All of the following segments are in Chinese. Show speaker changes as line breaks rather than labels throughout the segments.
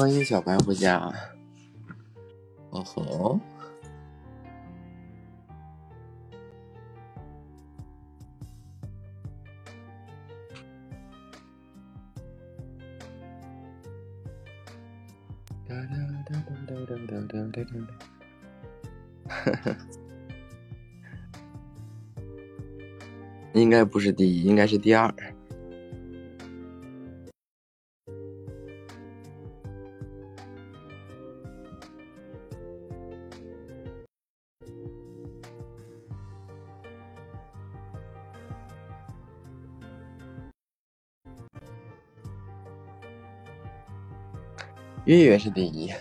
欢迎小白回家。哦吼！哒哒哒哒哒哒哒哒哒。哈哈。应该不是第一，应该是第二。月月是第一，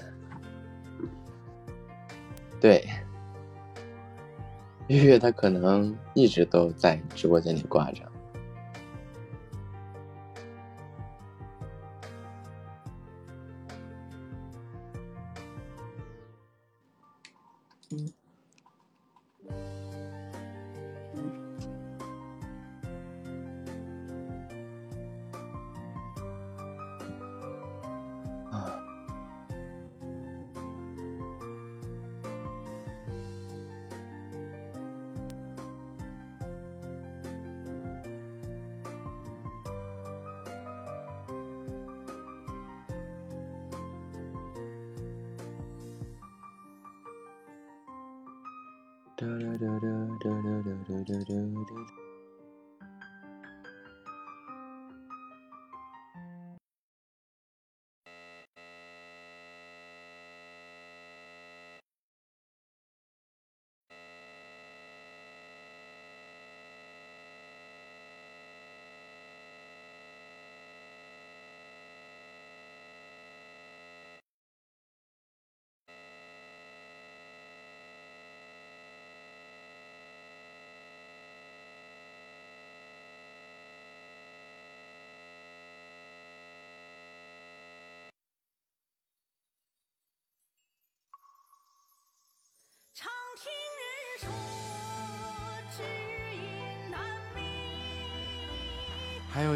对，月月他可能一直都在直播间里挂着。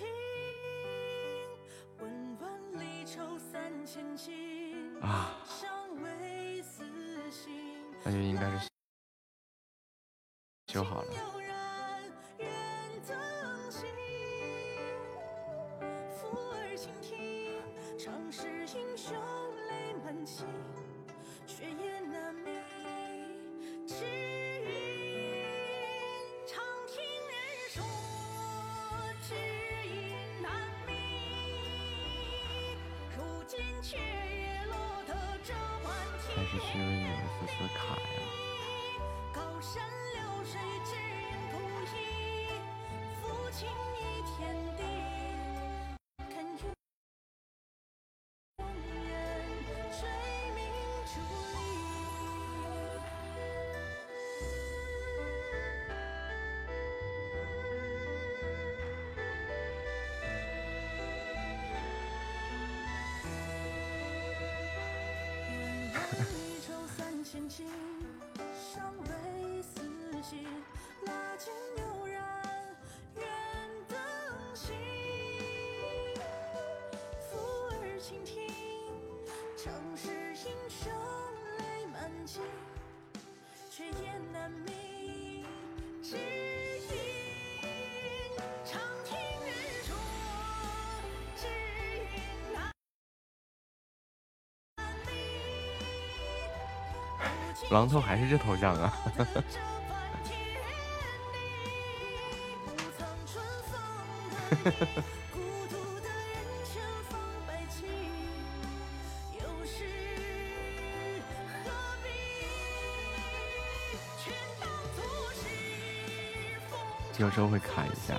听，温婉离愁三千金。啊，相心，那就应该是修好了。是因为你们是四卡呀。尚未死心，拉近悠然，远灯心，抚耳倾听。榔头还是这头像啊！
有时候会卡一下。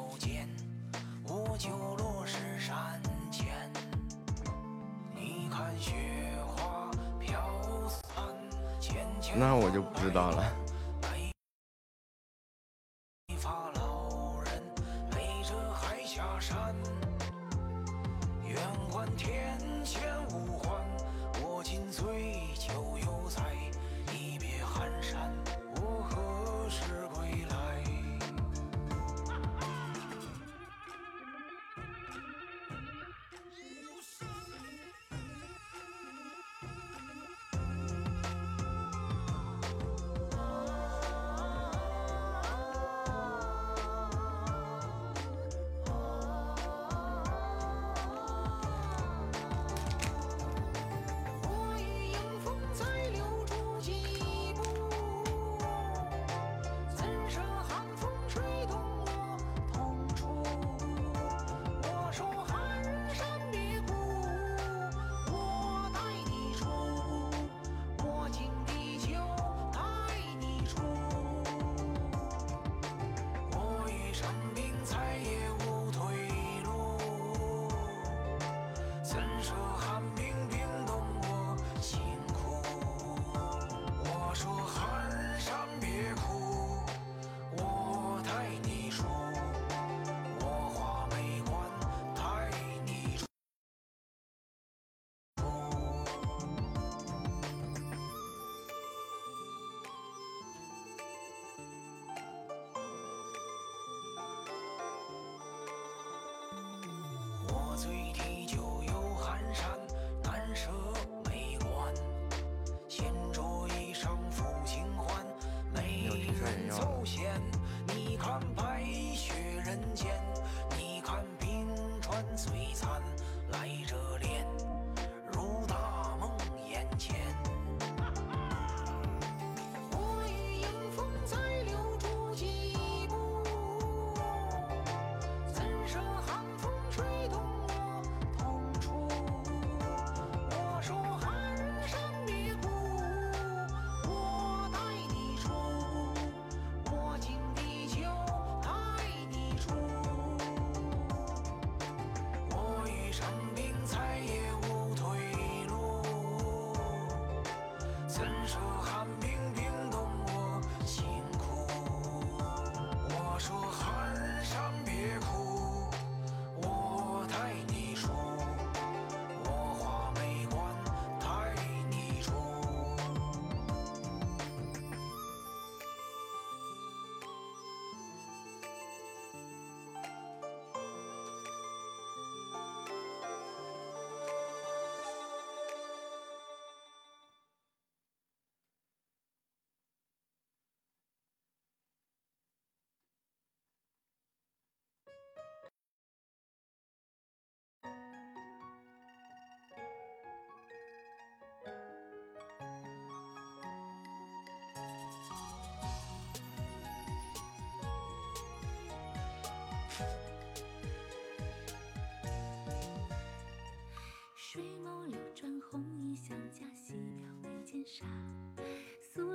那我就不知道了。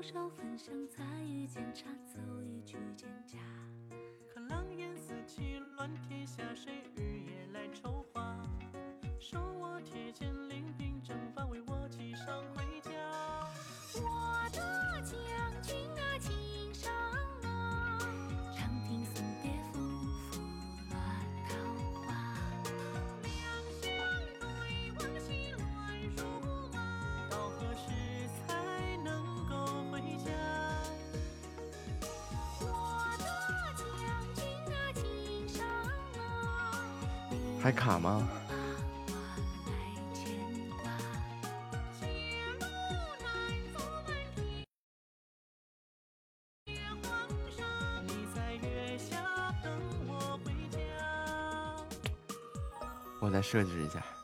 少焚香，才遇见茶，走一曲蒹葭。
看狼烟四起，乱天下，谁日夜来筹划？手握铁剑，
还卡吗？
我
再设置一下。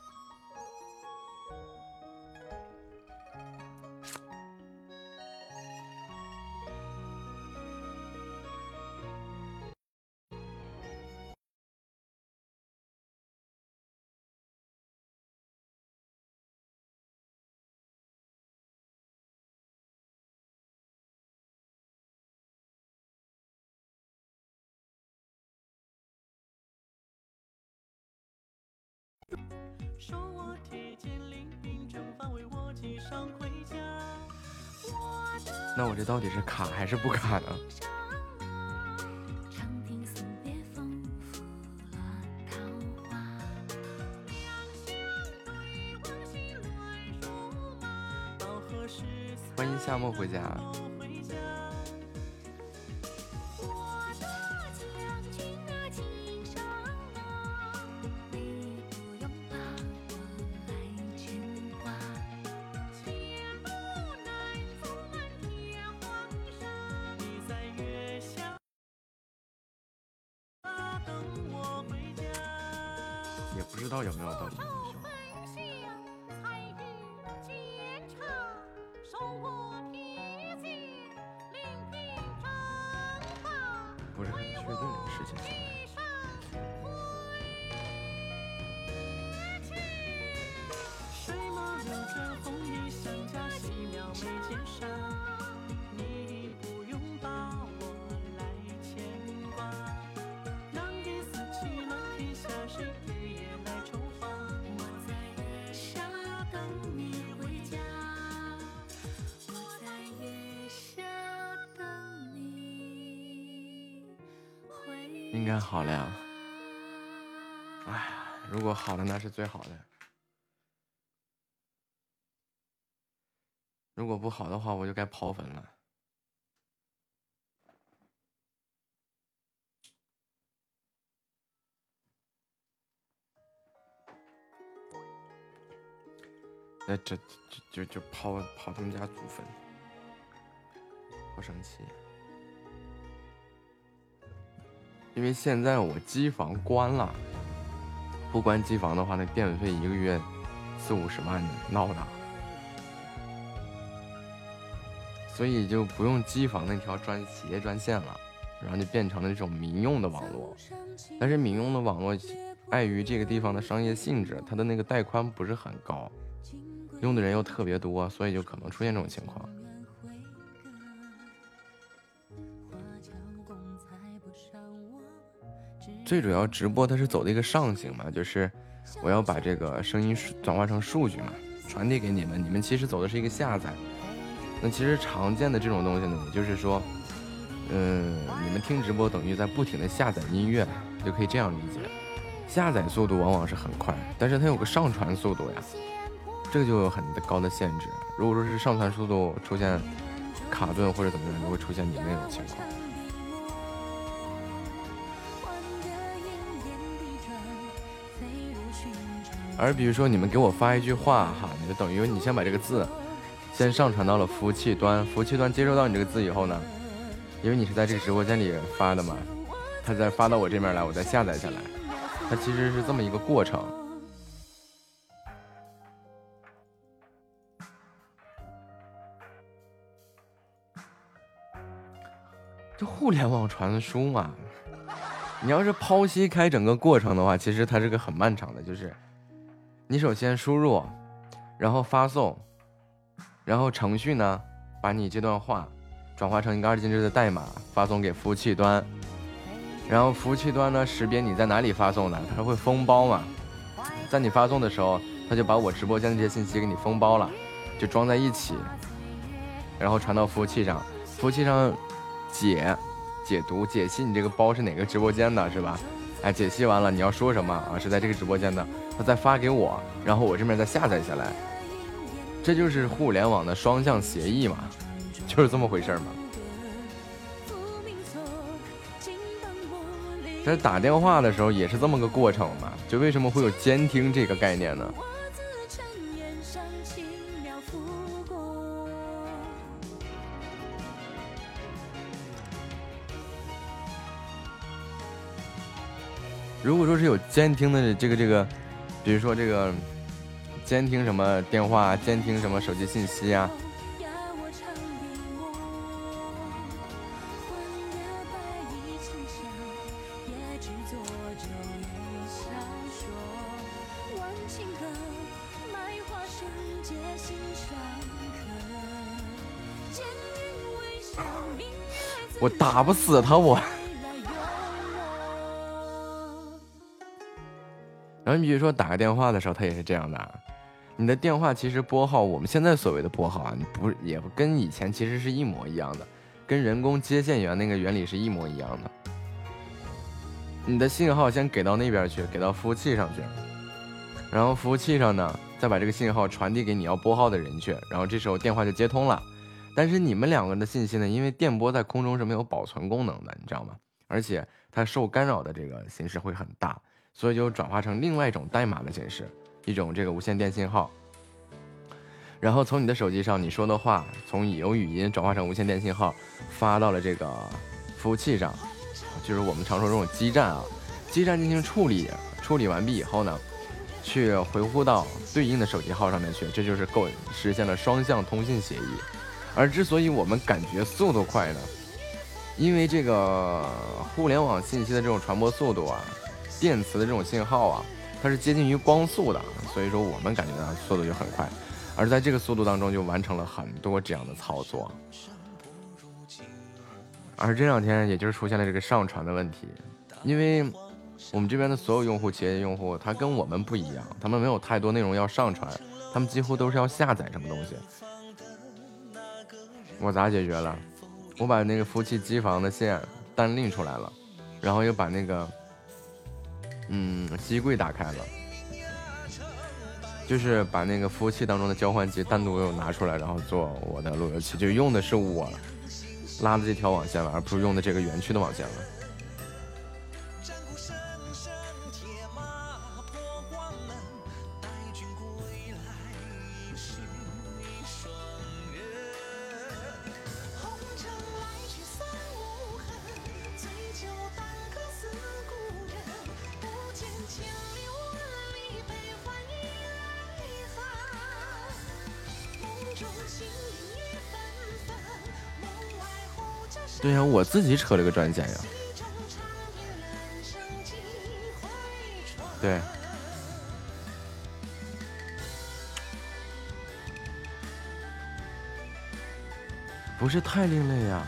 那我这到底是卡还是不卡呢？欢迎夏末。回家？应该好了呀。哎，如果好了那是最好的。如果不好的话，我就该刨坟了。那这这就就刨刨他们家祖坟，好生气。因为现在我机房关了，不关机房的话，那电费一个月四五十万呢，闹的。所以就不用机房那条专企业专线了，然后就变成了这种民用的网络。但是民用的网络碍于这个地方的商业性质，它的那个带宽不是很高，用的人又特别多，所以就可能出现这种情况。最主要直播它是走的一个上行嘛，就是我要把这个声音转化成数据嘛，传递给你们。你们其实走的是一个下载。那其实常见的这种东西呢，也就是说，嗯，你们听直播等于在不停的下载音乐，就可以这样理解。下载速度往往是很快，但是它有个上传速度呀，这个就有很高的限制。如果说是上传速度出现卡顿或者怎么样，就会出现你那种情况。而比如说你们给我发一句话哈，你就等于你先把这个字先上传到了服务器端，服务器端接收到你这个字以后呢，因为你是在这个直播间里发的嘛，它再发到我这边来，我再下载下来，它其实是这么一个过程。就互联网传输嘛，你要是剖析开整个过程的话，其实它是个很漫长的，就是你首先输入，然后发送，然后程序呢把你这段话转化成一个二进制的代码发送给服务器端，然后服务器端呢识别你在哪里发送的，它会封包嘛，在你发送的时候，它就把我直播间的这些信息给你封包了，就装在一起，然后传到服务器上，服务器上。解解读解析你这个包是哪个直播间的，是吧？哎，解析完了你要说什么啊？是在这个直播间的，他再发给我，然后我这边再下载下来，这就是互联网的双向协议嘛，就是这么回事嘛。但是打电话的时候也是这么个过程嘛，就为什么会有监听这个概念呢？如果说是有监听的这个这个，比如说这个监听什么电话，监听什么手机信息啊，我打不死他我。然后你比如说打个电话的时候，它也是这样的。你的电话其实拨号，我们现在所谓的拨号啊，你不也跟以前其实是一模一样的，跟人工接线员那个原理是一模一样的。你的信号先给到那边去，给到服务器上去，然后服务器上呢，再把这个信号传递给你要拨号的人去，然后这时候电话就接通了。但是你们两个人的信息呢，因为电波在空中是没有保存功能的，你知道吗？而且它受干扰的这个形式会很大，所以就转化成另外一种代码的形式，一种这个无线电信号。然后从你的手机上你说的话，从有语音转化成无线电信号，发到了这个服务器上，就是我们常说这种基站啊，基站进行处理，处理完毕以后呢，去回呼到对应的手机号上面去，这就是构实现了双向通信协议。而之所以我们感觉速度快呢，因为这个互联网信息的这种传播速度啊，电磁的这种信号啊，它是接近于光速的，所以说我们感觉到速度就很快。而在这个速度当中，就完成了很多这样的操作。而这两天，也就是出现了这个上传的问题，因为我们这边的所有用户、企业用户，他跟我们不一样，他们没有太多内容要上传，他们几乎都是要下载什么东西。我咋解决了？我把那个服务器机房的线单拎出来了，然后又把那个嗯机柜打开了，就是把那个服务器当中的交换机单独又拿出来，然后做我的路由器，就用的是我拉的这条网线了，而不是用的这个园区的网线了。对呀、我自己扯了个专线呀。对，不是太另类呀。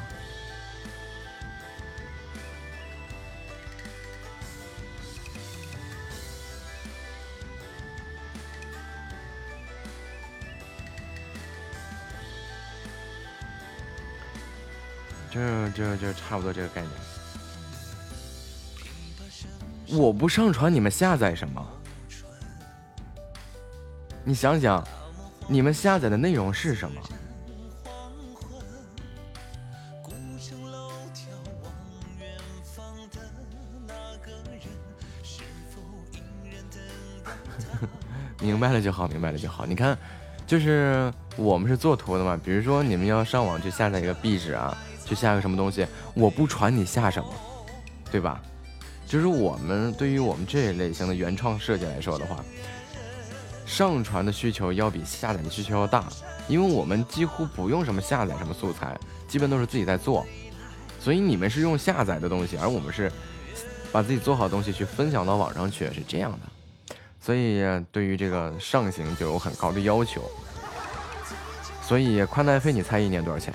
就就就差不多这个概念。我不上传，你们下载什么？你想想，你们下载的内容是什么？明白了就好，明白了就好。你看，就是我们是做图的嘛，比如说你们要上网去下载一个壁纸啊，去下个什么东西，我不传你下什么，对吧？就是我们对于我们这一类型的原创设计来说的话，上传的需求要比下载的需求要大，因为我们几乎不用什么下载什么素材，基本都是自己在做，所以你们是用下载的东西，而我们是把自己做好的东西去分享到网上去，是这样的。所以对于这个上行就有很高的要求。所以宽带费你猜一年多少钱？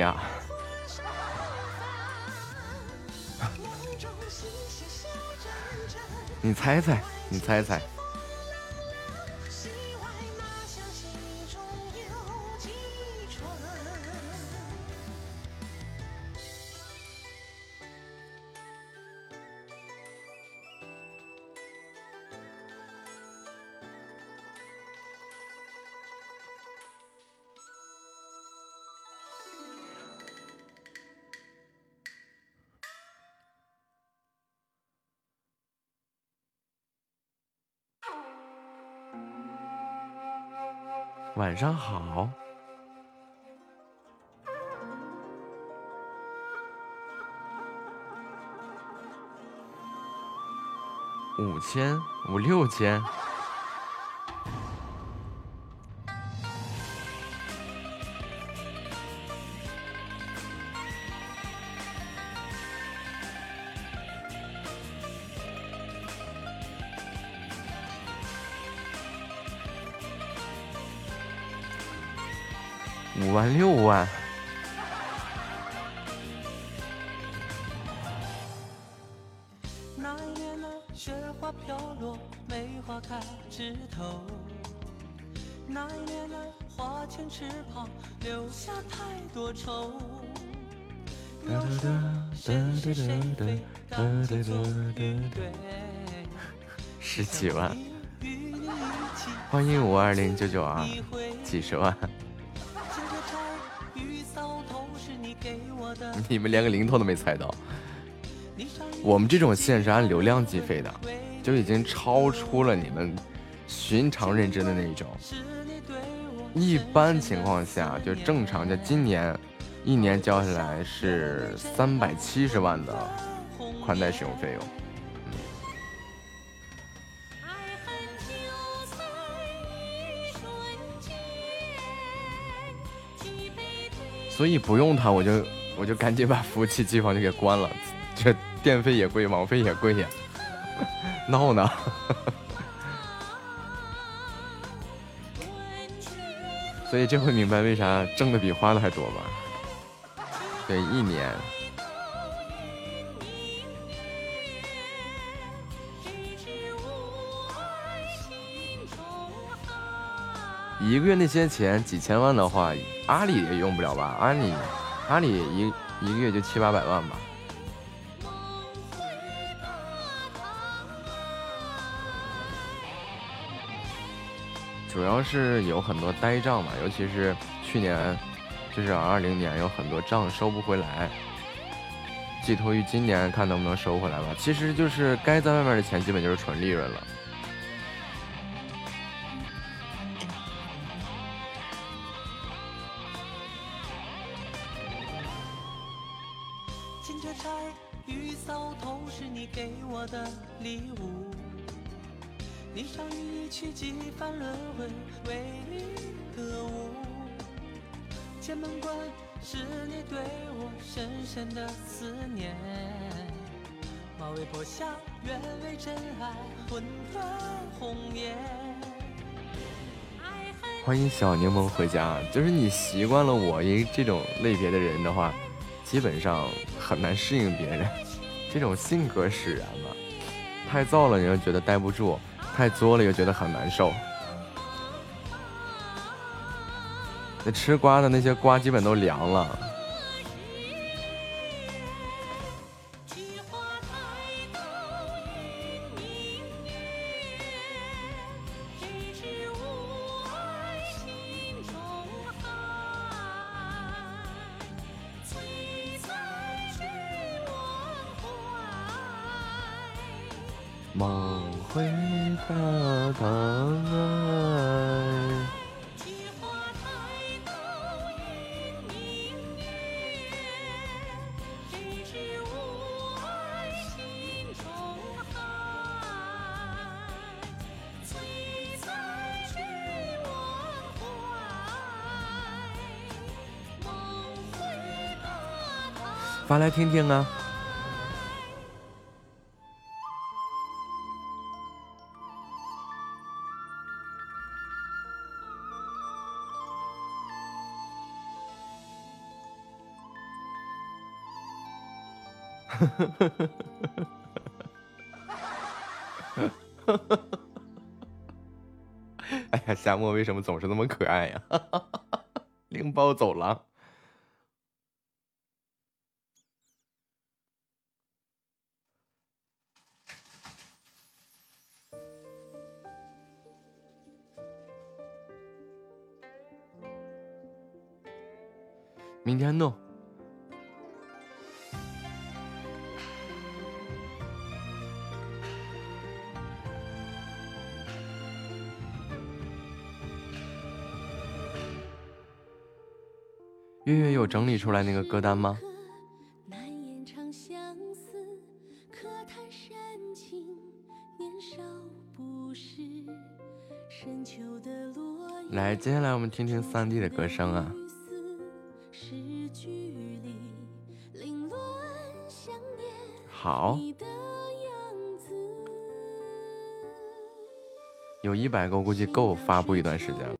呀，你猜猜，你猜猜，晚上好。五千，五六千，万六万，
那一年的雪花飘落，梅花开枝头。那一年的花前翅膀，留下太多愁。
十几万，欢迎五二零九九二，几十万，
你
们连个零头都没猜到。我们这种线是按流量计费的，就已经超出了你们寻常认知的那
一种。
一般情况下，就正常的，今年一年交下来是三百七十万的宽带使用费用。
爱恨就在一瞬间，举杯对
所以不用它，我就我就赶紧把服务器机房就给关了，这电费也贵，网费也贵呀，闹呢。所以这回明白为啥挣的比花的还多吧？对，一年。一个月那些钱几千万的话，阿里也用不了吧？阿里阿里一一个月就七八百万吧。主要是有很多呆账嘛，尤其是去年，就是二零年有很多账收不回来，寄托于今年看能不能收回来吧。其实就是该在外面的钱基本就是纯利润了。小柠檬回家。就是你习惯了我一这种类别的人的话，基本上很难适应别人。这种性格使然吧，太燥了你又觉得待不住，太作了又觉得很难受。那吃瓜的那些瓜基本都凉了。听听啊。哎呀，夏沫为什么总是那么可爱呀？拎包走廊。明天弄。月月有整理出来那个歌单吗？来，接下来我们听听三弟的歌声啊。好，
你的样子。
有一百个，估计够发布一段时间了。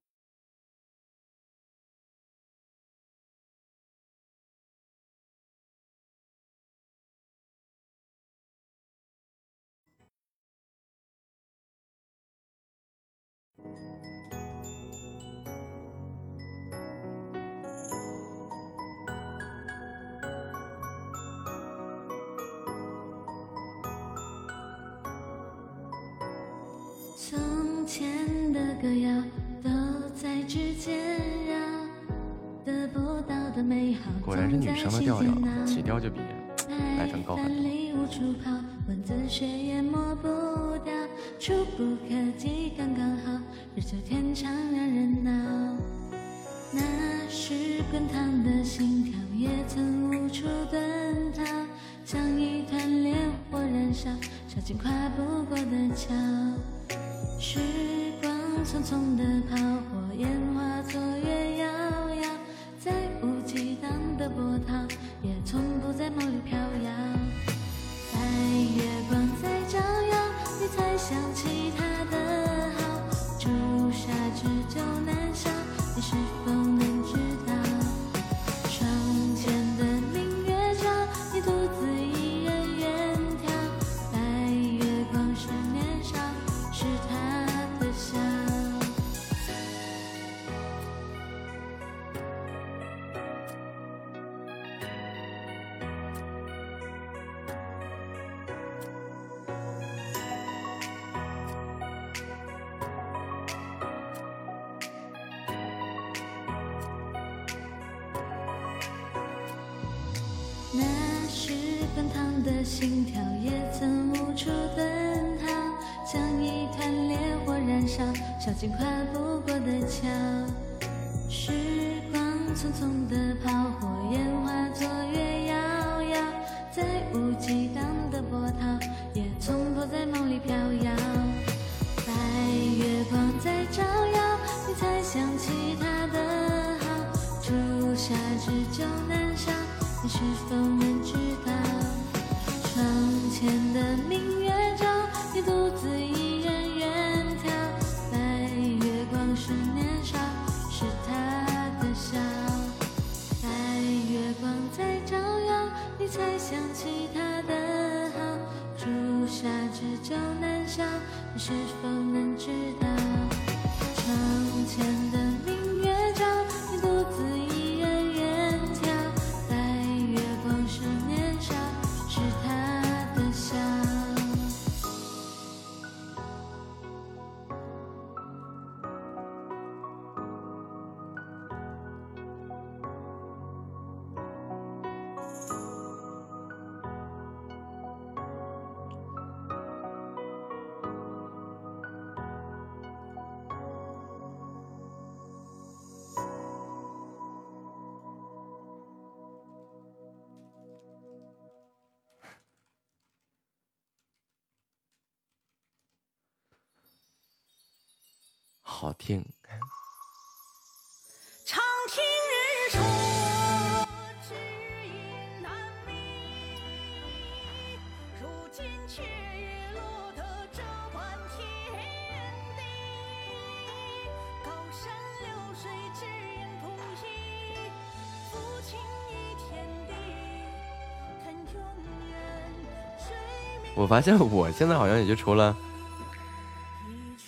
发现我现在好像也就除了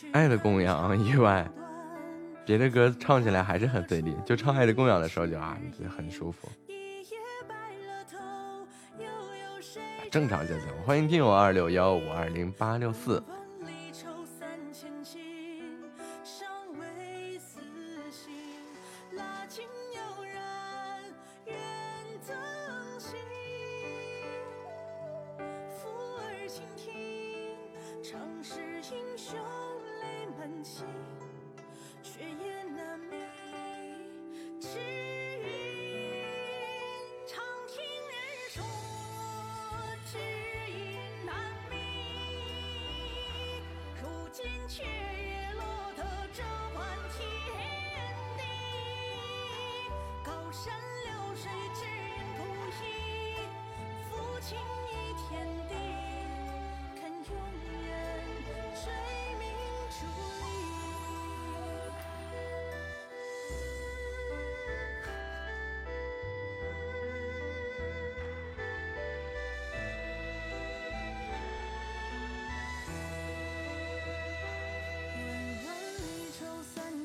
《爱的供养》以外，别的歌唱起来还是很费力。就唱《爱的供养》的时候就啊，就很舒服。正常节奏，欢迎听友二六幺五二零八六四。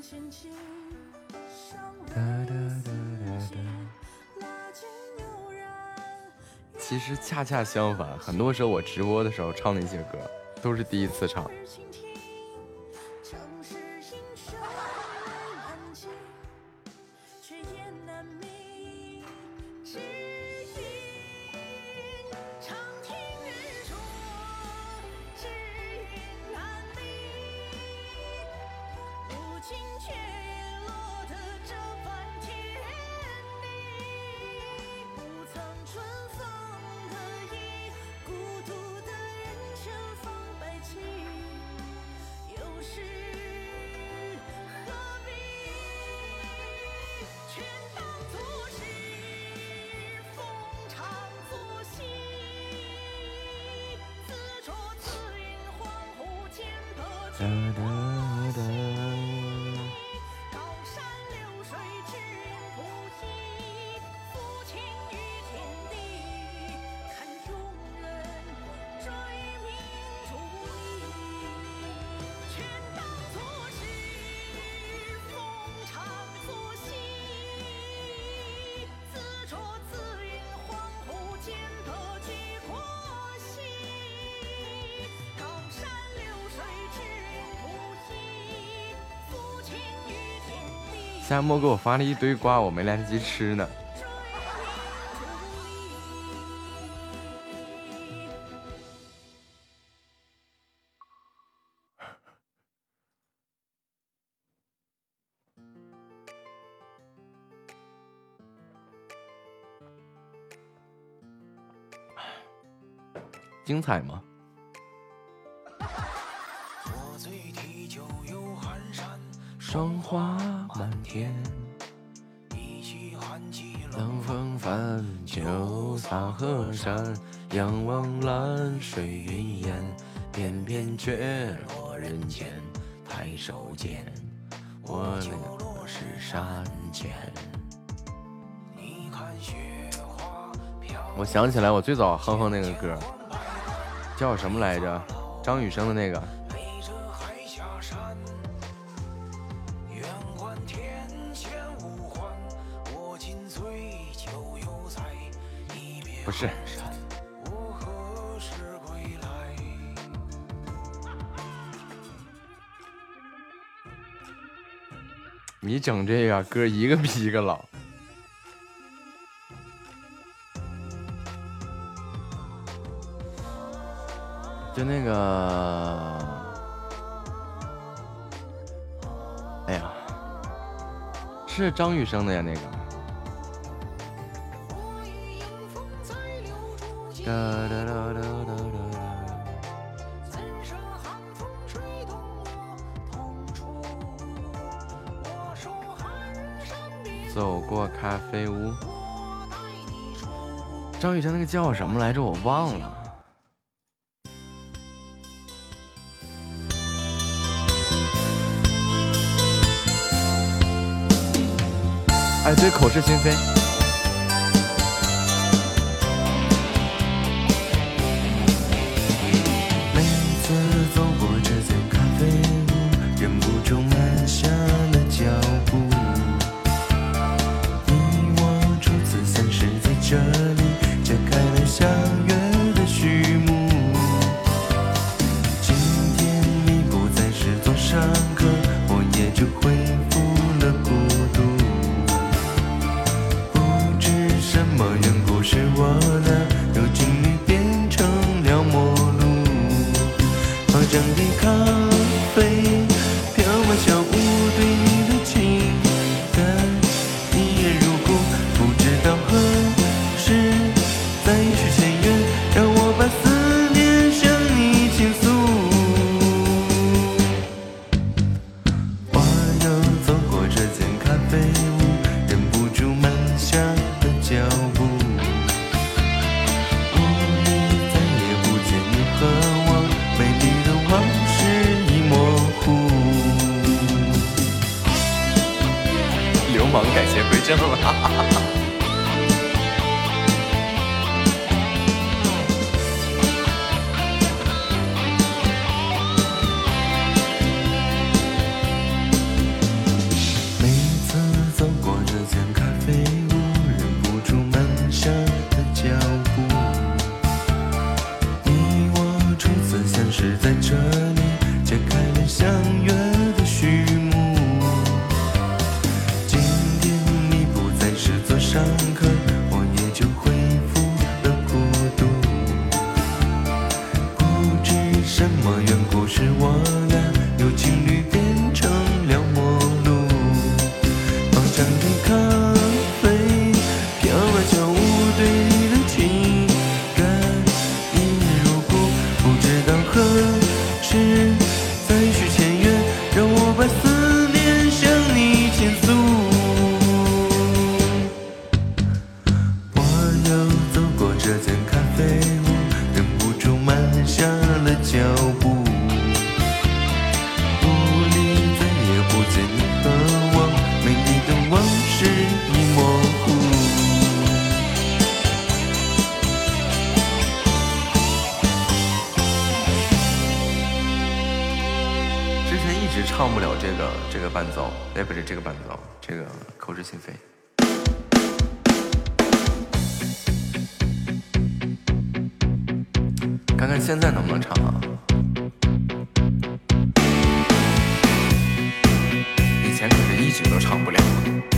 轻轻
其实恰恰相反很多时候我直播的时候唱那些歌都是第一次唱。阿莫给我发了一堆瓜，我没来得及吃呢。精彩吗？手间，我那
个，
我想起来我最早哼哼那个歌，叫什么来着？张雨生的那个。整这个歌一个比一个老，就那个。哎呀，是张雨生的呀，那个。走过咖啡屋。张雨生那个叫什么来着？我忘了。哎对口是心非。
看看现在能不能唱啊。以前可是一直都唱不了。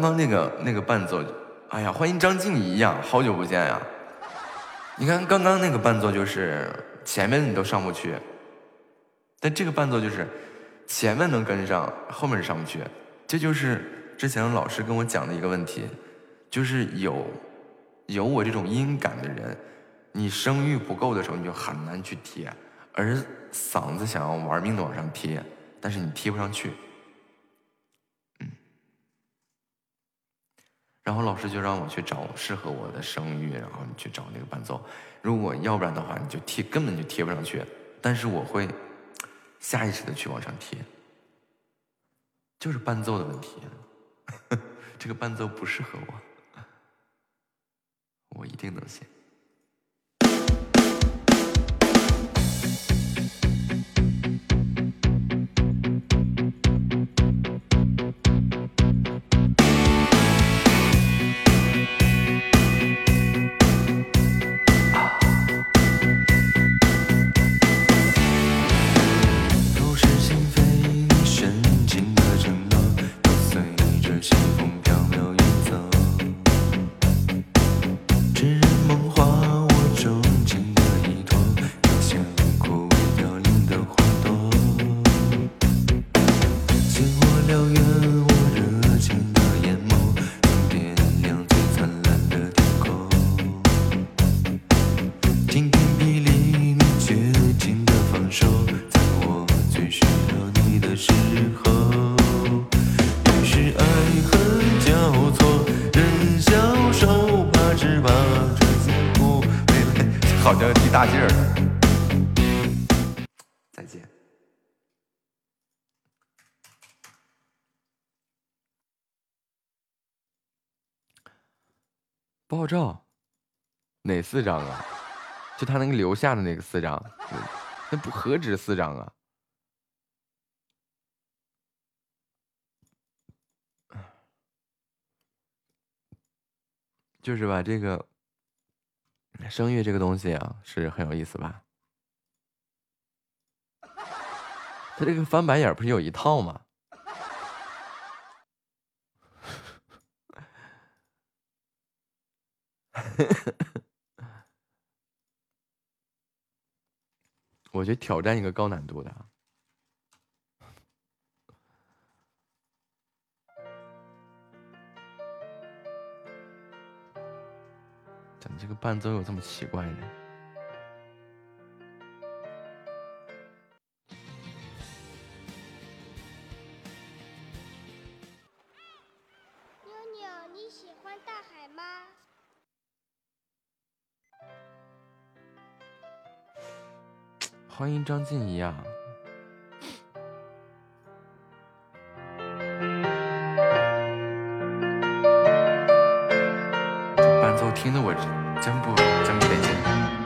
刚刚那个那个伴奏，哎呀，欢迎张静怡呀，好久不见呀！你看刚刚那个伴奏就是前面你都上不去，但这个伴奏就是前面能跟上，后面上不去。这就是之前老师跟我讲的一个问题，就是有有我这种音感的人，你声域不够的时候你就很难去贴，而嗓子想要玩命的往上贴，但是你贴不上去。然后老师就让我去找适合我的声域，然后你去找那个伴奏，如果要不然的话，你就贴，根本就贴不上去，但是我会下意识的去往上贴。就是伴奏的问题，这个伴奏不适合我。我一定能行。
爆照？哪四张啊？就他那个留下的那个四张那不何止四张啊？就是吧这个声乐这个东西啊是很有意思吧？他这个翻白眼不是有一套吗？呵呵呵，我去挑战一个高难度的。怎么这个伴奏有这么奇怪呢？
欢
迎张婧仪啊。伴奏听的我真不真不得劲。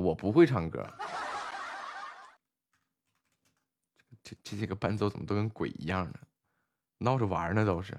我不会唱歌。这这这个伴奏怎么都跟鬼一样呢？闹着玩呢，都是。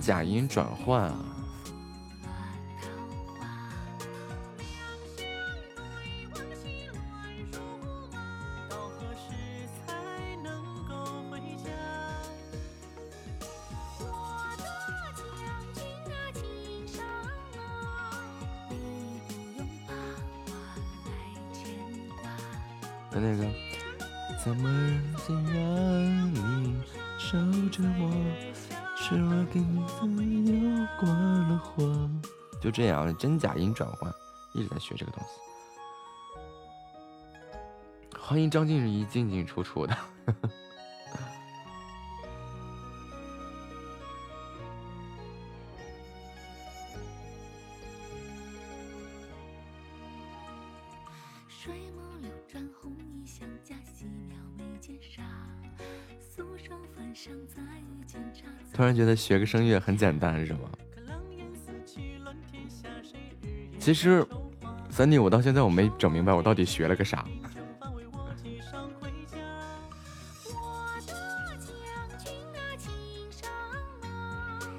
假音转换啊，假音转换，一直在学这个东西。欢迎张静怡进进出出的。突然觉得学个声乐很简单，是吗？其实？三弟，我到现在我没整明白我到底学了个啥。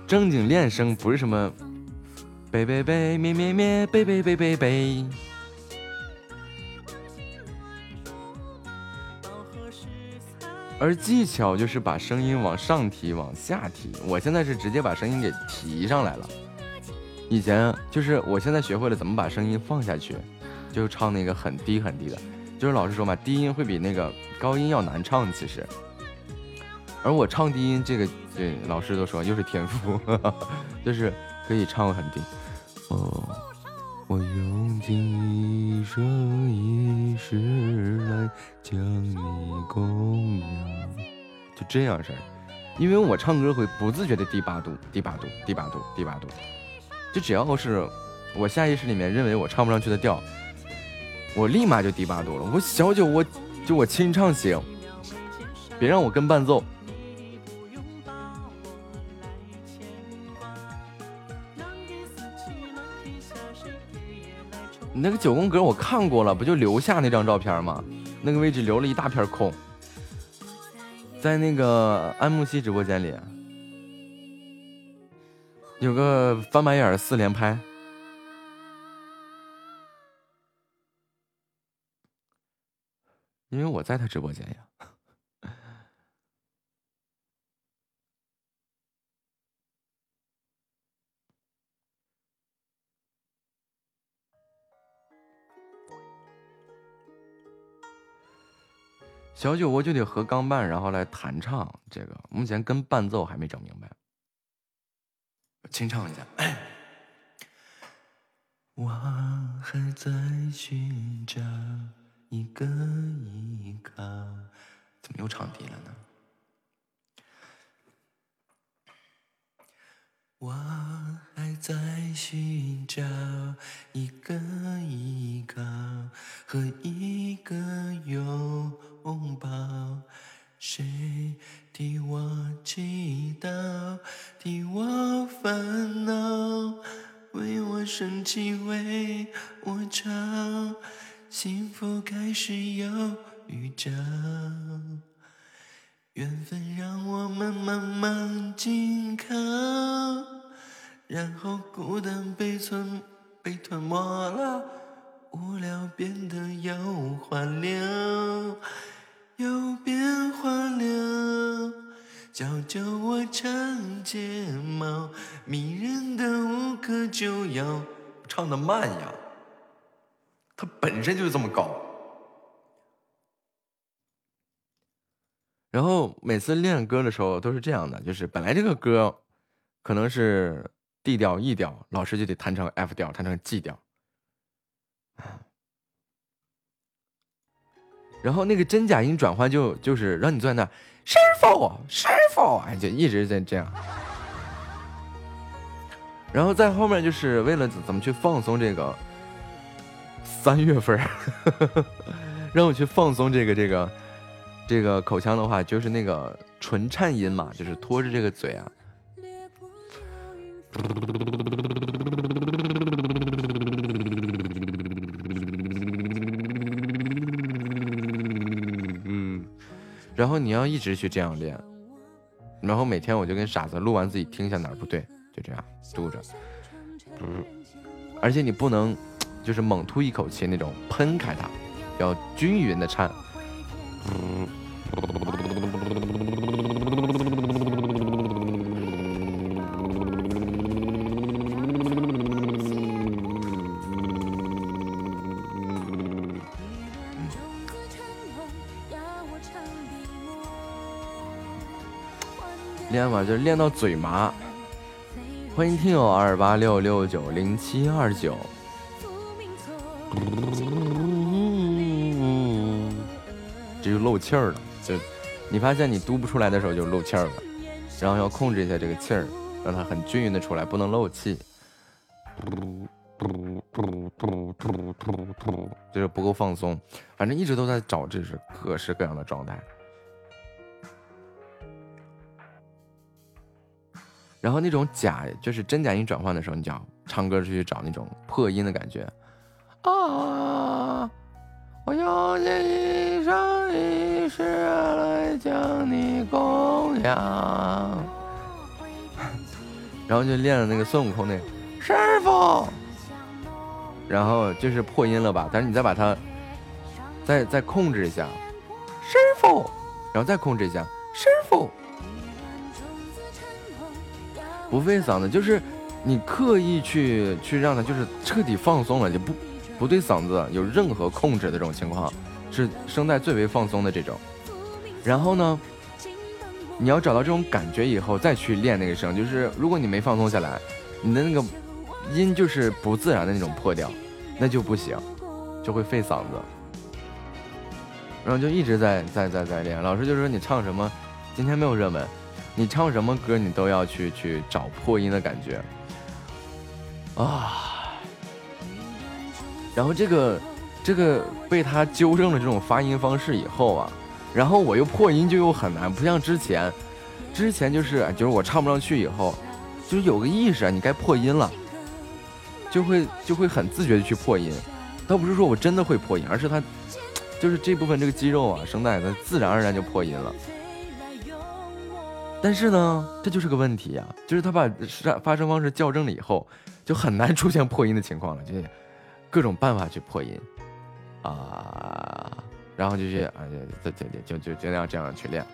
正经练声不是什么背背背咩咩咩背背背背背，而技巧就是把声音往上提，往下提。我现在是直接把声音给提上来了。以前就是我现在学会了怎么把声音放下去，就唱那个很低很低的。就是老师说嘛，低音会比那个高音要难唱，其实。而我唱低音这个，对老师都说又是天赋，就是可以唱很低。哦，
我用尽一生一世来将你供养。
就这样式儿。因为我唱歌会不自觉的低八度、低八度、低八度、低八度，就只要是我下意识里面认为我唱不上去的调，我立马就低八度了。我小九我就我清唱行，别让我跟伴奏。
你不用把我来牵挂。狼烟四起，乱天下，谁日夜来筹
你那个九宫格我看过了，不就留下那张照片吗？那个位置留了一大片空，在那个安慕希直播间里，有个翻白眼儿四连拍。因为我在他直播间呀。小酒窝就得和钢伴，然后来弹唱。这个目前跟伴奏还没整明白，清唱一下。
我还在寻找一个依靠。
怎么又唱低了呢？
我还在寻找一个依靠和一个拥抱，谁替我祈祷，替我烦恼，为我生气，为我吵，幸福开始有预兆。缘分让我们慢慢紧靠，然后孤单被吞被吞没了，无聊变得有话聊，有变化了。教教我长睫毛，迷人的无可救药。
唱的慢呀，它本身就是这么高。然后每次练歌的时候都是这样的，就是本来这个歌可能是 D 调、E 调，老师就得弹成 F 调，弹成 G 调。然后那个真假音转换就就是让你坐在那，师傅，师傅，哎，就一直在这样。然后在后面就是为了怎怎么去放松这个三月份儿，让我去放松这个这个这个口腔的话，就是那个唇颤音嘛，就是拖着这个嘴啊。然后你要一直去这样练，然后每天我就跟傻子录完自己听一下哪儿不对，就这样嘟着，嗯，而且你不能就是猛吐一口气那种喷开它，要均匀的颤。练就是练到嘴麻。欢迎听友二八六六九零七二九。这就漏气儿了，就你发现你嘟不出来的时候就漏气儿了，然后要控制一下这个气儿，让它很均匀的出来，不能漏气。嘟嘟嘟嘟嘟嘟嘟就是不够放松，反正一直都在找这是各式各样的状态。然后那种假就是真假音转换的时候，你就要唱歌去找那种破音的感觉啊！我用尽一生一世来将你供养。然后就练了那个孙悟空那个师傅，然后就是破音了吧？但是你再把它再再控制一下，师傅，然后再控制一下，师傅。不费嗓子，就是你刻意去去让它就是彻底放松了，就不不对嗓子有任何控制的这种情况，是声带最为放松的这种。然后呢，你要找到这种感觉以后再去练那个声，就是如果你没放松下来，你的那个音就是不自然的那种破掉，那就不行，就会费嗓子。然后就一直在在在在练，老师就说你唱什么，今天没有热门。你唱什么歌，你都要去去找破音的感觉啊。然后这个这个被他纠正了这种发音方式以后啊，然后我又破音就又很难，不像之前，之前就是就是我唱不上去以后，就是有个意识啊，你该破音了，就会就会很自觉的去破音。倒不是说我真的会破音，而是他就是这部分这个肌肉啊，声带它自然而然就破音了。但是呢，这就是个问题呀，就是他把发声方式校正了以后，就很难出现破音的情况了，就各种办法去破音啊，然后就去啊，就就就就就尽量这样去练。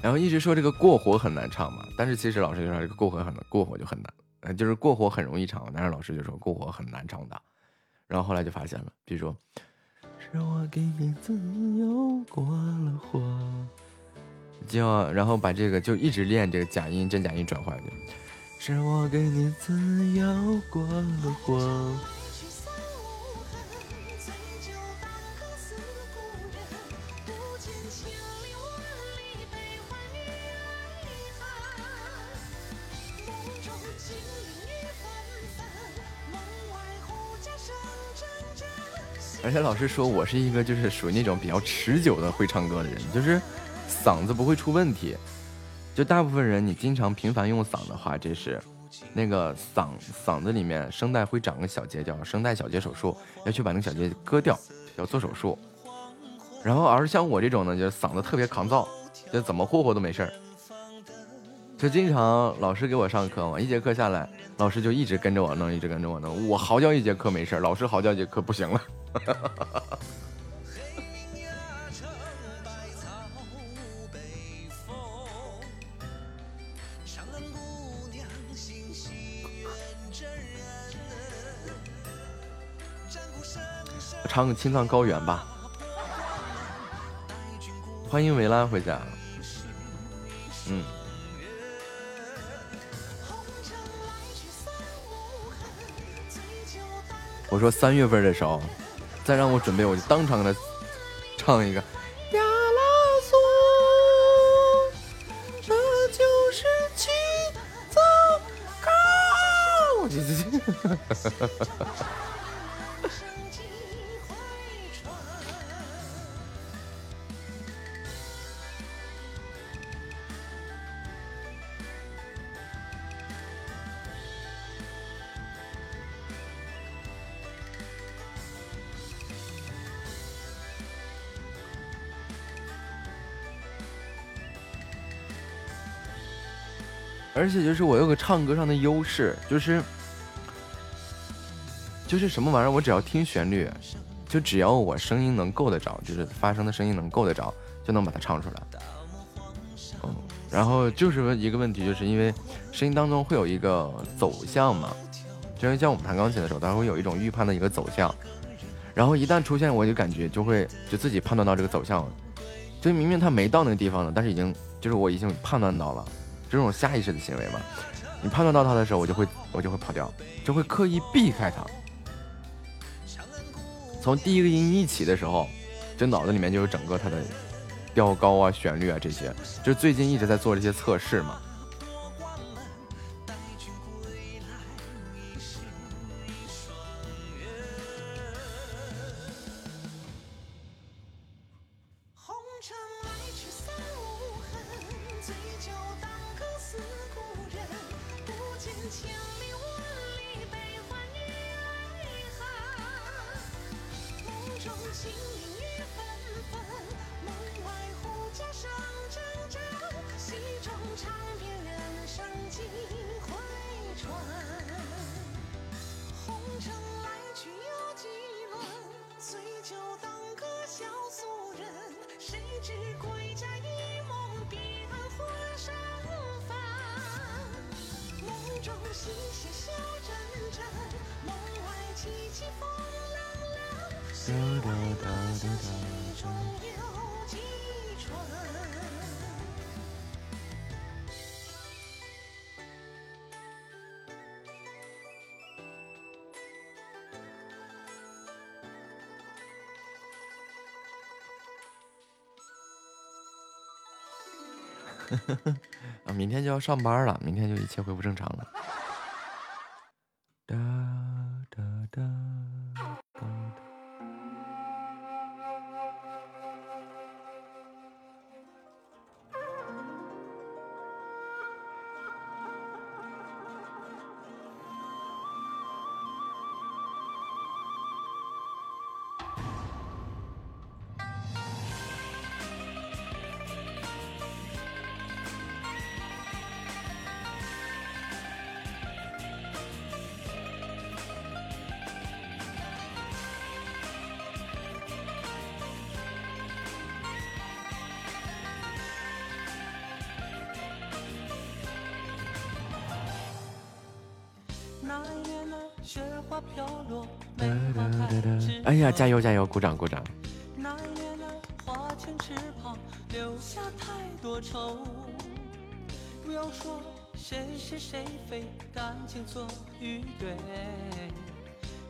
然后一直说这个过火很难唱嘛，但是其实老师就说这个过火很难，过火就很难，就是过火很容易唱，但是老师就说过火很难唱的。然后后来就发现了，比如说，是我给你自由过了火，就然后把这个就一直练这个假音真假音转换，就是我给你自由过了火。而且老师说我是一个就是属于那种比较持久的会唱歌的人，就是嗓子不会出问题。就大部分人你经常频繁用嗓的话，这是那个嗓嗓子里面声带会长个小结，叫声带小结手术，要去把那个小结割掉，要做手术。然后而像我这种呢，就是嗓子特别抗造，就怎么霍霍都没事儿。就经常老师给我上课嘛，一节课下来，老师就一直跟着我弄，一直跟着我弄。我嚎叫一节课没事儿，老师嚎叫一节课不行了。唱个青藏高原吧。欢迎维拉回家。嗯。我说三月份的时候。再让我准备，我就当场给他唱一个。亚拉索，这就是青藏高。而且就是我有个唱歌上的优势，就是就是什么玩意儿，我只要听旋律，就只要我声音能够得着，就是发声的声音能够得着，就能把它唱出来。嗯，然后就是问一个问题，就是因为声音当中会有一个走向嘛，就是像我们弹钢琴的时候，它会有一种预判的一个走向，然后一旦出现，我就感觉就会就自己判断到这个走向，就明明它没到那个地方呢，但是已经就是我已经判断到了。这种下意识的行为嘛，你判断到他的时候，我就会我就会跑掉，就会刻意避开他。从第一个音一起的时候，就脑子里面就有整个他的调高啊、旋律啊这些，就是最近一直在做这些测试嘛。要上班了，明天就一切恢复正常了。呀，加油加油，鼓掌鼓掌！
那一年的留下太多愁。不要说谁是谁非，感情错与对，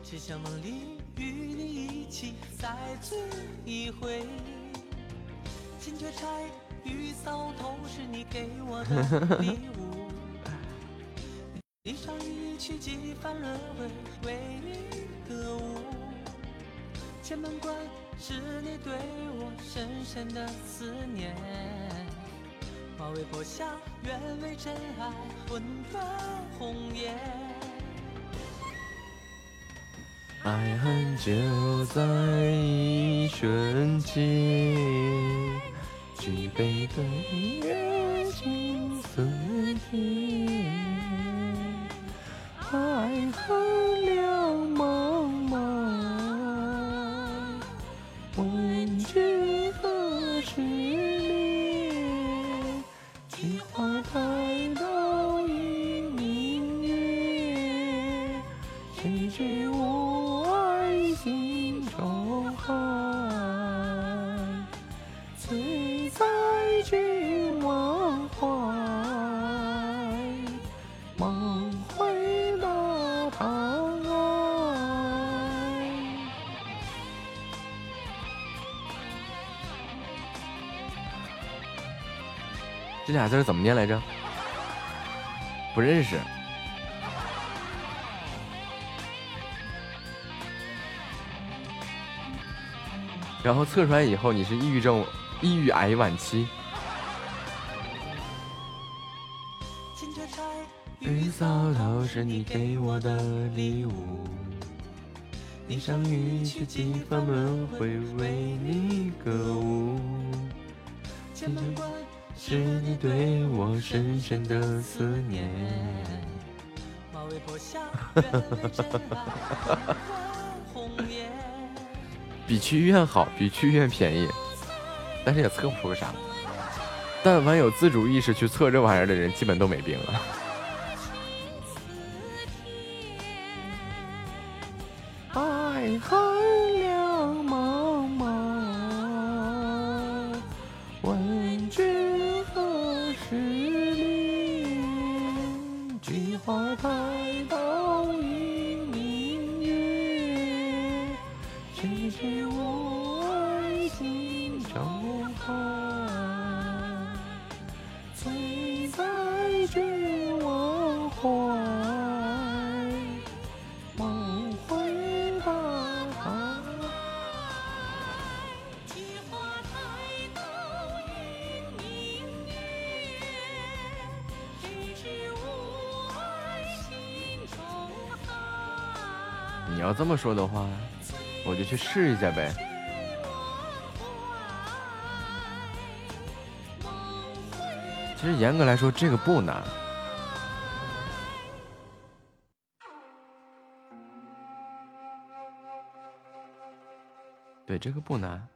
只想梦里与你一起再醉一回。金雀钗玉搔头是你给我的礼物。一场一曲几番轮回，为你歌舞。千门关是你对我深深的思念。马嵬坡下，愿为真爱魂断红颜。
爱恨就在一瞬间，举杯对月这俩字怎么念来着？不认识。
然后测出来以后你是抑郁症抑郁癌晚期。是你给我的礼物几为你歌舞。是你对我深深的思念。
马嵬坡下，红颜。
比去医院好，比去医院便宜，但是也测不出个啥。但凡有自主意识去测这玩意儿的人，基本都没病了。你要这么说的话我就去试一下呗。其实严格来说这个不难。对这个不难。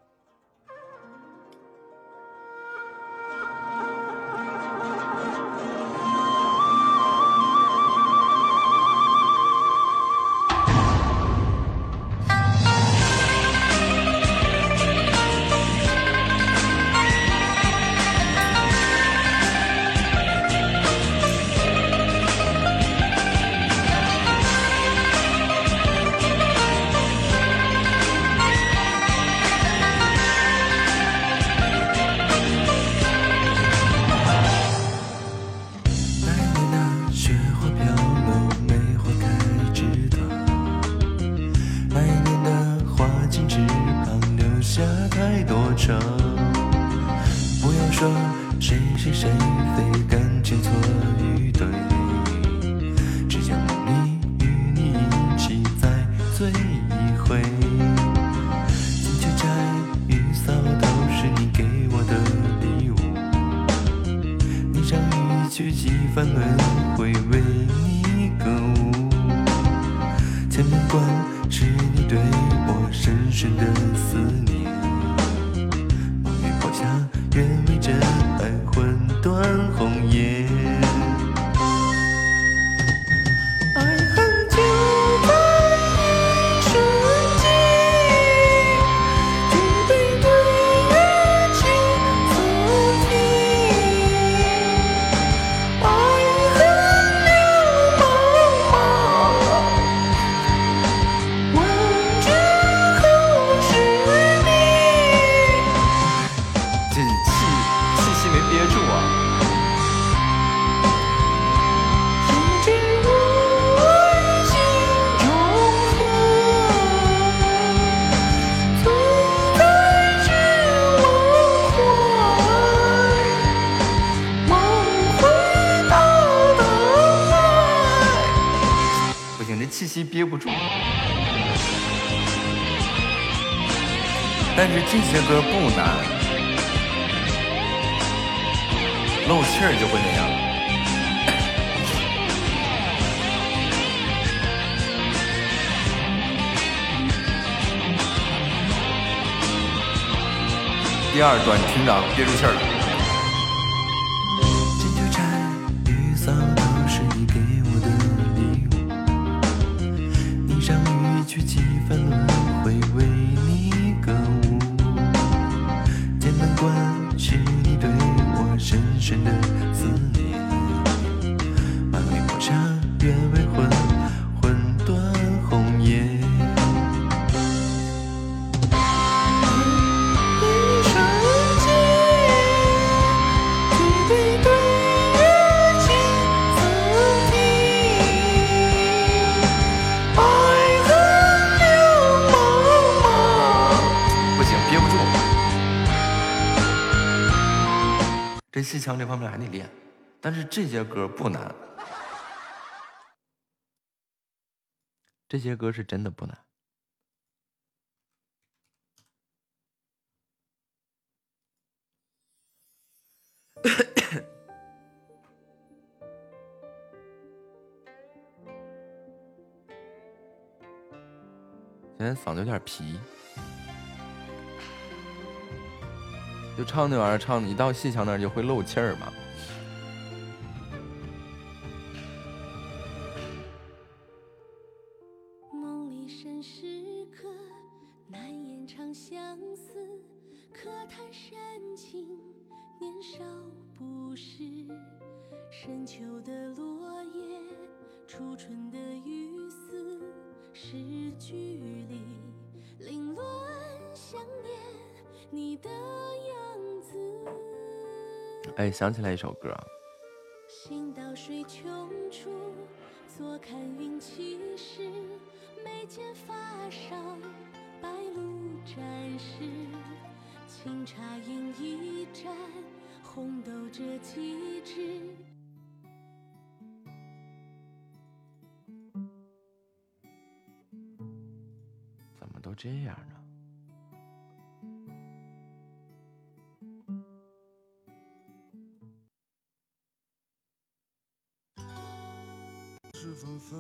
腔这方面还得练，但是这些歌不难，这些歌是真的不难。现在嗓子有点皮，就唱那玩意儿，唱一到戏腔那儿就会漏气儿嘛。
梦里深时刻，难言长相思。可叹深情，年少不识。深秋的落叶，初春的雨丝，诗句里凌乱想念你的样。
哎，想起来一首歌，
行到水穷处，坐看云起时，眉间发上白露沾湿。清茶饮一盏，红豆折几枝。
怎么都这样呢？
纷纷。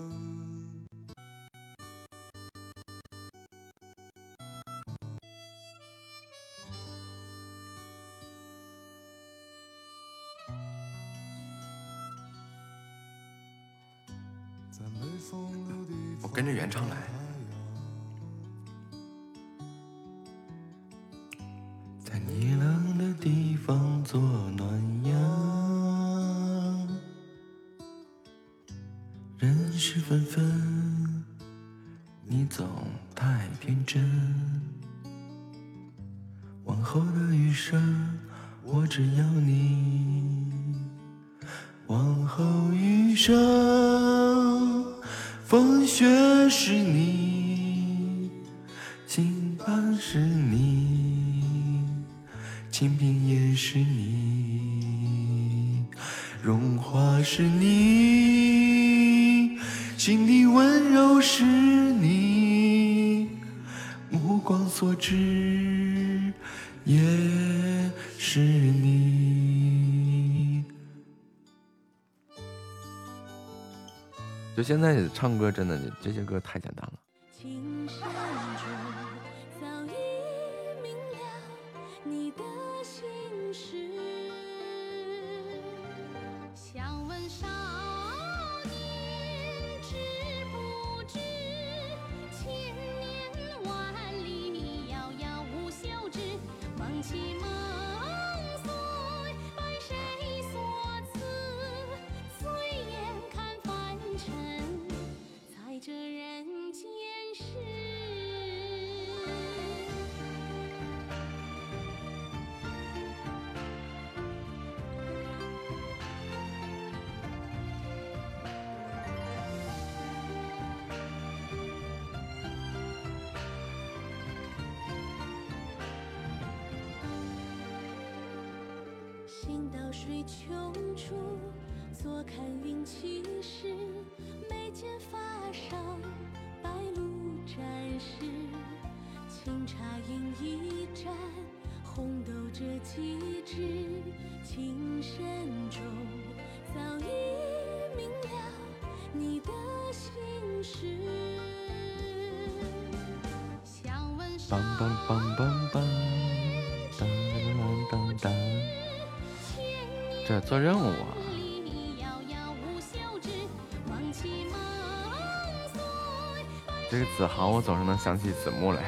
在没风的地方
我跟着原唱来。荣华是你，心底温柔是你，目光所至也是你。就现在唱歌真的这些歌太简单了。总是能想起子木来。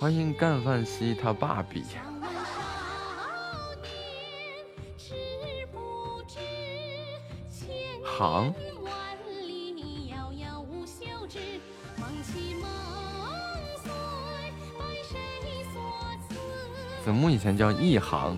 欢迎干饭西他爸比，行。子木以前叫一行，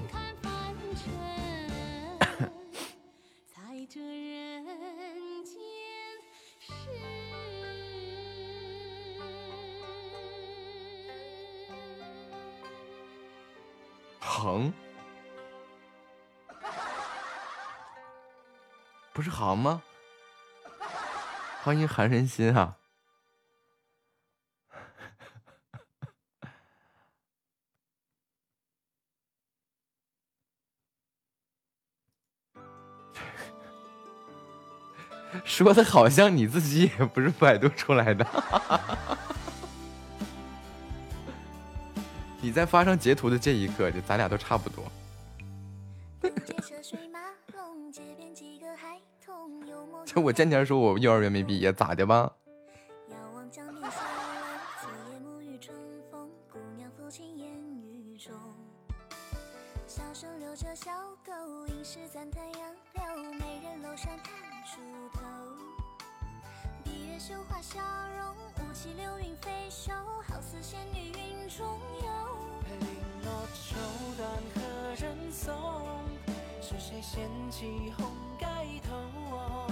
欢迎韩人心啊！说的好像你自己也不是百度出来的，你在发上截图的这一刻，就咱俩都差不多。我见天说我幼儿园没毕业咋的吧？
遥望江夜沐浴春风姑娘抚琴烟雨中
小
生着小狗吟诗赞叹杨柳美人楼上出头闭月羞花笑容舞起流云飞袖好似仙女云中游
何人送是谁掀起红盖头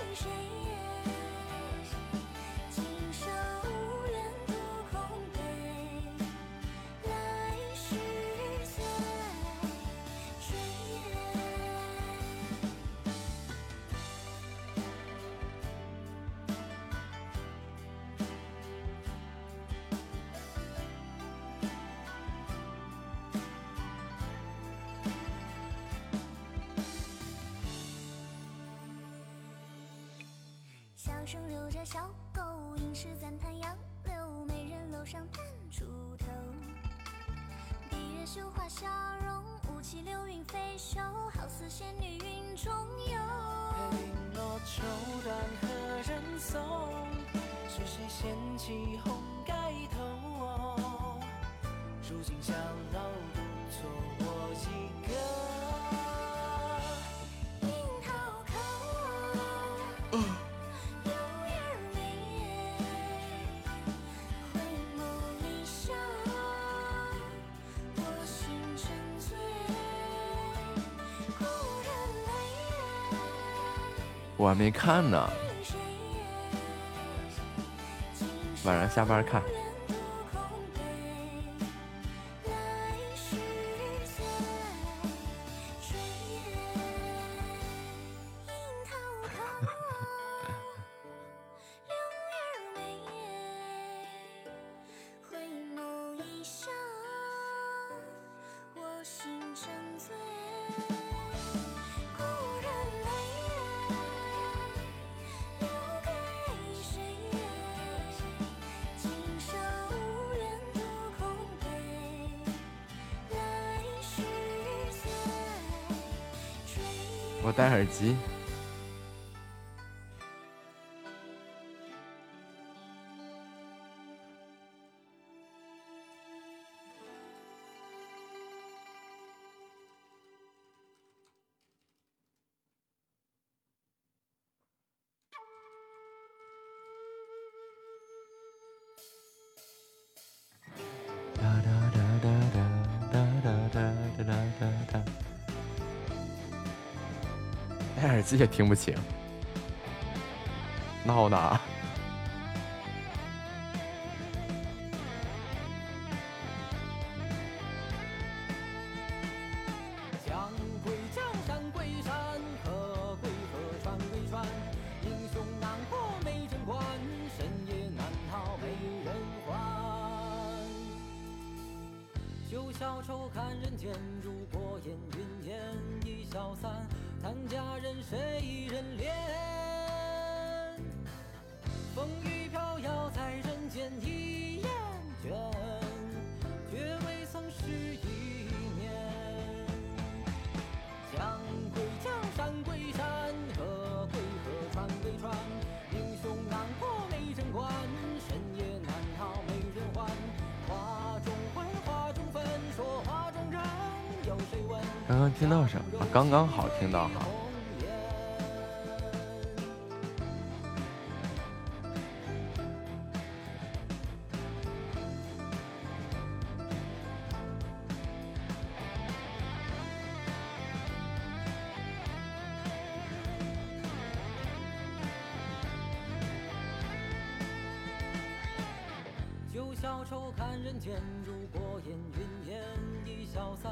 没看呢。晚上下班看。耳机。戴耳机也听不清。闹呢听到哈。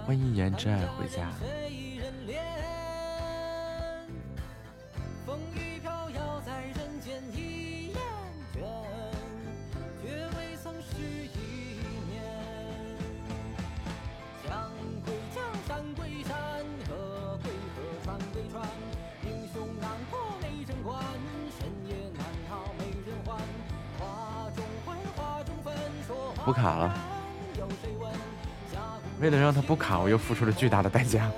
欢迎言之爱回家。不卡了？为了让他不卡，我又付出了巨大的代价。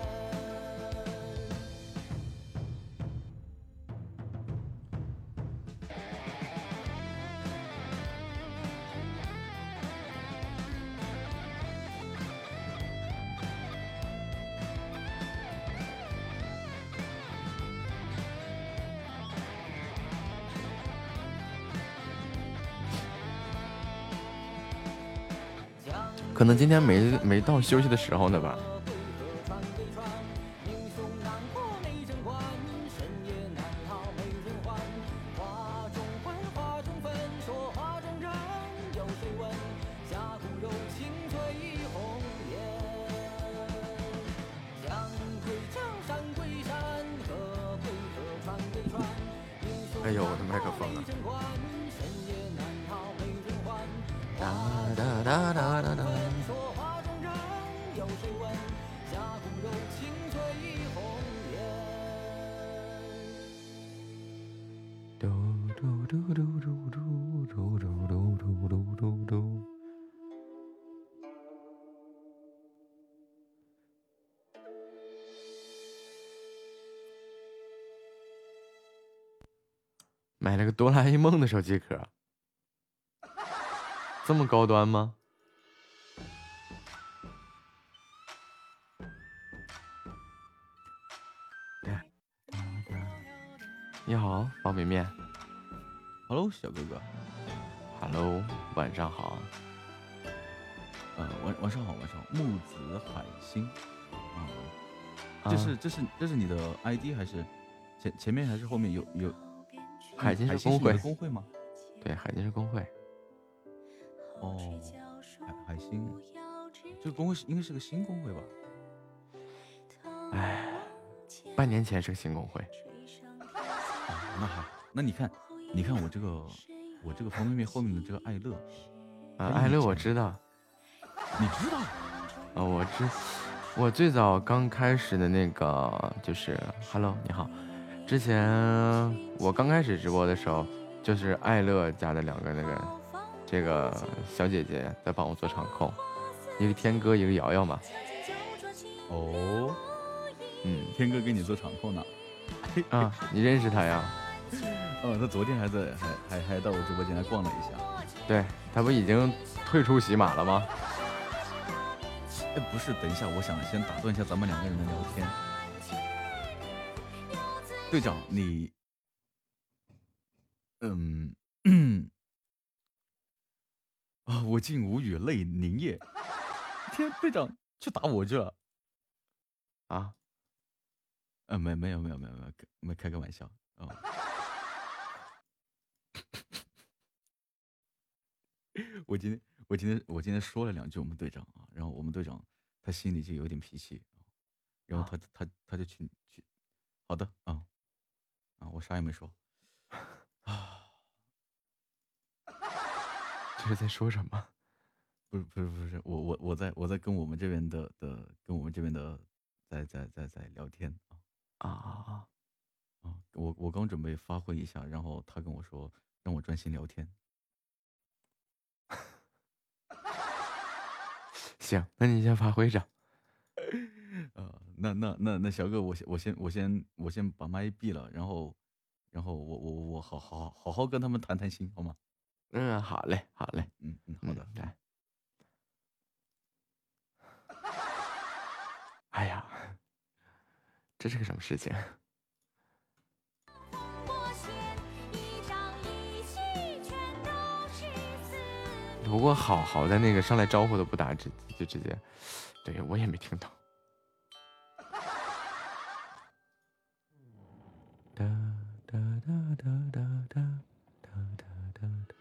今天没没到休息的时候呢吧。哆啦 A 梦的手机壳，这么高端吗？你好，方便面。
Hello，小哥哥
，Hello，晚上好。
呃，晚晚上好，晚上好，木子海星，啊、
啊
这是这是这是你的 ID 还是前前面还是后面有有
海金是工会
工会吗？
对，海金是工会。
哦，海海星，这个工会是应该是个新工会吧？
哎，半年前是个新工会，
哦，那好，那你看，你看我这个我这个方便面后面的这个爱乐，
啊，
哎
艾乐我知道，
你知道？
啊，我知，我最早刚开始的那个就是 Hello，你好，之前我刚开始直播的时候，就是爱乐家的两个那个这个小姐姐在帮我做场控，一个天哥，一个瑶瑶嘛，
哦，
嗯
天哥给你做场控呢？
啊，你认识他呀？
哦，他昨天还在还还还到我直播间来逛了一下。
对他不已经退出喜马了吗？
哎，不是，等一下，我想先打断一下咱们两个人的聊天。队长，你，嗯嗯，啊，我竟无语泪凝噎。天，队长去打我去了。
啊，
呃，没没有没有没有没有，开没开个玩笑 啊。我今天我今天我今天说了两句我们队长啊，然后我们队长他心里就有点脾气，然后他他他就去去，好的啊啊，我啥也没说啊，
这是在说什么？
不是不是不是，我我我在我在跟我们这边的的跟我们这边的在在在在聊天啊
啊啊啊！
啊，我我刚准备发挥一下，然后他跟我说让我专心聊天。
行，那你先发挥着。
呃，那那那那小哥，我先我先我先我先把麦闭了，然后然后我我我好好好好跟他们谈谈心，好吗？
嗯，好嘞，好嘞。
嗯嗯，好的。
来。哎呀，这是个什么事情？不过好好在那个上来招呼都不打，直就直接，对我也没听懂。哒哒哒哒哒哒哒。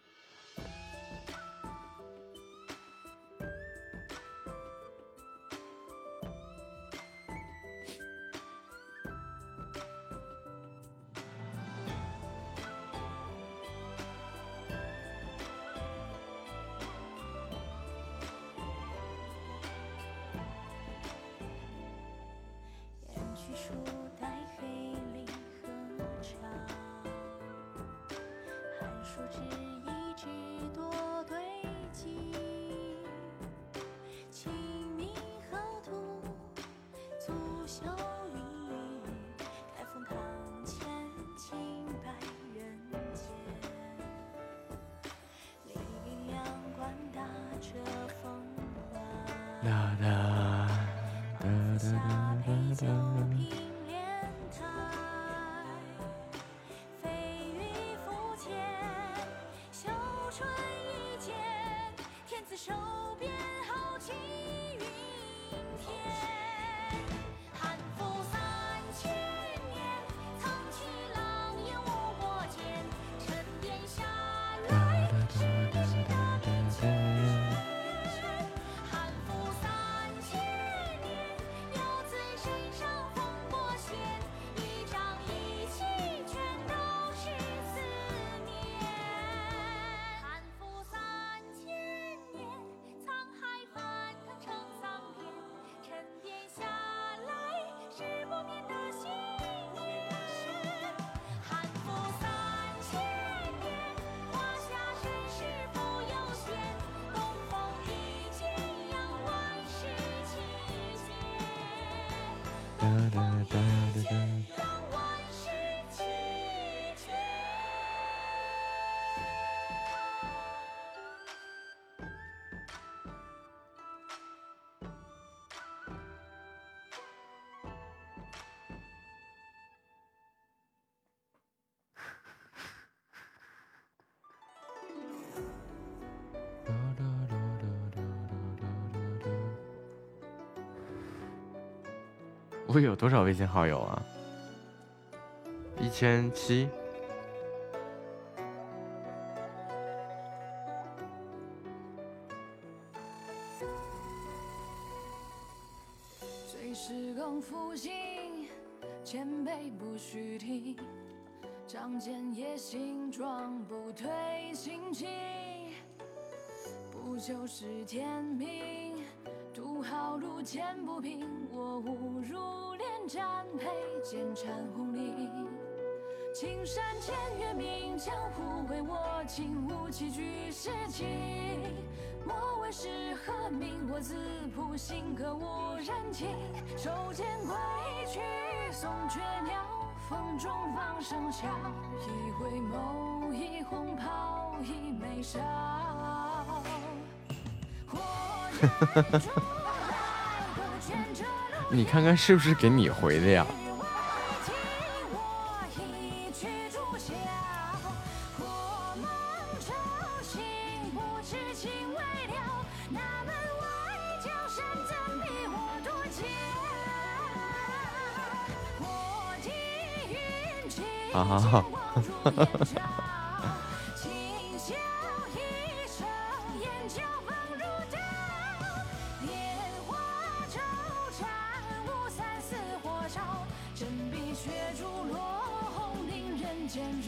树枝一直多堆积，清明河图足秀丽，开封堂前清白人间，力阳管打折风花。
啦啦啦啦啦
啦。da da da da.
我有多少微信好友啊？一千七。
新歌无人听，手间归去送鸟，风中放声笑。一回眸，一红袍，一眉梢。
你看看是不是给你回的呀？啊
哈哈。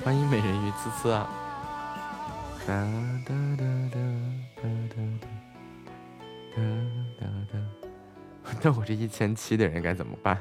欢迎美人鱼呲呲啊！哒哒哒哒哒哒哒哒哒哒，那我这一千七的人该怎么办？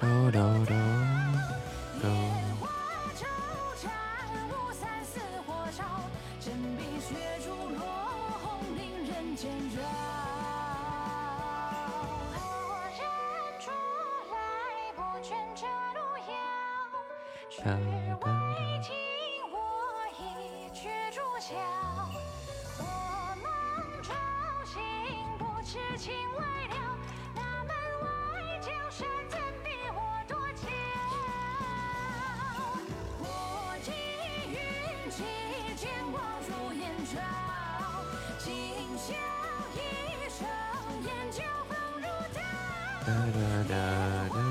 do do do. da, da.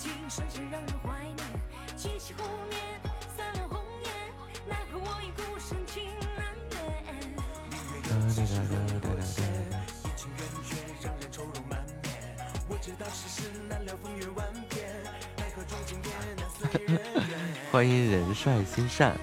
情
让人怀念散红颜奈何我已孤身情难
让人满面我知道世事难料风月万奈何终难随人愿
欢迎人帅心善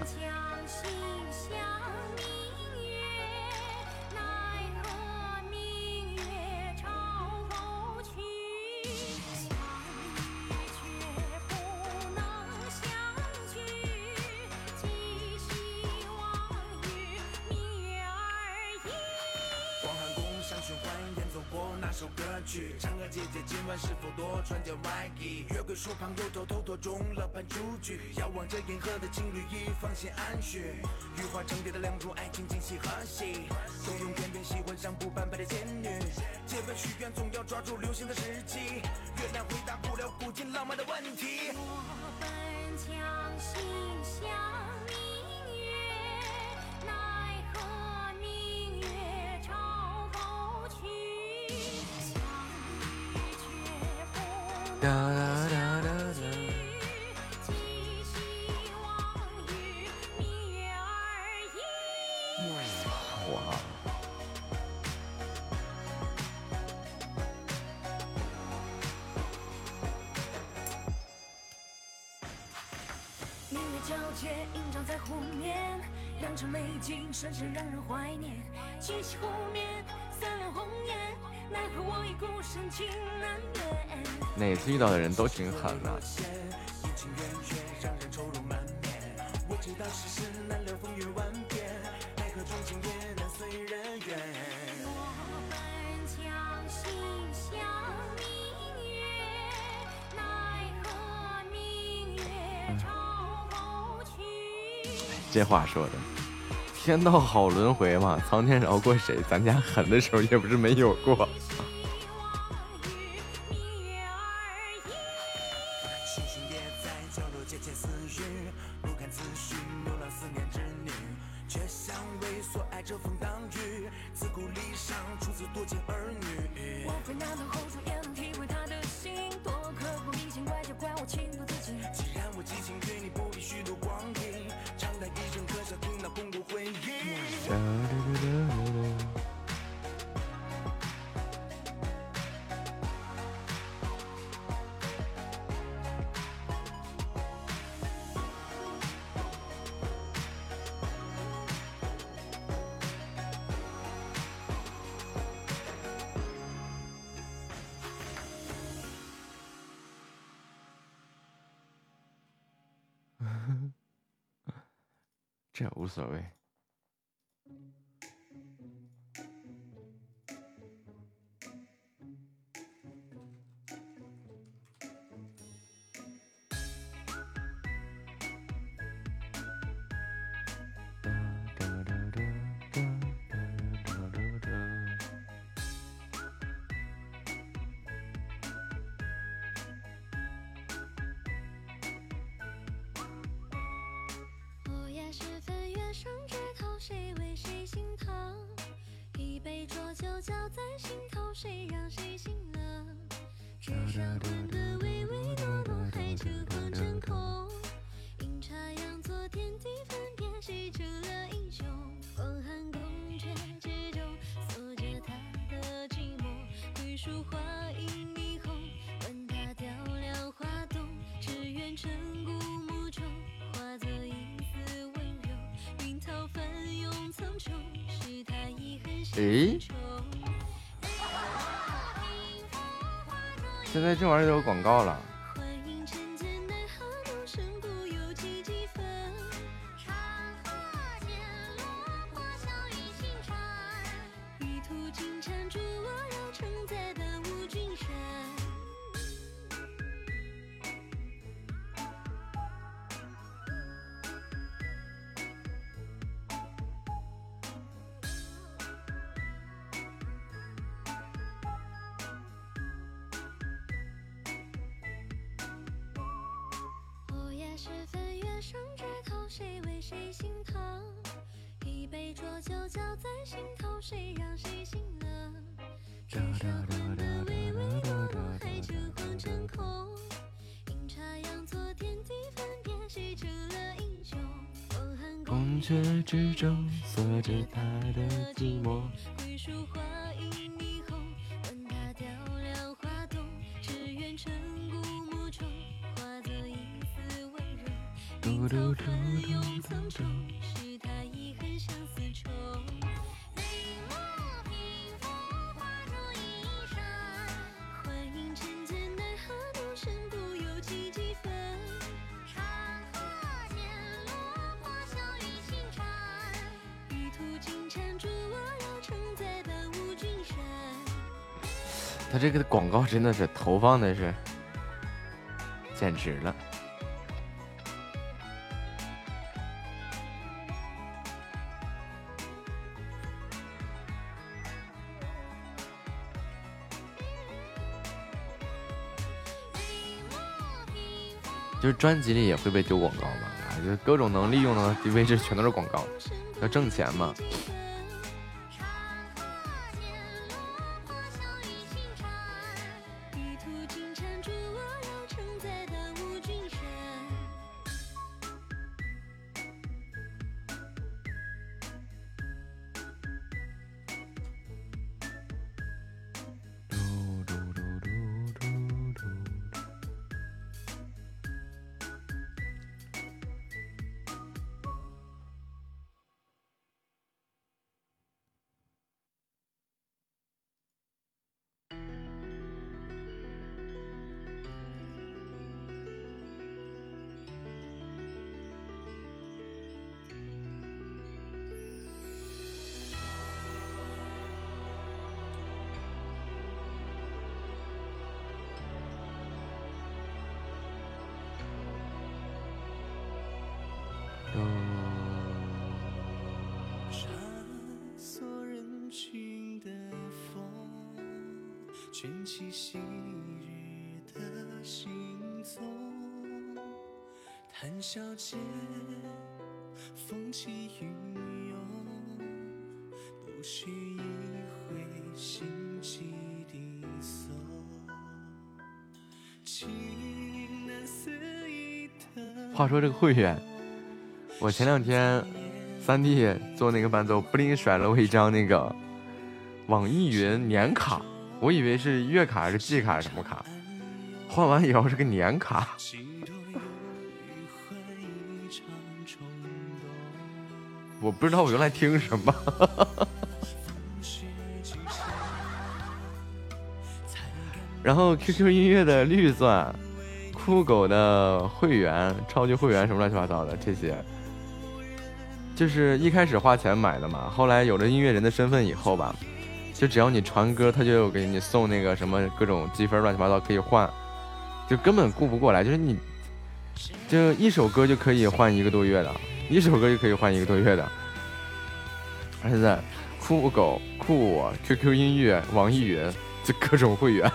天道好轮回嘛苍天饶过谁咱家狠的时候也不是没有过。这
个广告真的是投放的是，简直了。就是专辑里也会被丢广告嘛，啊，就各种能利用的位置全都是广告，要挣钱嘛。说这个会员，我前两天三弟做那个伴奏，不灵甩了我一张那个网易云年卡，我以为是月卡还是季卡什么卡，换完以后是个年卡，我不知道我用来听什么。然后 QQ 音乐的绿钻、酷狗的会员、超级会员什么乱七八糟的这些，就是一开始花钱买的嘛，后来有了音乐人的身份以后吧，就只要你传歌，他就给你送那个什么各种积分乱七八糟可以换，就根本顾不过来，就是你就一首歌就可以换一个多月的，一首歌就可以换一个多月的，而且在酷狗、酷我、QQ 音乐、网易云就各种会员。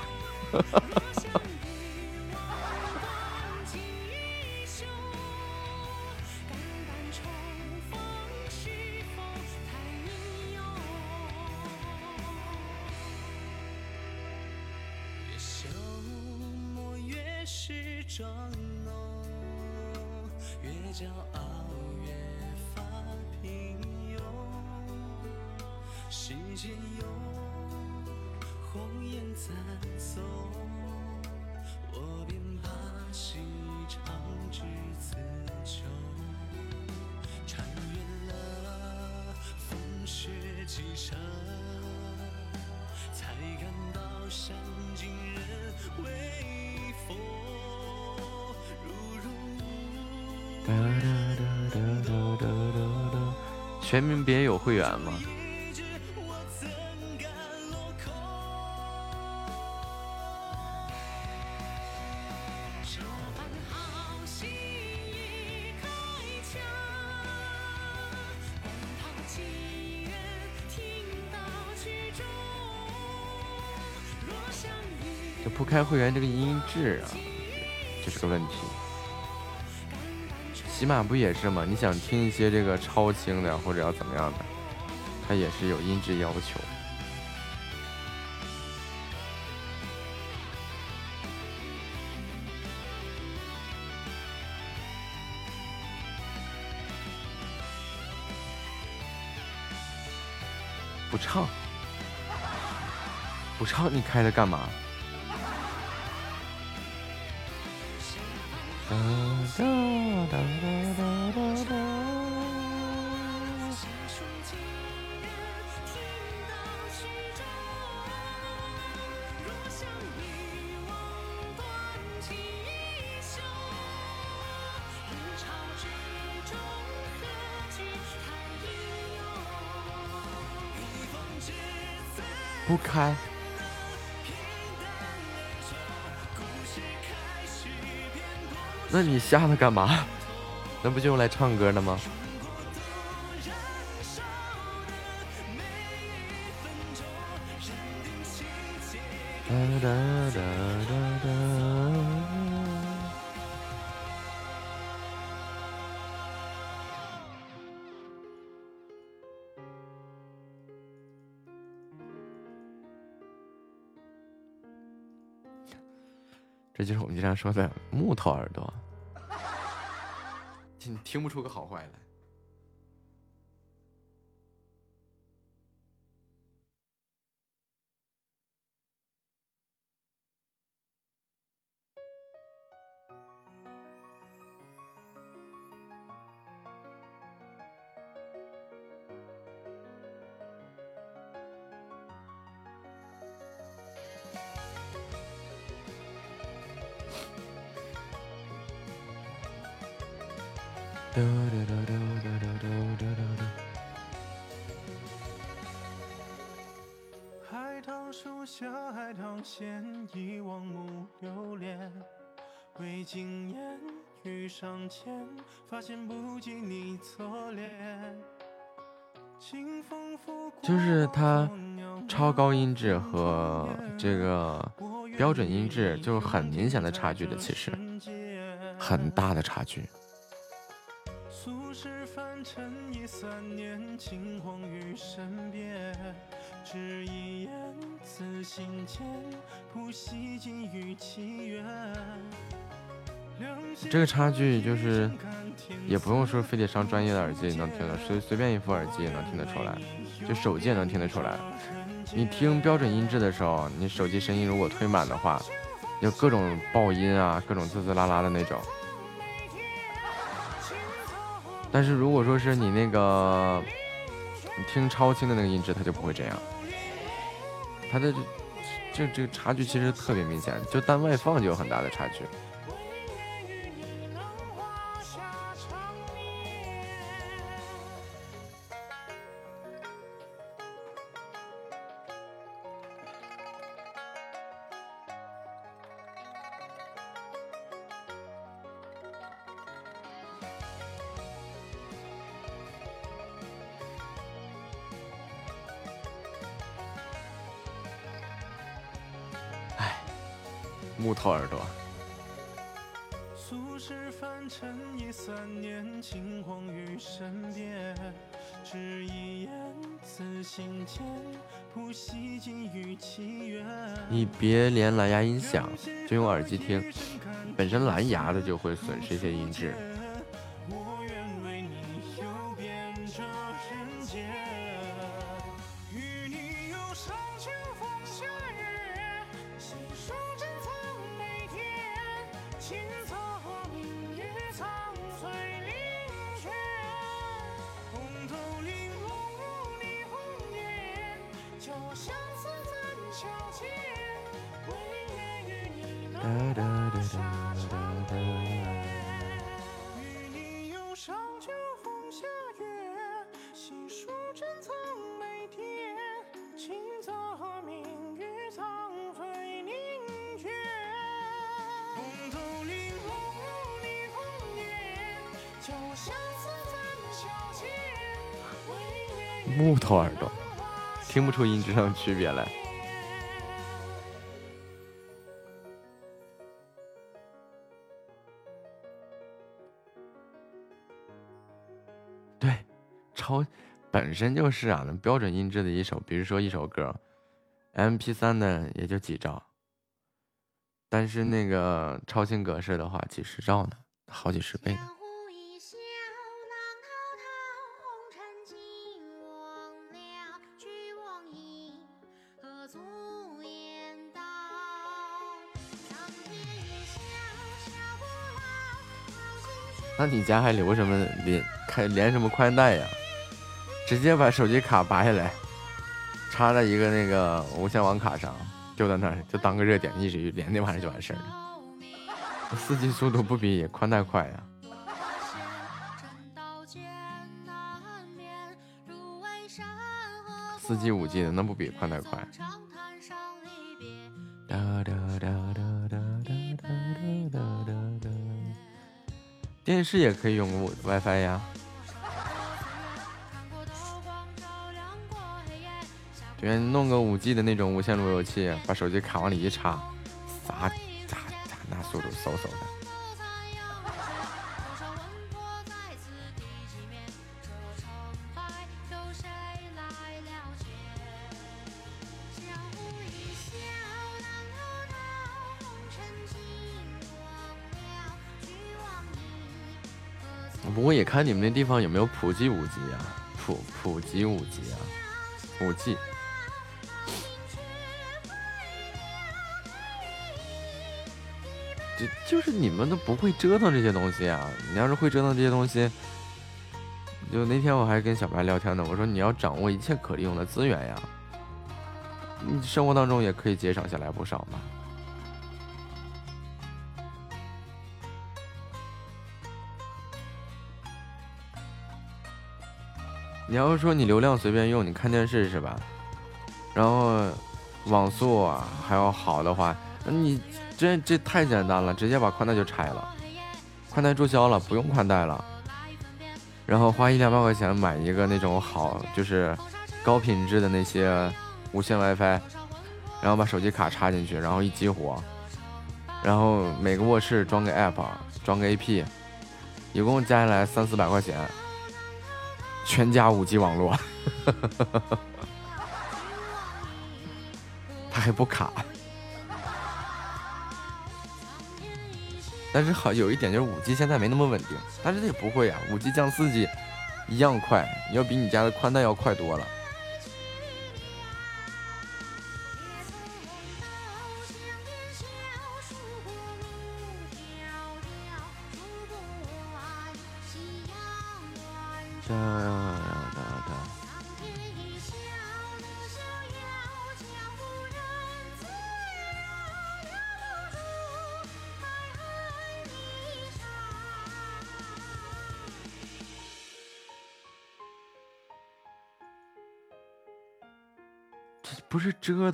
会员
这
个音质啊，这是个问题。喜马不也是吗？你想听一些这个超清的或者要怎么样的，它也是有音质要求。不唱，不唱，你开它干嘛？不开，那你下它干嘛？那不就用来唱歌的吗？哒哒哒哒哒。这就是我们经常说的听不出个好坏来。就是它超高音质和这个标准音质就很明显的差距的，其实很大的差距。
心间，不惜尽于其缘。
这个差距就是也不用说非得上专业的耳机也能听得，随随便一副耳机也能听得出来，就手机也能听得出来。你听标准音质的时候，你手机声音如果推满的话，有各种爆音啊，各种滋滋啦啦的那种。但是如果说是你那个你听超清的那个音质，它就不会这样。它的这这个差距其实特别明显，就单外放就有很大的差距。
蓝牙音响，就用耳机听，本身蓝牙的就会损失一些音质。出音质上的区别来。对，超本身就是啊，那标准音质的一首，比如说一首歌，M P 三呢也就几兆，但是那个超清格式的话，几十兆呢，好几十倍呢。那你家还留什么连开连什么宽带呀？直接把手机卡拔下来，插在一个那个无线网卡上，丢在那儿，就当个热点，一直连那玩意儿就完事儿了。四 G 速度不比宽带快呀？四 G、五 G 的那不比宽带快？哒哒哒哒电视也可以用 WiFi 呀，
看过刀光照亮过黑夜，下
对呀，弄个五 G 的那种无线路由器，把手机卡往里一插，咋咋咋那速度嗖嗖。的你们那地方有没有普及五 G 啊，普普及五 G 啊，五 G。就就是你们都不会折腾这些东西啊！你要是会折腾这些东西，就那天我还跟小白聊天呢，我说你要掌握一切可利用的资源呀，你生活当中也可以节省下来不少嘛。你要是说你流量随便用，你看电视是吧？然后网速啊还要好的话，那你这这太简单了，直接把宽带就拆了，宽带注销了，不用宽带了，然后花一两百块钱买一个那种好就是高品质的那些无线 WiFi，然后把手机卡插进去，然后一激活，然后每个卧室装个 App，装个 AP，一共加起来三四百块钱，全家五 G 网络，他还不卡。但是好有一点就是五 G 现在没那么稳定，但是它也不会啊，五 G 降四 G 一样快，要比你家的宽带要快多了。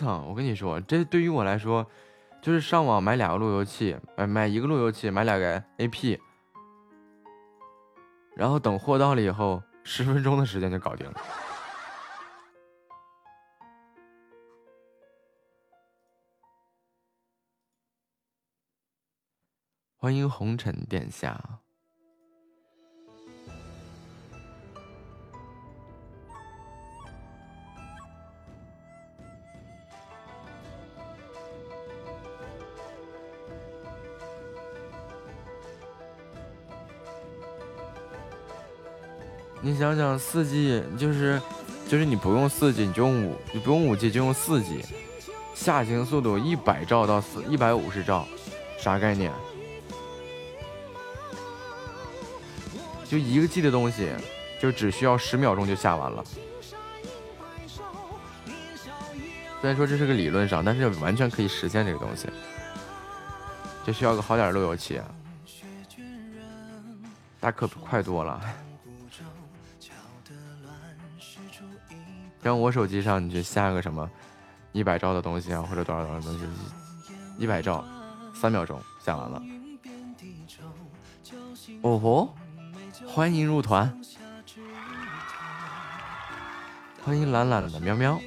我跟你说，这对于我来说，就是上网买两个路由器，买买一个路由器，买两个 AP，然后等货到了以后，十分钟的时间就搞定了。欢迎红尘殿下。
你想想四 G 就是就是你不用四 G 你就用五，你不用五 G 就用四 G，下行速度一百兆到四一百五十兆，啥概念？就一个 G 的东西，就只需要十秒钟就下完了。虽然说这是个理论上，但是完全可以实现这个东西，就需要个好点的路由器，大可快多了。像我手机上，你去下个什么一百兆的东西啊，或者多少多少东西，一百兆，三秒钟下完了。哦吼，欢迎入团，欢迎懒懒的喵喵。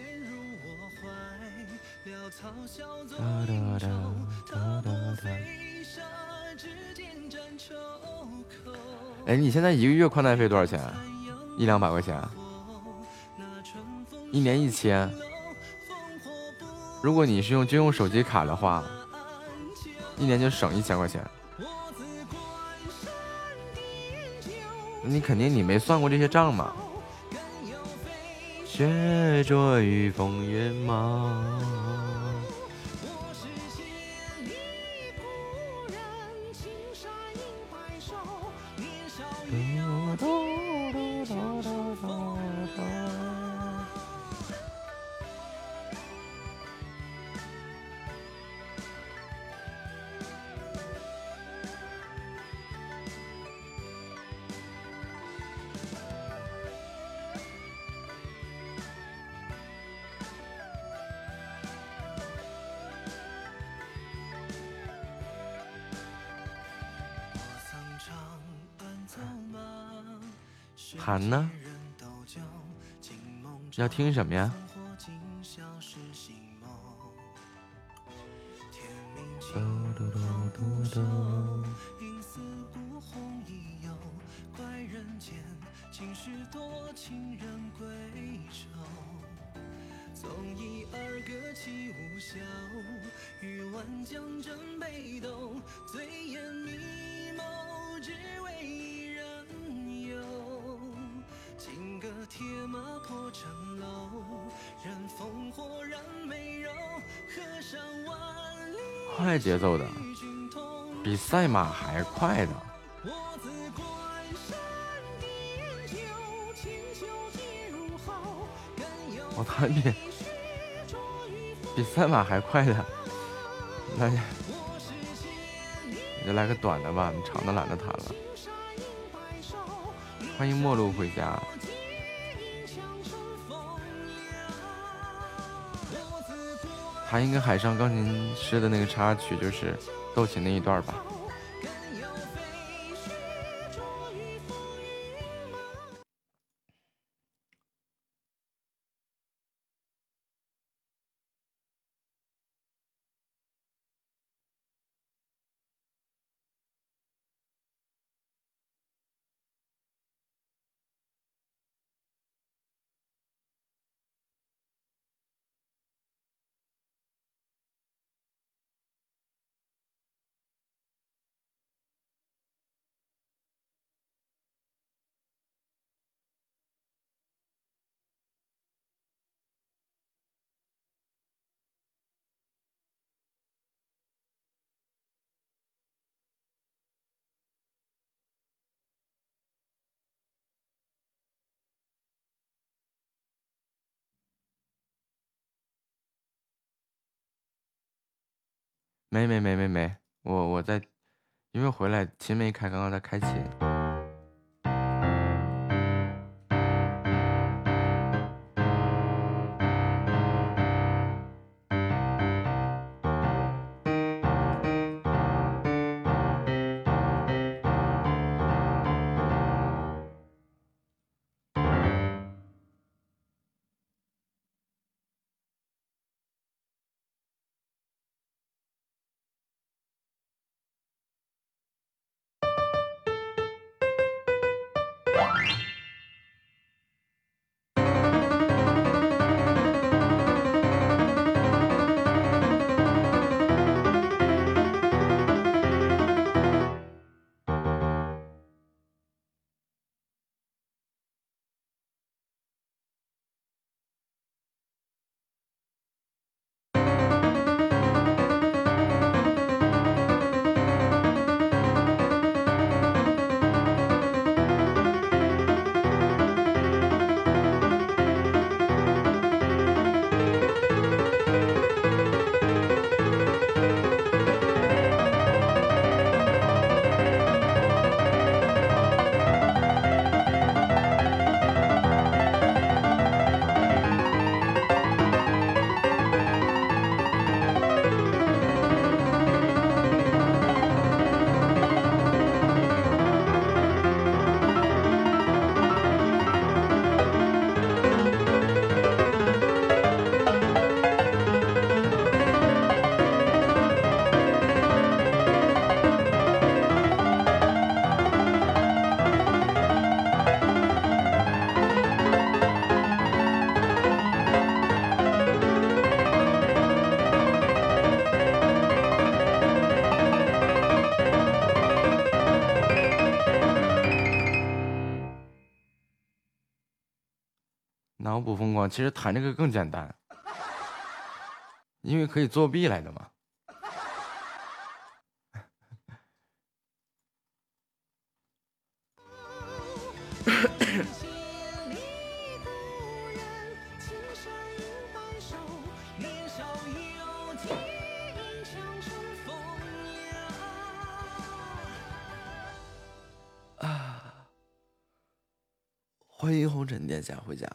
哒哒哒哒哒哒。哎，你现在一个月宽带费多少钱？一两百块钱？一年一千。如果你是用军用手机卡的话，一年就省一千块钱。你肯定你没算过这些账嘛？雪着与风云茫。听什么呀？赛马还快的。我操比！比赛马还快的，来，你就来个短的吧，你长的懒得弹了。欢迎陌路回家。弹一个海上钢琴师的那个插曲就是斗琴那一段吧。没没没没没，我我在，因为回来琴没开，刚刚在开琴。其实弹这个更简单。因为可以作弊来的嘛 欢迎红尘殿下回家。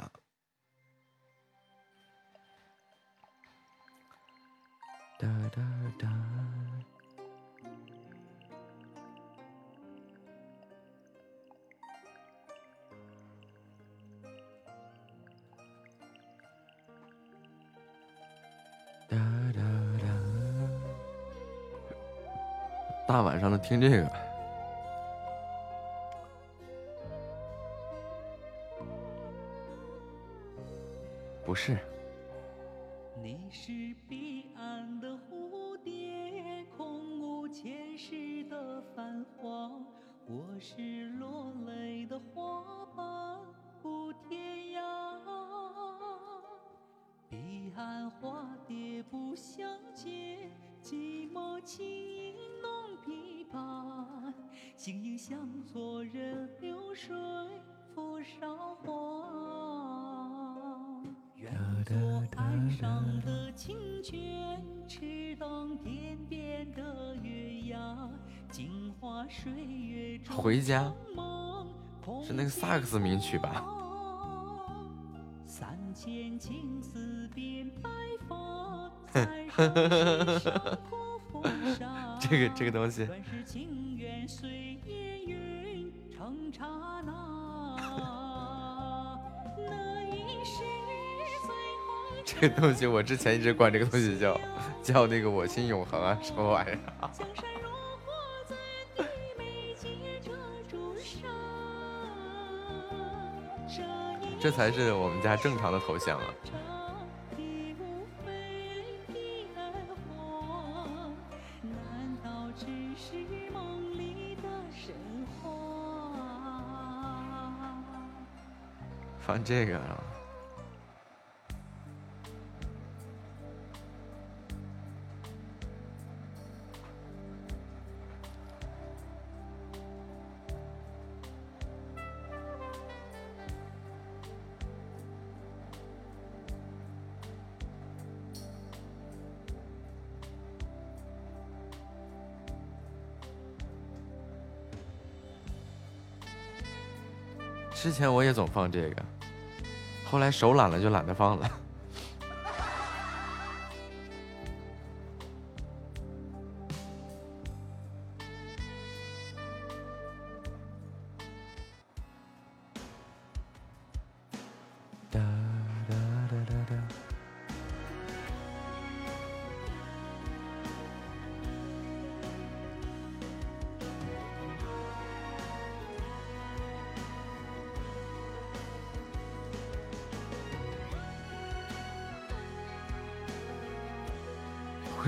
哒哒哒。哒哒哒。大晚上的听这个。不是。
你是冰
回家是那个萨克斯名曲吧？
三千青丝变白发，
这个这个东西。这个东西我之前一直管这个东西叫叫那个我心永恒啊，什么玩意儿？
这
才是我们家正常的头像啊。放这个啊。以前我也总放这个后来手懒了就懒得放了。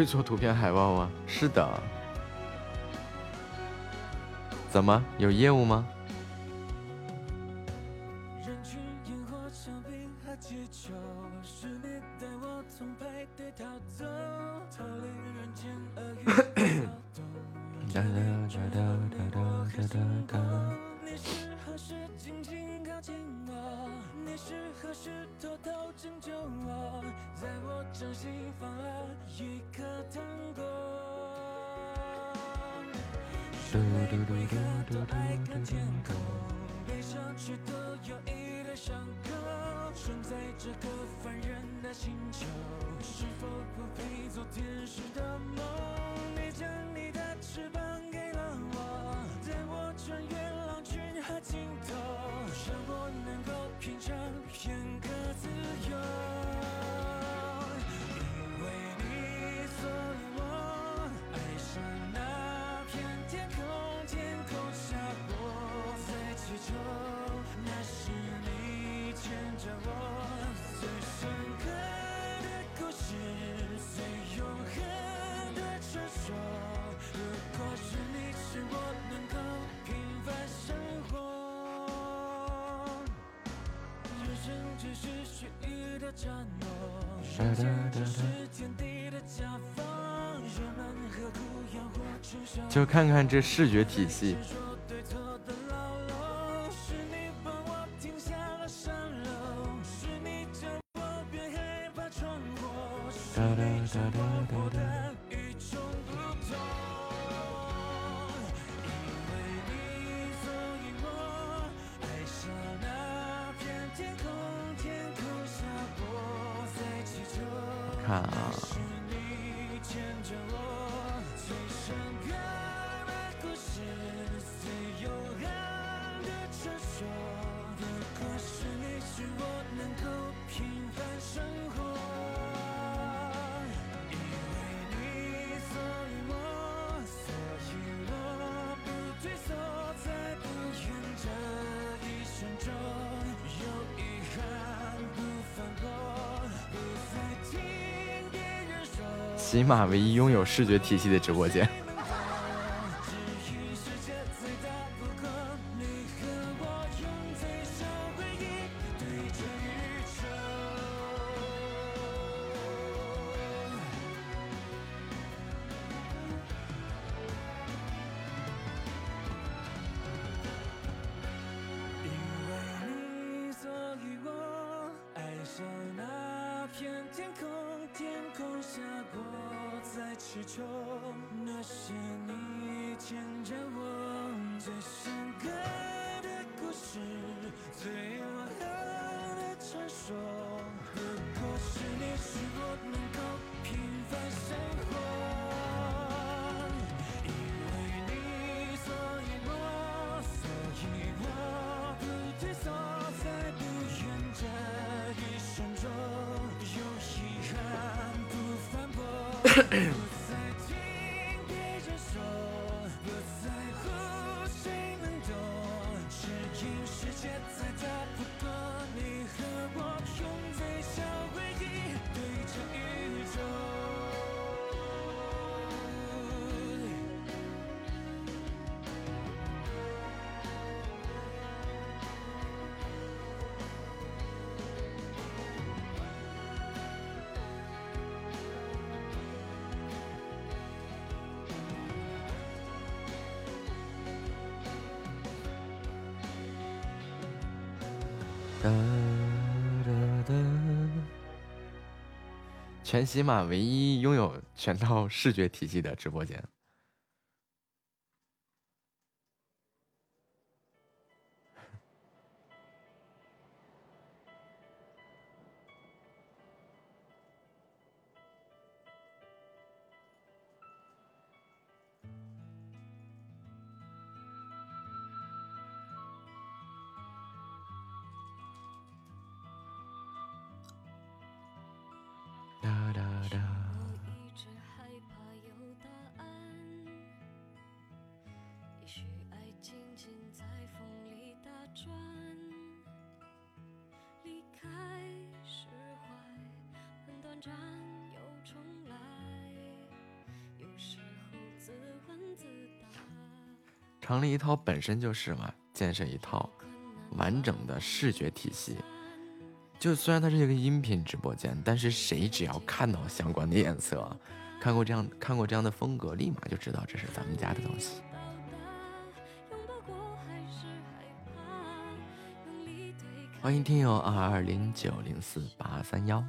做图片海报吗？是的。怎么有业务吗？
这
视觉体系，唯一拥有视觉体系的直播间。
祈求，那是你牵着我最深刻的故事，最永恒的传说。如果是你，是我能够平凡生活。因为你，所以我，所以我不退缩，在不远这一生中，有遗憾不反驳，
全喜马唯一拥有全套视觉体系的直播间。
一
套本身就是嘛，建设一套完整的视觉体系。就虽然它是一个音频直播间，但是谁只要看到相关的颜色，看过这样看过这样的风格，立马就知道这是咱们家的东西。欢迎听友二二零九零四八三幺。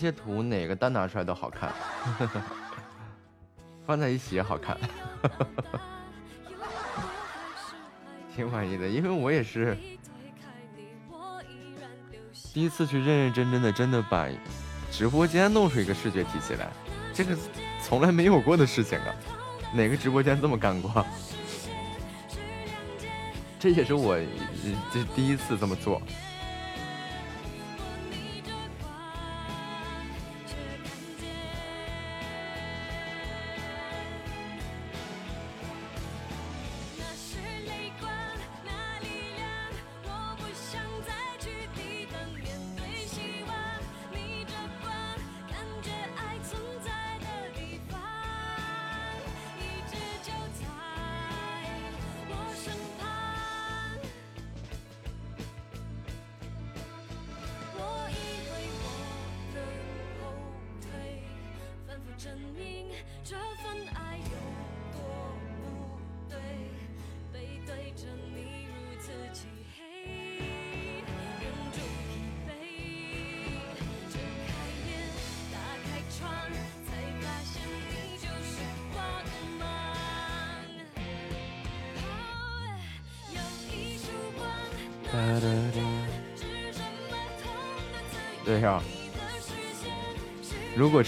这些图哪个单拿出来都好看，放在一起也好看，挺满意的。因为我也是第一次去认认真真的真的把直播间弄出一个视觉体系来，这个从来没有过的事情啊！哪个直播间这么干过？这也是我这第一次这么做。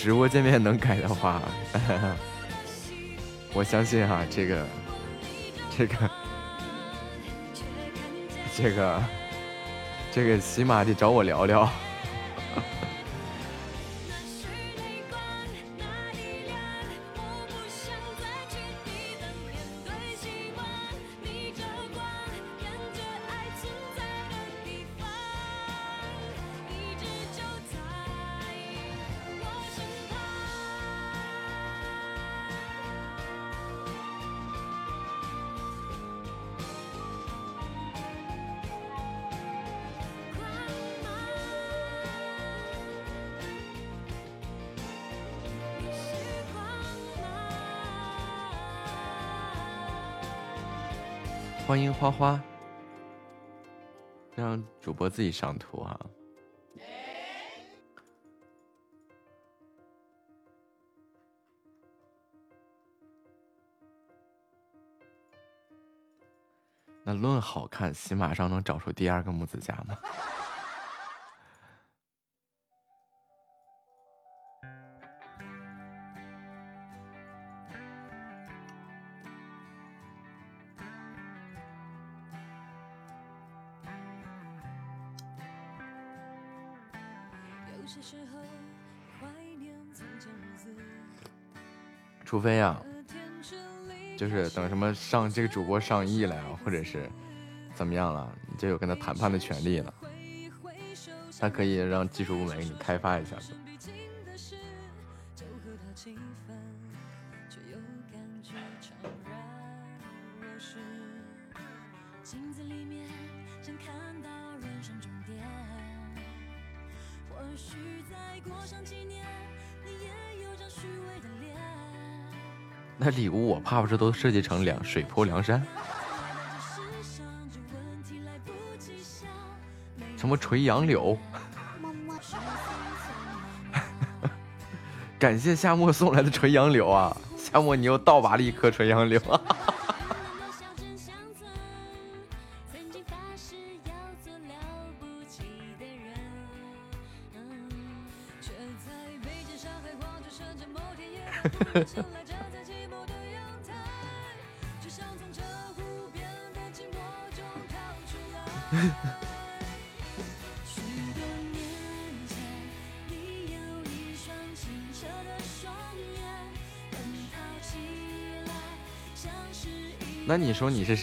直
播界面能改的话，我相信哈、这个这个这个这个起码得找我聊聊。花花，让主播自己上图啊。那论好看，起码上能找出第二个木子家吗？除非啊，
和天真里
就是等什么上这个主播上亿了，或者是怎么样了，你就有跟他谈判的权利了。他可以让技术部门给你开发一下子。我怕不是都设计成两水泊梁山，什么垂杨柳？感谢夏末送来的垂杨柳啊！夏末你又倒拔了一棵垂杨柳啊！
和海。许多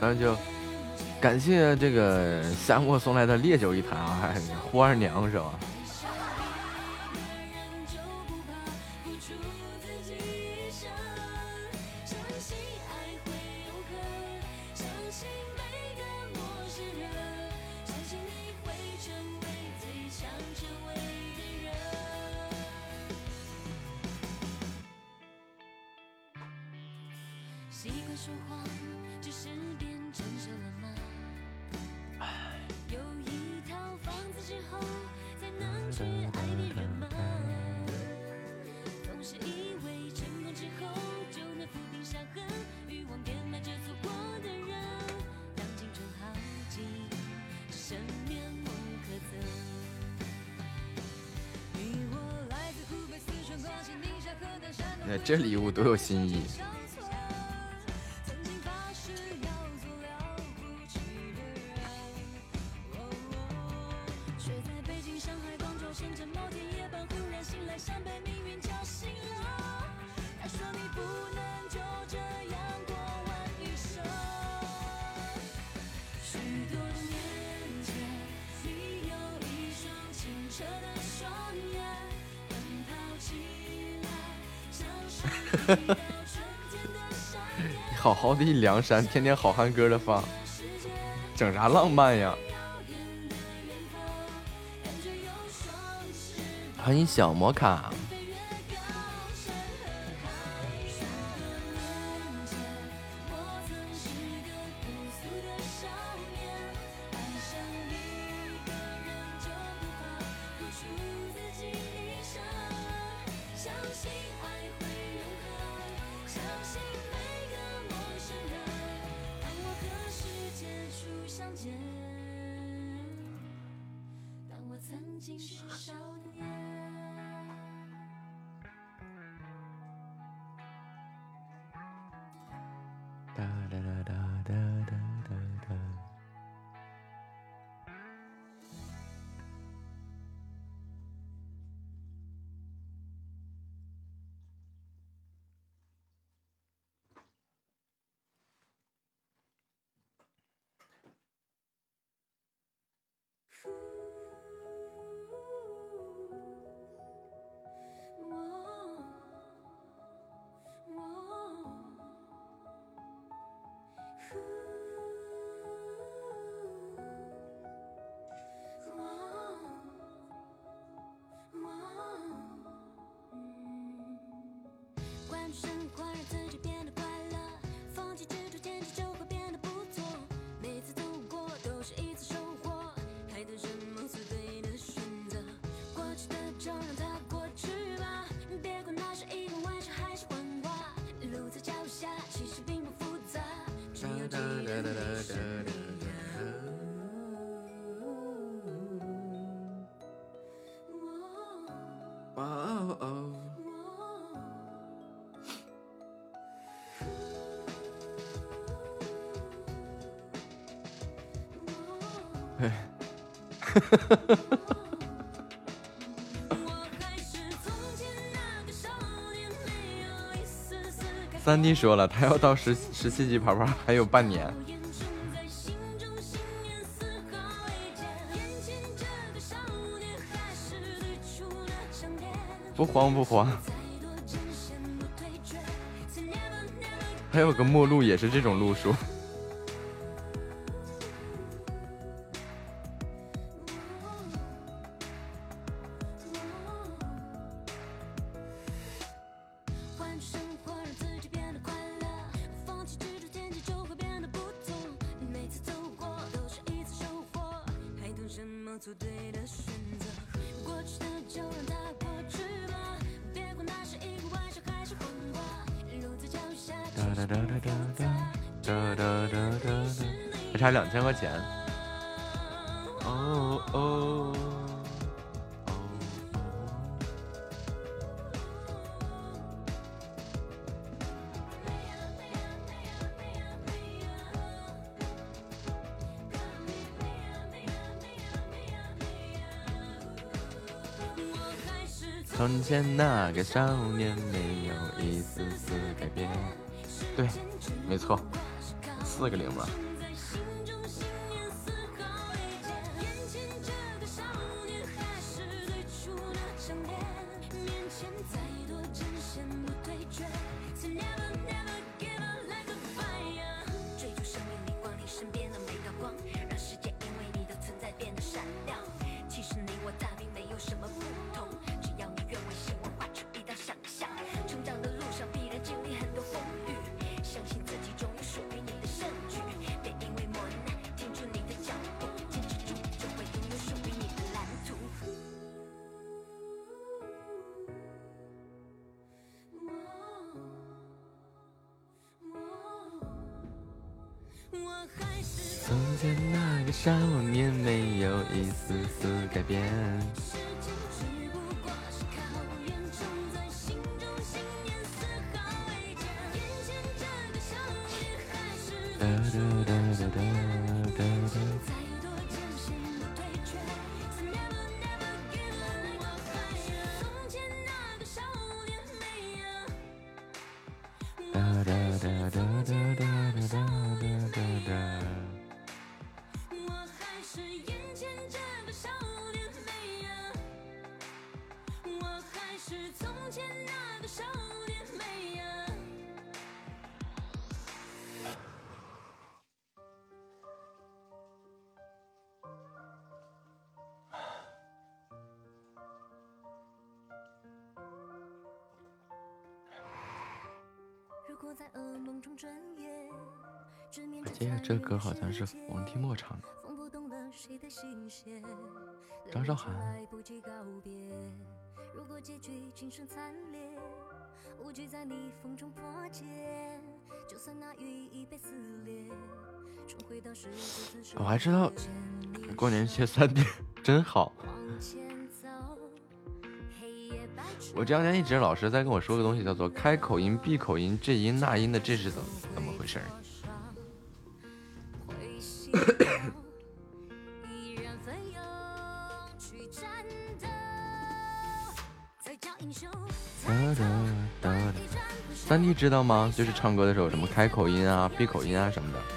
那就感谢这个夏末送来的烈酒一坛啊，还呼二娘是吧？
see 一梁山天天
好汉歌的放，整啥浪漫呀？欢迎小摩卡。三弟说了，他要到十十七级个少还有半年。不慌不慌。还有个末路也是这种路数。哒哒哒哒哒哒哒哒哒，还差两千块钱。哦哦。从前那个少年，没有一丝丝改变。对没错四个零吧。歌好像是王提莫唱的。张韶涵。
如果结局惨烈，无惧在逆风中破茧。就算那羽翼被撕裂，重回到十
我还知道 过年切三天 真好。我这两天一直老师在跟我说个东西，叫做开口音、闭口音、这音那音的，这是怎么怎么回事三弟知道吗？就是唱歌的时候什么开口音啊、闭口音啊什么的。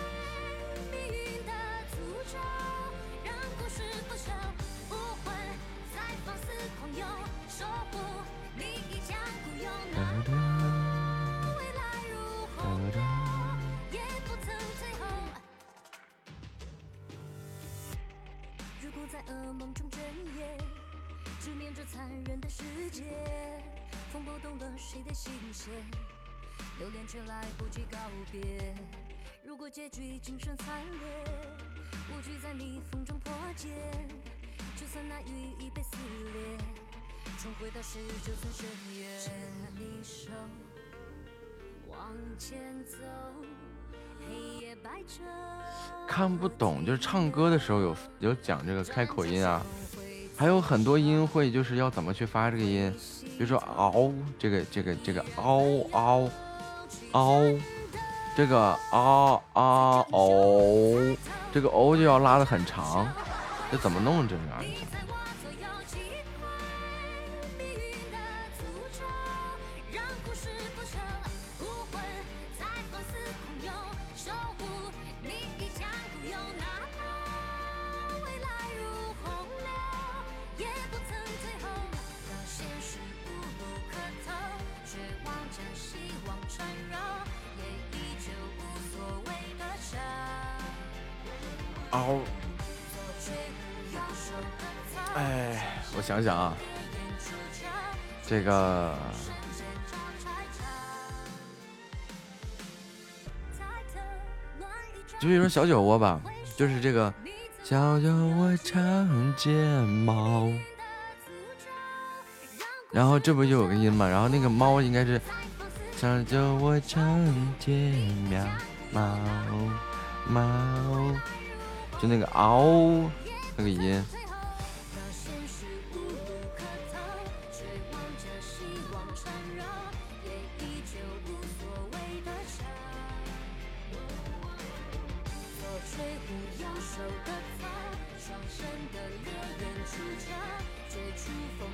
时候有有讲这个开口音啊，还有很多音会就是要怎么去发这个音，比如说嗷，这个这个这个嗷嗷嗷，这个啊啊嗷，这个哦就要拉的很长，这怎么弄这个啊？这个就比如说小酒窝吧，就是这个小酒窝长睫毛，然后这不就有个音嘛，然后那个猫应该是小酒窝长睫毛，猫猫，就那个嗷那个音。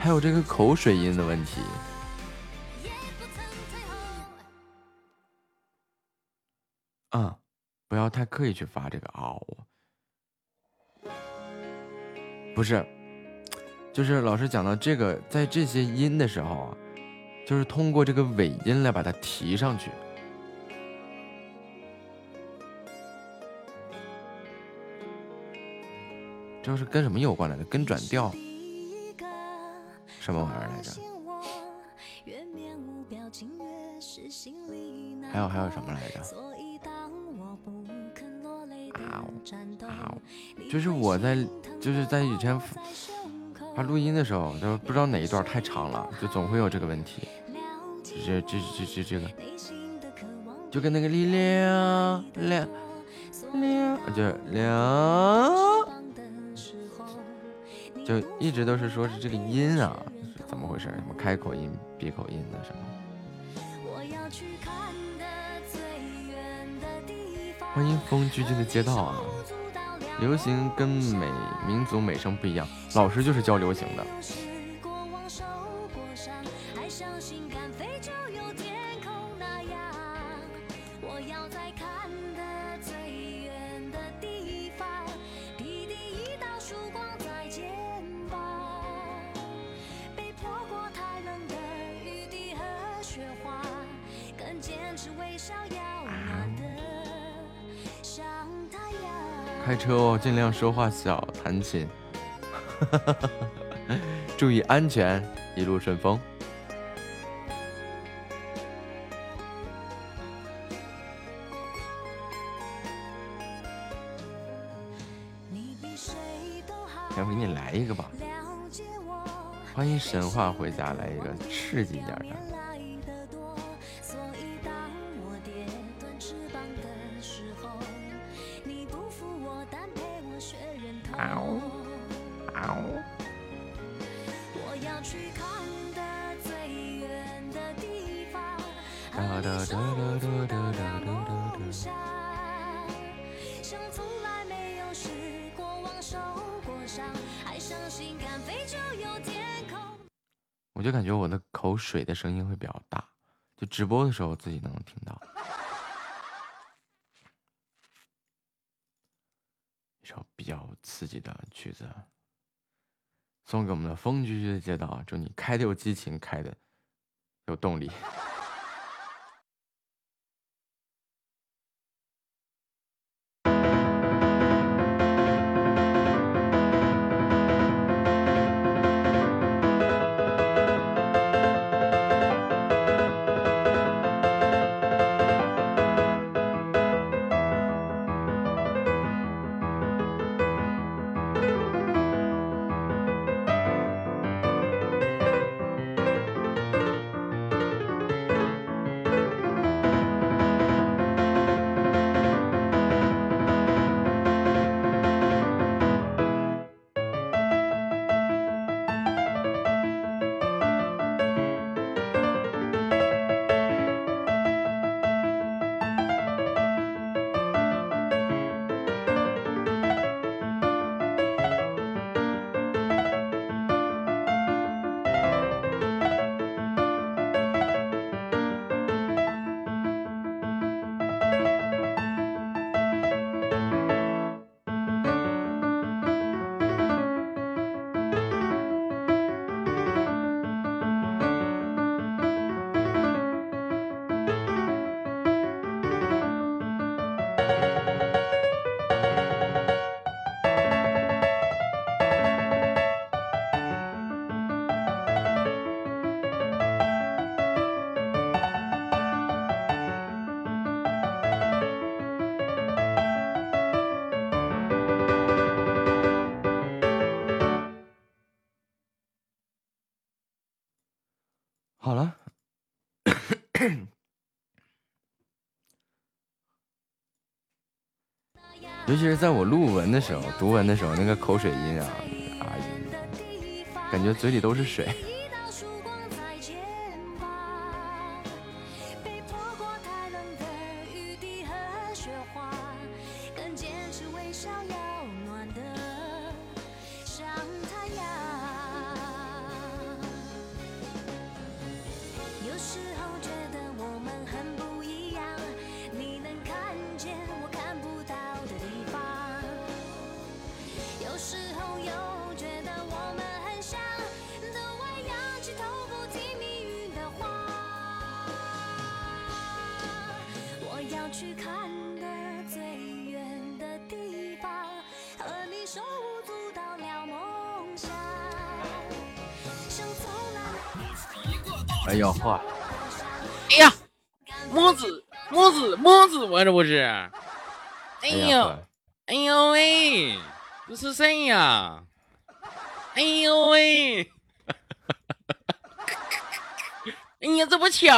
还有这个口水音的问题。啊，不要太刻意去发这个嗷。不是，就是老师讲到这个，在这些音的时候啊，就是通过这个尾音来把它提上去。这是跟什么有关来的？跟转调，什么玩意儿来着？还有还有什么来着？就是我在就是在以前发录音的时候，就不知道哪一段太长了，就总会有这个问题。这这这这这个，就跟那个力量量两就两，就一直都是说是这个音啊，是怎么回事？什么开口音、闭口音的什么？欢迎风居居的街道啊！流行跟美民族美声不一样，老师就是教流行的。尽量说话小，弹琴，注意安全，一路顺风。要不给你来一个吧？欢迎神话回家，来一个刺激一点的。播的时候自己能听到。一首比较刺激的曲子，送给我们的风居居的街道，祝你开的有激情，开的有动力。其是在我录文的时候、读文的时候，那个口水音啊啊，感觉嘴里都是水。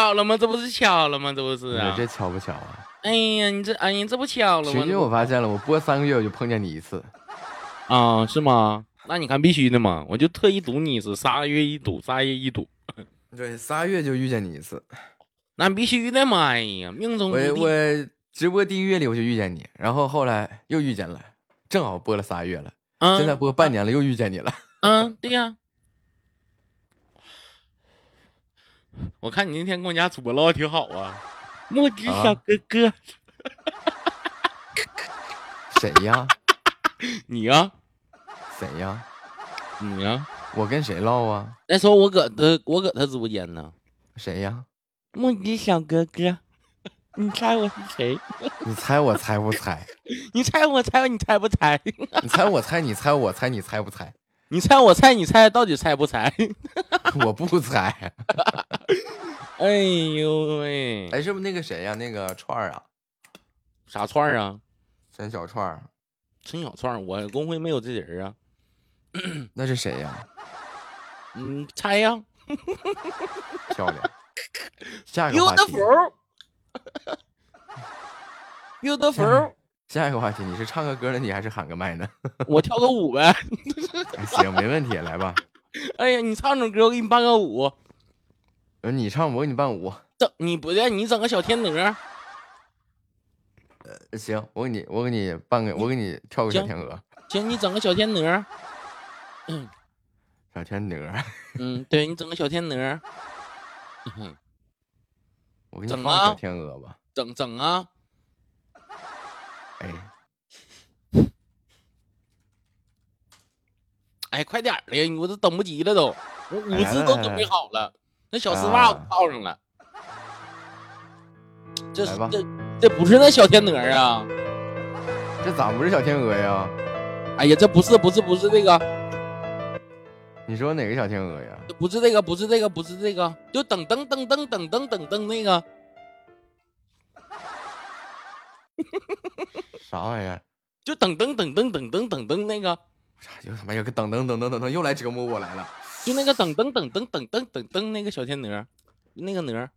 巧了吗？这不是巧了吗？这不是啊
你？这巧不巧啊？
哎呀，你这哎呀，这不巧了吗？
群群我发现了，我播三个月我就碰见你一次。
啊，是吗？那你看必须的嘛，我就特意赌你一次，仨月一赌，仨月一赌，
对，仨月就遇见你一次。
那必须的嘛！哎呀，命中注
我
定。
我直播第一个月里我就遇见你，然后后来又遇见了，正好播了仨月了，
嗯
现在播半年了又遇见你了。
嗯，对呀。我看你那天跟我家主播唠的挺好啊，木子
啊
小哥哥，
谁呀？
你呀、
谁呀？
你呀、
我跟谁唠啊？
那时候我搁他我搁他直播间呢，
谁呀？
木子小哥哥，你猜我是谁？
你猜我猜不猜？
你猜我猜你猜不猜？
你猜我猜，你猜我猜，你猜不猜？
你猜我猜你猜，到底猜不猜？
我不猜。
哎呦喂，
哎，是不是那个谁呀？那个串儿啊，
啥串儿啊？
陈小串儿，
陈小串儿，我公会没有这人啊。
那是谁呀？
嗯，猜呀。
漂亮。下一个话题
，Beautiful，Beautiful，
下一个话题，你是唱个歌呢，你还是喊个麦呢？
我跳个舞呗。
哎行，没问题，来吧。
哎呀，你唱首歌，我给你伴个舞。
呃你唱，我给你伴舞。
整你不对，你整个小天鹅。
呃行，我给你，我给你伴个，我给你跳个小天鹅，
行，你整个小天鹅。
小天鹅，
嗯，对你整个小天鹅。嗯
我给你放小天鹅吧。
整整啊！
哎，
哎，快点儿的，我都等不及了都，我舞姿都准备好了，那小丝
啊
袜我套上了。这这这不是那小天鹅啊！
这咋不是小天鹅呀？
哎呀，这不是不是不是这个，
你说哪个小天鹅呀？
不是这个，不是这个，不是这个，就噔噔噔噔噔噔噔噔那个，
啥玩意儿？
就噔噔噔噔噔噔噔噔那个，
啥就他妈有个噔噔噔噔噔噔，又来折磨我来了。
就那个噔噔噔噔噔噔噔噔那个小天鹅，那个鹅，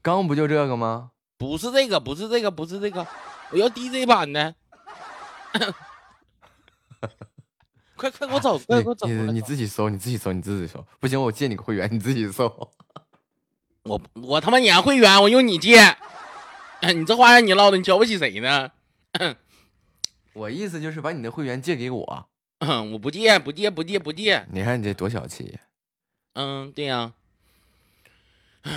刚不就这个吗？
不是这个，不是这个，不是这个，我要 DJ 版的。快快给我找，快
你
给我找
你你自己搜，你自己搜，你自己搜。不行，我借你个会员，你自己搜。
我我他妈撵会员，我用你借。哎 你这话让你唠的，你瞧不起谁呢？
我意思就是把你的会员借给我。
我不借，不借，不借，不借。
你看你这多小气。
嗯，对呀、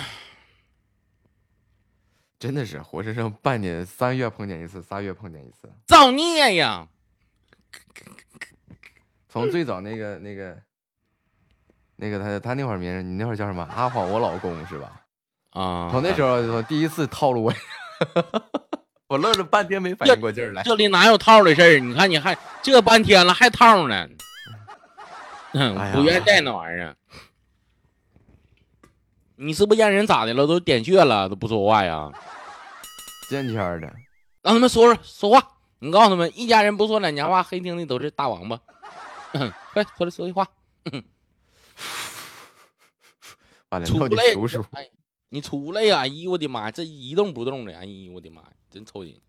真的是活生生半年三月碰见一次，仨月碰见一次。
造孽呀！
从最早那个那个那个他他那会儿名儿，你那会儿叫什么？阿晃我老公是吧？
啊，
从那时候从第一次套路我，我乐了半天没反应过劲儿来。
这里哪有套的事儿？你看你还这半天了还套呢，不愿意带那玩意儿。你是不是让人咋的了？都点穴了，都不说话呀？
见天儿的，
让他们说说说话。你告诉他们，一家人不说两家话，黑听的都是大王八。快回来说句话，
完了，到底
出来
数数。
哎，你出来呀！哎呦我的妈，这一动不动的，哎呦我的妈，真抽筋。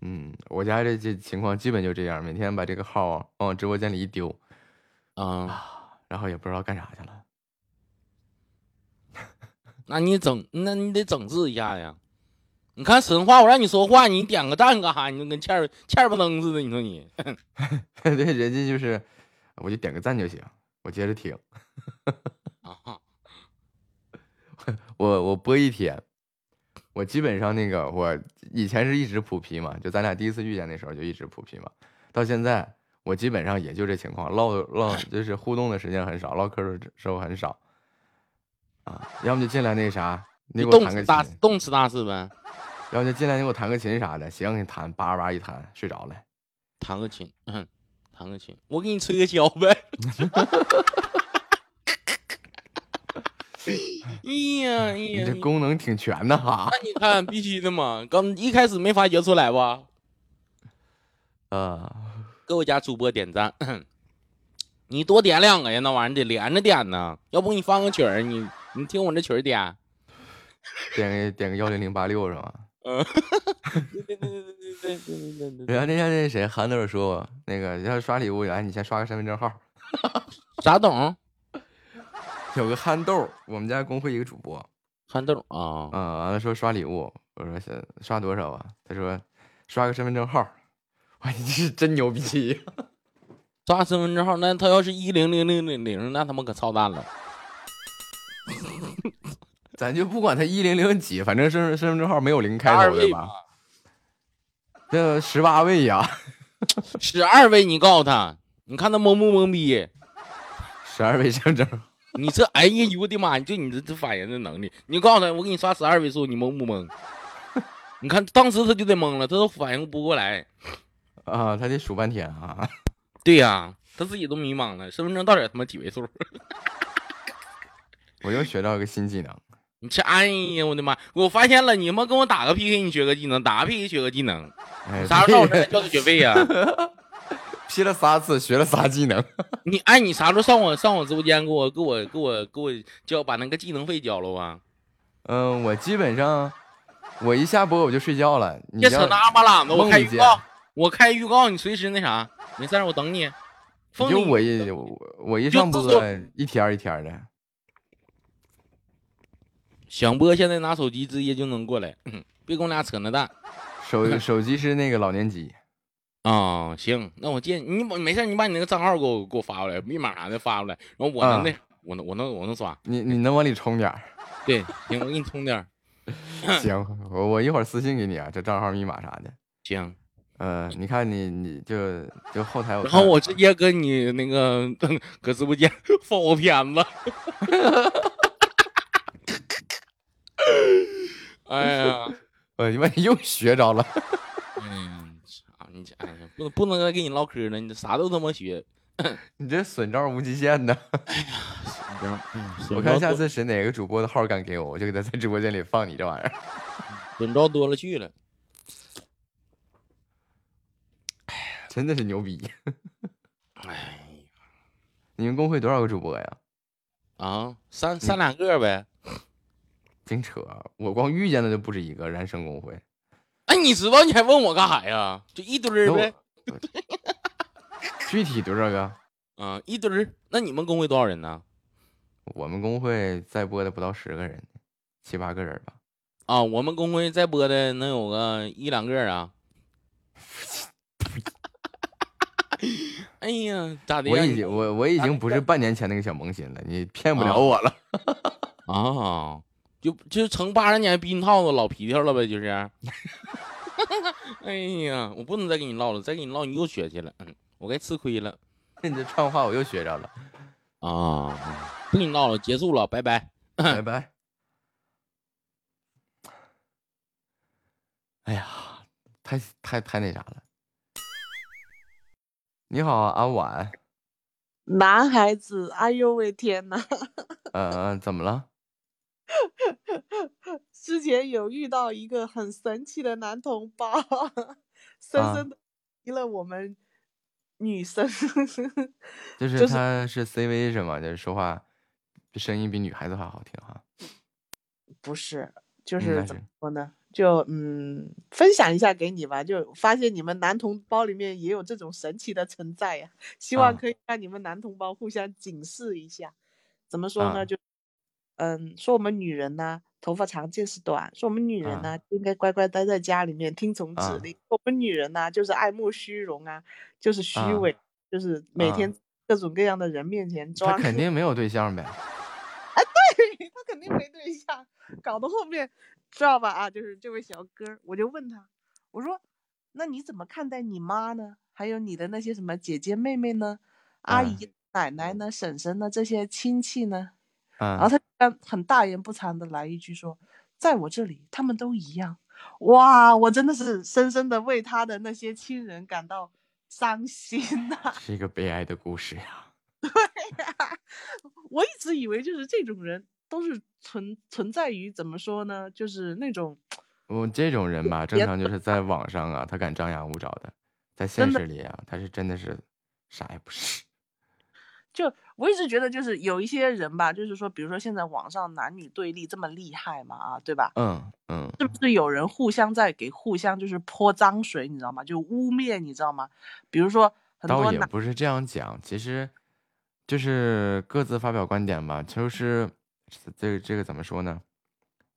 嗯，我家这这情况基本就这样，每天把这个号啊往我直播间里一丢，
啊，
然后也不知道干啥去了。
那你整，那你得整治一下呀。你看神话，我让你说话，你点个赞干啥？你就跟欠儿欠儿不登似的。你说你，
对，人家就是，我就点个赞就行，我接着听。
啊，
我我播一天，我基本上那个我以前是一直普皮嘛，就咱俩第一次遇见那时候就一直普皮嘛，到现在我基本上也就这情况，唠唠就是互动的时间很少，唠嗑的时候很少，啊，要么就进来那啥，你
你
给我弹个
大
琴，
动词大事呗，
要么就进来你给我弹个琴啥的，行，给你弹，叭叭一弹，睡着了。
弹个琴，嗯，弹个琴，我给你吹个箫呗。哎呀哎呀
你这，功能挺全的哈。
那你看必须的嘛，刚一开始没发觉出来吧？
啊，
给我家主播点赞，你多点两个呀，那玩意儿得连着点呢，要不你放个曲儿，你你听我这曲儿点，
点个点个幺零零八六是吗？
嗯，对对对对对对对对对对
然后那天那谁韩德尔说我那个要刷礼物，来你先刷个身份证号。
啥董？
有个憨豆，我们家公会一个主播，
憨豆啊，
啊，完了说刷礼物，我说是刷多少啊？他说刷个身份证号。哇，你这是真牛逼！
刷身份证号，那他要是一零零零零零，那他妈可操蛋了。
咱就不管他一零零几，反正身份身份证号没有零开头的吧？？这十八位呀，
十二位，你告诉他，你看他懵不懵逼？
十二位身份证号。
你这，哎呀，我的妈！就你这这反应的能力，你告诉他，我给你刷十二位数，你懵不懵？你看当时他就得懵了，他都反应不过来。
啊，他得数半天啊！
对呀、他自己都迷茫了，身份证到底他妈几位数？
我又学到一个新技能，
你这，哎呀，我的妈！我发现了，你他妈跟我打个 PK，你学个技能，打个 PK 学个技能，
哎，
啥时候到我这来 交的学费呀、
批了仨次，学了仨技能。
你哎，你啥时候上我上我直播间给我给我给我给我交把那个技能费交了啊？
嗯，我基本上我一下播我就睡觉了。你
别扯
要
那巴拉子，我开预告，我开预告，你随时那啥，没事儿，我等你。封你
就我一我我一上播一天一天的。
想播，现在拿手机直接就能过来，别跟我俩扯那蛋
手手机是那个老年机，
啊、行，那我借你把没事儿，你把你那个账号给我给我发过来，密码啥的发过来，然后我能
啊
那、我能我能我能刷，
你你能往里充点儿。
对，行，我给你充点儿，
行，我我一会儿私信给你啊，这账号密码啥的。
行，
呃，你看你你就就后台我
然后我直接跟你那个搁直播间放我片子。哎呀，
我，你妈你又学着了。
哎呀，操你这哎，不能不能再跟你唠嗑了，你这啥都他妈学。
你这损招无极限呢！
行，
我看下次谁哪个主播的号敢给我，我就给他在直播间里放你这玩意儿。
损招多了去了。
真的是牛逼！
哎呀
你们公会多少个主播呀？
啊，三三两个呗。
净扯！我光遇见的就不止一个燃生公会。
哎，你知道你还问我干啥呀？就一堆儿呗。
具体多少个？
啊，一堆儿。那你们工会多少人呢？
我们工会在播的不到十个人，七八个人吧。
啊，我们工会在播的能有个一两个啊。哎呀，咋的呀？你
我已经我我已经不是半年前那个小萌新了，你骗不了我了。
啊，就就成八十年避孕套子老皮条了呗，就是。哎呀，我不能再跟你唠了，再跟你唠你又学去了，嗯，我该吃亏了
你这串话我又学着了，
啊！不跟你唠了，结束了，拜拜。
拜拜。哎呀，太太太那啥了。你好啊，阿婉，
男孩子，哎呦喂天呐，
呃，怎么了？
之前有遇到一个很神奇的男同胞，深
啊
深的迷了我们女生。
就是
就是
他是 CV 是吗？就是说话声音比女孩子还好听哈。
不是，就
嗯
是怎么说呢？就嗯，分享一下给你吧。就发现你们男同胞里面也有这种神奇的存在呀，希望
啊
可以让你们男同胞互相警示一下。怎么说
啊
呢？就嗯，说我们女人呢，头发长见识短；说我们女人呢，应该乖乖待在家里面听从指
啊
令；我们女人呢，就是爱慕虚荣啊，就是虚
啊
伪，就是每
啊
天各种各样的人面前装。
他肯定没有对象呗。
哎，对他肯定没对象，搞到后面知道吧？啊，就是这位小哥，我就问他，我说，那你怎么看待你妈呢？还有你的那些什么姐姐妹妹呢？阿
嗯
姨、奶奶呢？婶婶呢？这些亲戚呢？然后
嗯，
他很大言不惭的来一句说，在我这里他们都一样。哇，我真的是深深的为他的那些亲人感到伤心呐、
是一个悲哀的故事呀。
对呀我一直以为就是这种人都是存存在于怎么说呢？就是那种
我这种人吧，正常就是在网上啊，他敢张牙舞爪的，在现实里啊，他是真的是啥也不是。
就我一直觉得，就是有一些人吧，就是说，比如说现在网上男女对立这么厉害嘛，啊，对吧？
嗯嗯，
是不是有人互相在给互相就是泼脏水，你知道吗？就污蔑，你知道吗？比如说很
倒也
多男，
不是这样讲，其实就是各自发表观点吧。就是这个这个怎么说呢？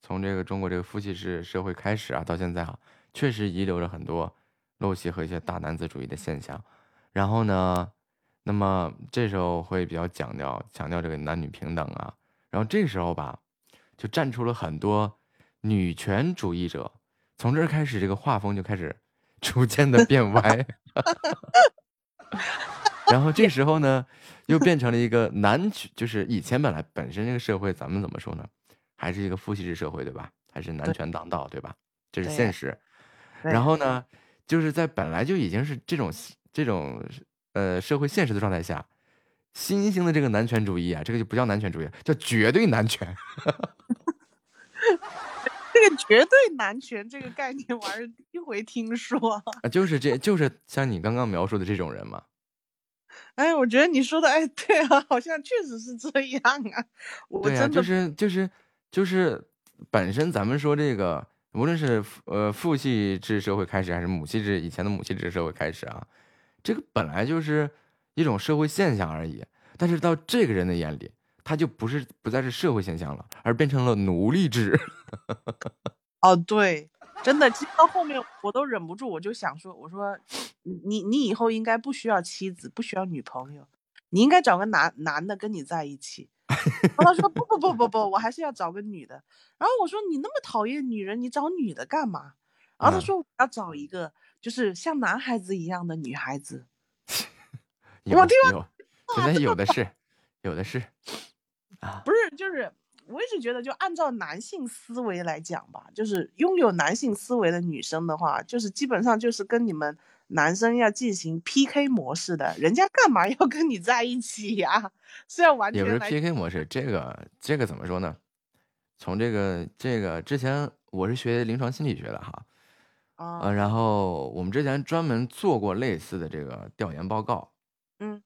从这个中国这个父系制社会开始啊，到现在啊，确实遗留了很多陋习和一些大男子主义的现象。然后呢，那么这时候会比较强调强调这个男女平等啊。然后这时候吧，就站出了很多女权主义者。从这儿开始，这个画风就开始 逐渐的变歪。然后这时候呢，又变成了一个男权，就是以前本来本身这个社会，咱们怎么说呢？还是一个父系制社会，对吧？还是男权当道，对吧？这是现实。然后呢，就是在本来就已经是这种这种呃社会现实的状态下，新兴的这个男权主义啊，这个就不叫男权主义，叫绝对男权。
这个绝对男权这个概念，我还是第一回听说。
啊，就是这就是像你刚刚描述的这种人嘛。
哎，我觉得你说的，哎，对啊，好像确实是这样啊。我真的
就是就是就是本身咱们说这个，无论是呃父系制社会开始，还是母系制以前的母系制社会开始啊，这个本来就是一种社会现象而已。但是到这个人的眼里，他就不是不再是社会现象了，而变成了奴隶制。
哦，对，真的，其实到后面我都忍不住，我就想说，我说你你你以后应该不需要妻子，不需要女朋友，你应该找个男男的跟你在一起。然后他说不不不不不，我还是要找个女的。然后我说你那么讨厌女人，你找女的干嘛？然后他
嗯
说我要找一个就是像男孩子一样的女孩子。
有
我听
有，现在有的是，有的是啊。
不是，就是我一直觉得，就按照男性思维来讲吧，就是拥有男性思维的女生的话，就是基本上就是跟你们男生要进行 PK 模式的，人家干嘛 要跟你在一起呀？是要完
也不是 PK 模式，这个这个怎么说呢？从这个这个之前我是学临床心理学的哈，呃，
啊，
然后我们之前专门做过类似的这个调研报告，
嗯。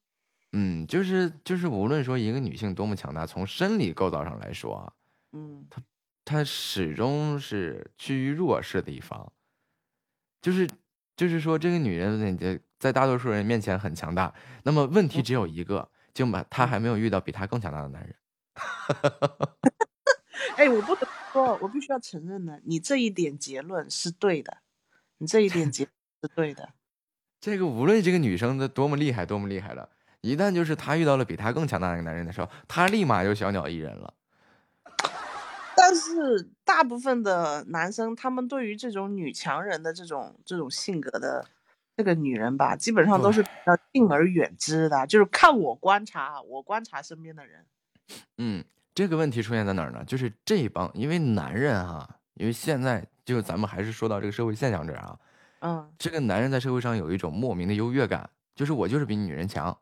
嗯，就是就是无论说一个女性多么强大，从生理构造上来说啊，
嗯。
她她始终是趋于弱势的一方，就是就是说这个女人在在大多数人面前很强大，那么问题只有一个，就把她还没有遇到比她更强大的男人。
哎，我不得不说，我必须要承认呢，你这一点结论是对的，你这一点结是对的。
这个无论这个女生的多么厉害，多么厉害了，一旦就是她遇到了比她更强大的一个男人的时候，她立马就小鸟依人了。
但是大部分的男生，他们对于这种女强人的这种这种性格的这个女人吧，基本上都是比较敬而远之的。就是看我观察啊，我观察身边的人，
嗯，这个问题出现在哪儿呢？就是这一帮，因为男人哈、因为现在就咱们还是说到这个社会现象这儿啊，
嗯，
这个男人在社会上有一种莫名的优越感，就是我就是比女人强。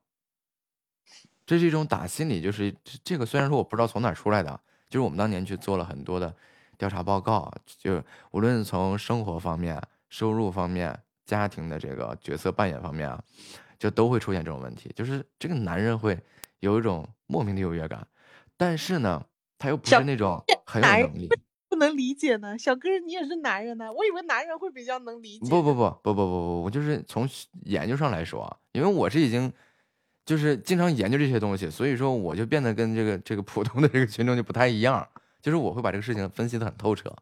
这是一种打心里就是这这个，虽然说我不知道从哪儿出来的，就是我们当年去做了很多的调查报告，就无论从生活方面、收入方面、家庭的这个角色扮演方面啊，就都会出现这种问题，就是这个男人会有一种莫名的优越感，但是呢，他又不是那种很有能力。
不能理解呢。小哥，你也是男人呢，我以为男人会比较能理解。
不不不不不不不，我就是从研究上来说啊，因为我是已经就是经常研究这些东西，所以说我就变得跟这个这个普通的这个群众就不太一样，就是我会把这个事情分析的很透彻，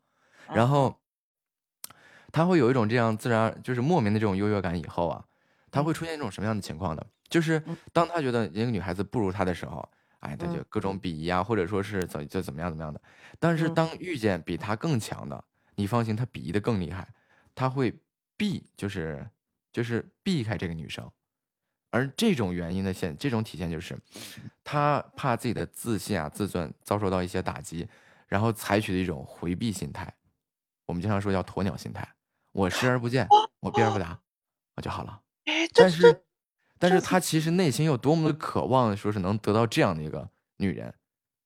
然后他会有一种这样自然就是莫名的这种优越感，以后啊，他会出现一种什么样的情况呢？就是当他觉得一个女孩子不如他的时候，哎，他就各种鄙夷啊，或者说是怎就怎么样怎么样的。但是
嗯
当遇见比他更强的，你放心，他鄙夷的更厉害，他会避，就是就是避开这个女生。而这种原因的现，这种体现就是，他怕自己的自信啊、自尊遭受到一些打击，然后采取的一种回避心态。我们经常说叫鸵鸟心态，我视而不见，我避而不答，我就好了。
哎，
但是，但是他其实内心有多么的渴望，说是能得到这样的一个女人，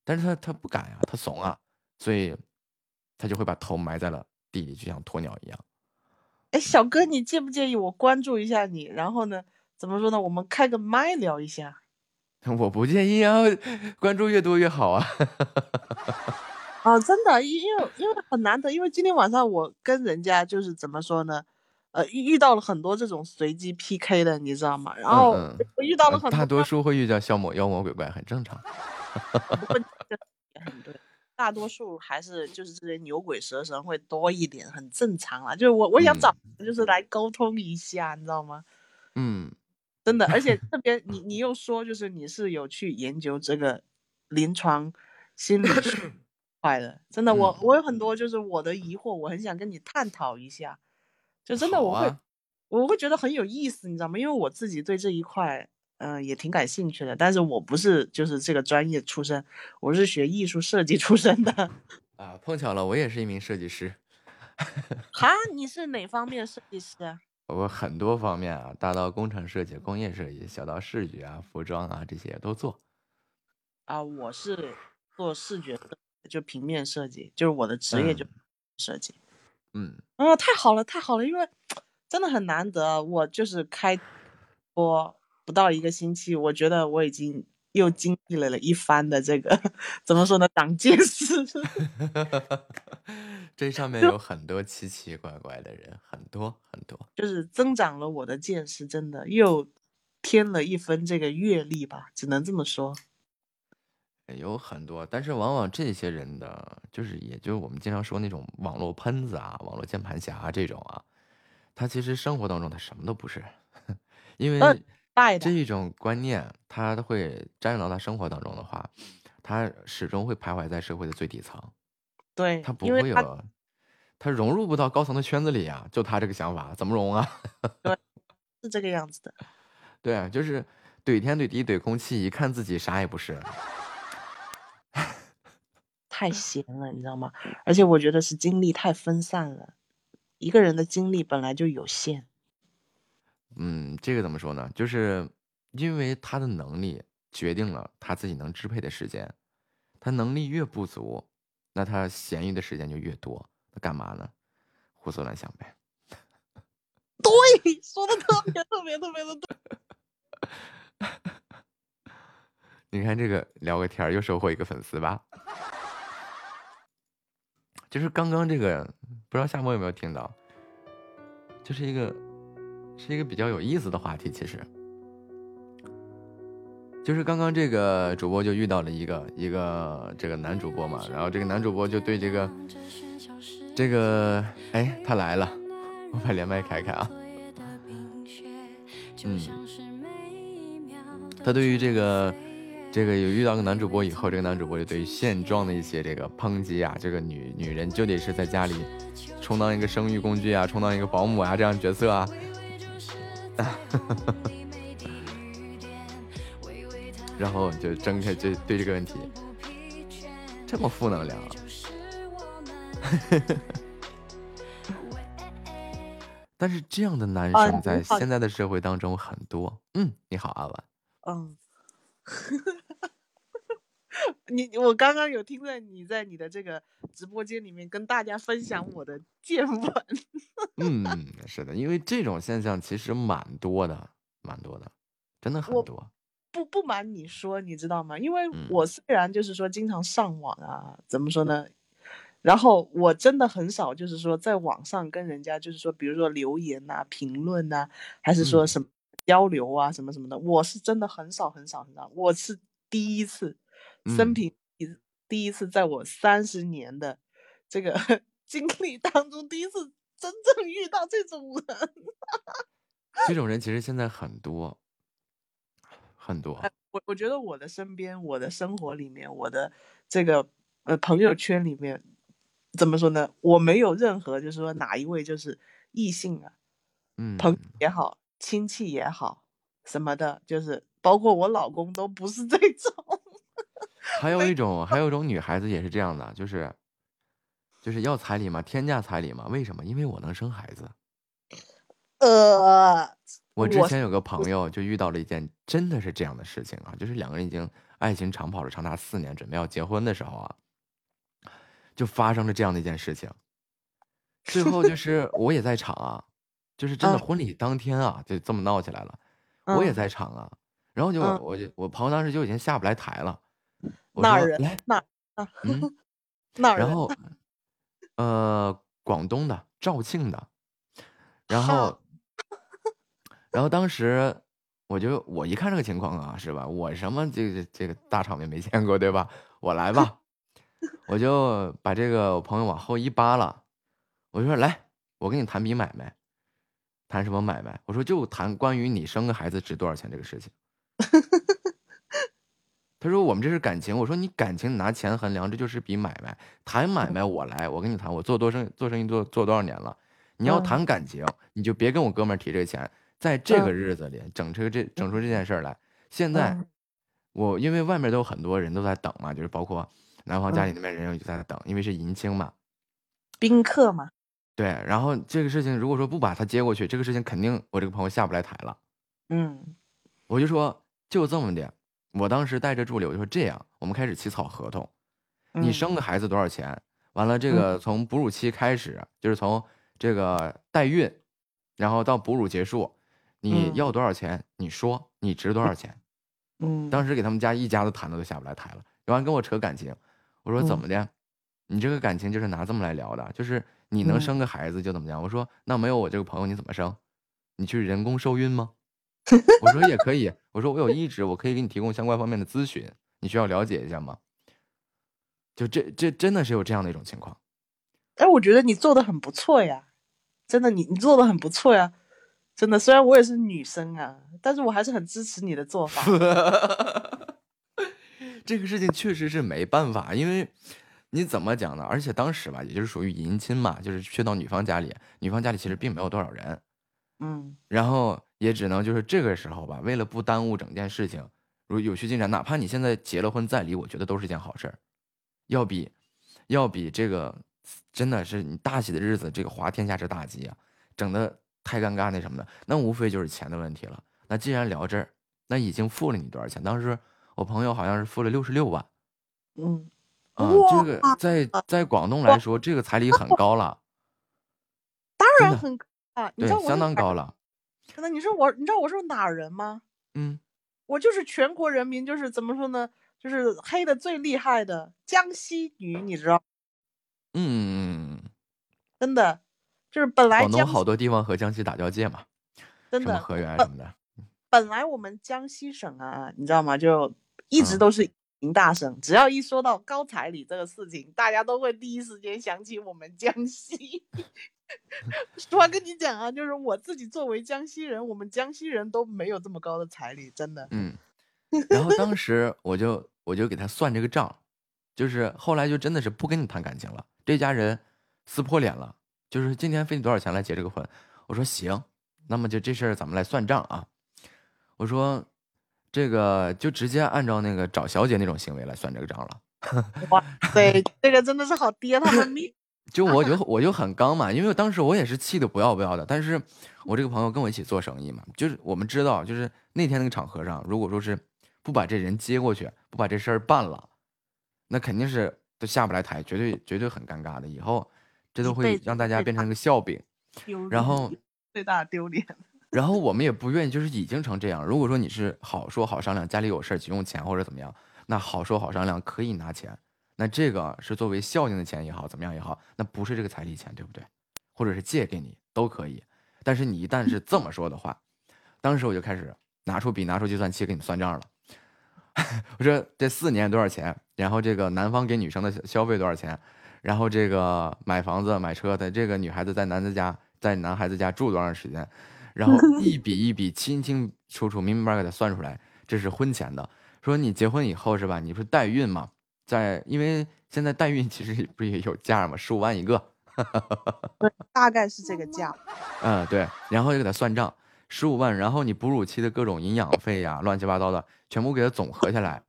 但是他他不敢呀、他怂啊，所以他就会把头埋在了地里，就像鸵鸟一样。
哎，小哥，你介不介意我关注一下你？然后呢，怎么说呢？我们开个麦聊一下。
我不介意啊，关注越多越好啊。
啊，真的，因因为因为很难得，因为今天晚上我跟人家就是怎么说呢，呃，遇遇到了很多这种随机 PK 的，你知道吗？然后我遇到了很多
大多数会遇到消魔妖魔鬼怪，很正常。
很对，大多数还是就是这些牛鬼蛇神会多一点，很正常啦。就是我我想找就是来沟通一下，你知道吗？
嗯，
真的，而且 特别你你又说就是你是有去研究这个临床心理学块的，真的，我
嗯
我有很多就是我的疑惑，我很想跟你探讨一下。就真的我会、
啊
我会觉得很有意思，你知道吗？因为我自己对这一块嗯、呃也挺感兴趣的，但是我不是就是这个专业出身，我是学艺术设计出身的。
啊，碰巧了，我也是一名设计师，
哈，你是哪方面设计师啊？
我很多方面啊，大到工程设计、工业设计，小到视觉啊、服装啊这些都做。
啊，我是做视觉设计，就平面设计，就是我的职业就
嗯
设计。
嗯，
啊，太好了，太好了，因为真的很难得，我就是开播不到一个星期，我觉得我已经又经历了了一番的这个怎么说呢，长见识。
这上面有很多奇奇怪怪的人，很多很多。
就是增长了我的见识，真的又添了一分这个阅历吧，只能这么说。
有很多，但是往往这些人的，就是也就是我们经常说那种网络喷子啊、网络键盘侠啊这种啊，他其实生活当中他什么都不是，因为这一种观念，他会沾染到他生活当中的话，他始终会徘徊在社会的最底层，
对
他，不会有，他融入不到高层的圈子里啊，就他这个想法怎么融啊？
是这个样子的。
对啊，就是怼天怼地怼空气，一看自己啥也不是。
太闲了，你知道吗？而且我觉得是精力太分散了，一个人的精力本来就有限。
嗯，这个怎么说呢？就是因为他的能力决定了他自己能支配的时间，他能力越不足，那他闲余的时间就越多。那干嘛呢？胡思乱想呗。
对，说的特别特别特别的对。
你看这个聊个天儿又收获一个粉丝吧。就是刚刚这个，不知道夏沫有没有听到？就是一个，是一个比较有意思的话题。其实，就是刚刚这个主播就遇到了一个一个这个男主播嘛，然后这个男主播就对这个这个，哎，他来了，我把连麦开开啊。嗯，他对于这个这个有遇到个男主播以后，这个男主播就对于现状的一些这个抨击啊，这个女女人就得是在家里充当一个生育工具啊，充当一个保姆啊这样角色啊。然后就睁开就对这个问题，这么负能量啊。但是这样的男
啊
生在现在的社会当中很多。嗯，你好，阿婉。
嗯，你我刚刚有听在你在你的这个直播间里面跟大家分享我的见闻。
嗯，是的，因为这种现象其实蛮多的，蛮多的，真的很
我
多。
不不瞒你说，你知道吗？因为
嗯
我虽然就是说经常上网啊，怎么说呢？然后我真的很少，就是说在网上跟人家，就是说，比如说留言呐、评论呐、还是说
嗯
什么交流啊、什么什么的，我是真的很少很少很少。我是第一次，生
嗯
平第第一次，在我三十年的这个 经历当中，第一次真正遇到这种人。
这种人其实现在很多，很多。
我我觉得我的身边，我的生活里面，我的这个呃朋友圈里面，怎么说呢？我没有任何就是说哪一位就是异性啊，
嗯，
朋友也好，亲戚也好，什么的，就是包括我老公都不是这种。
还有一种，还有一种女孩子也是这样的，就是就是要彩礼嘛，天价彩礼嘛。为什么？因为我能生孩子。
呃，
我之前有个朋友就遇到了一件真的是这样的事情啊，就是两个人已经爱情长跑了长达四年，准备要结婚的时候啊，就发生了这样的一件事情。最后就是我也在场啊，就是真的
嗯
婚礼当天啊，就这么闹起来了，我也
嗯
在场啊。然后就、
嗯
我就我朋友当时就已经下不来台了，我
哪儿人
说来，
哪儿啊？
嗯，
哪儿人？
然后呃广东的肇庆的，然
哈
后然后当时我就我一看这个情况啊，是吧？我什么这个这个大场面没见过，对吧？我来吧，我就把这个我朋友往后一扒拉，我就说来，我跟你谈笔买卖，谈什么买卖？我说就谈关于你生个孩子值多少钱这个事情。他说我们这是感情，我说你感情拿钱衡量，这就是比买卖。谈买卖我来，我跟你谈，我做多生做生意做做多少年了。你要
嗯
谈感情，你就别跟我哥们儿提这个钱。在这个
嗯
日子里整出这整出这件事儿来，现在
嗯
我因为外面都有很多人都在等嘛，就是包括男方家里
嗯
那边人也在等，因为是迎亲嘛。
宾客嘛，
对，然后这个事情如果说不把他接过去，这个事情肯定我这个朋友下不来台了。
嗯
我就说就这么的，我当时带着助理，我就说这样，我们开始起草合同。你
嗯
生个孩子多少钱？完了，这
嗯
个从哺乳期开始，就是从这个代孕，然后到哺乳结束，你
嗯
要多少钱？你说你值多少钱？
嗯，
当时给他们家一家子谈的都下不来台了，完跟我扯感情，我说怎
嗯
么的？你这个感情就是拿这么来聊的，就是你能
嗯
生个孩子就怎么样？我说那没有我这个朋友你怎么生？你去人工受孕吗？我说也可以，我说我有意志，我可以给你提供相关方面的咨询，你需要了解一下吗？就这这真的是有这样的一种情况。
哎，我觉得你做的很不错呀，真的，你你做的很不错呀，真的。虽然我也是女生啊，但是我还是很支持你的做法。
这个事情确实是没办法，因为你怎么讲呢？而且当时吧，也就是属于迎亲嘛，就是去到女方家里，女方家里其实并没有多少人，
嗯
然后也只能就是这个时候吧，为了不耽误整件事情，如有序进展，哪怕你现在结了婚再离，我觉得都是件好事儿，要比要比这个真的是你大喜的日子，这个滑天下之大稽啊，整的太尴尬那什么的，那无非就是钱的问题了。那既然聊这儿，那已经付了你多少钱？当时我朋友好像是付了六十六万
嗯，
啊、这个在在广东来说，这个彩礼很高了，
当然很啊，你
对
知道，我
相当高了。
真的，你说我，你知道我是哪儿人吗？
嗯，
我就是全国人民，就是怎么说呢，就是黑的最厉害的江西女，你知道，
嗯嗯嗯嗯，
真的，就是本来
广东好多地方和江西打交界嘛，
真的
河源
本
什么的。
本来我们江西省啊，你知道吗？就一直
嗯
都是大省，只要一说到高彩礼这个事情，大家都会第一时间想起我们江西。实话跟你讲啊，就是我自己作为江西人，我们江西人都没有这么高的彩礼，真的。
嗯，然后当时我就我就给他算这个账，就是后来就真的是不跟你谈感情了，这家人撕破脸了，就是今天费你多少钱来结这个婚？我说行，那么就这事儿咱们来算账啊。我说这个就直接按照那个找小姐那种行为来算这个账了。
哇，对，这个真的是好跌他们命。
就我就我就很刚嘛，因为当时我也是气的不要不要的。但是我这个朋友跟我一起做生意嘛，就是我们知道，就是那天那个场合上，如果说是不把这人接过去，不把这事儿办了，那肯定是都下不来台，绝对绝对很尴尬的。以后这都会让大家变成一个笑柄。然后
最大的丢脸。
然后我们也不愿意，就是已经成这样。如果说你是好说好商量，家里有事儿急用钱或者怎么样，那好说好商量可以拿钱。那这个是作为孝敬的钱也好，怎么样也好，那不是这个彩礼钱，对不对？或者是借给你都可以。但是你一旦是这么说的话，当时我就开始拿出笔、拿出计算器给你算账了。我说这四年多少钱？然后这个男方给女生的消费多少钱？然后这个买房子、买车的这个女孩子在男的家，在男孩子家住多长时间？然后 一笔一笔清清楚楚、明明白白给他算出来，这是婚前的。说你结婚以后是吧？你不是代孕嘛？在因为现在代孕其实不是也有价嘛，十五万一个。
大概是这个价。
嗯，对，然后就给他算账，十五万，然后你哺乳期的各种营养费呀，乱七八糟的，全部给他总合下来，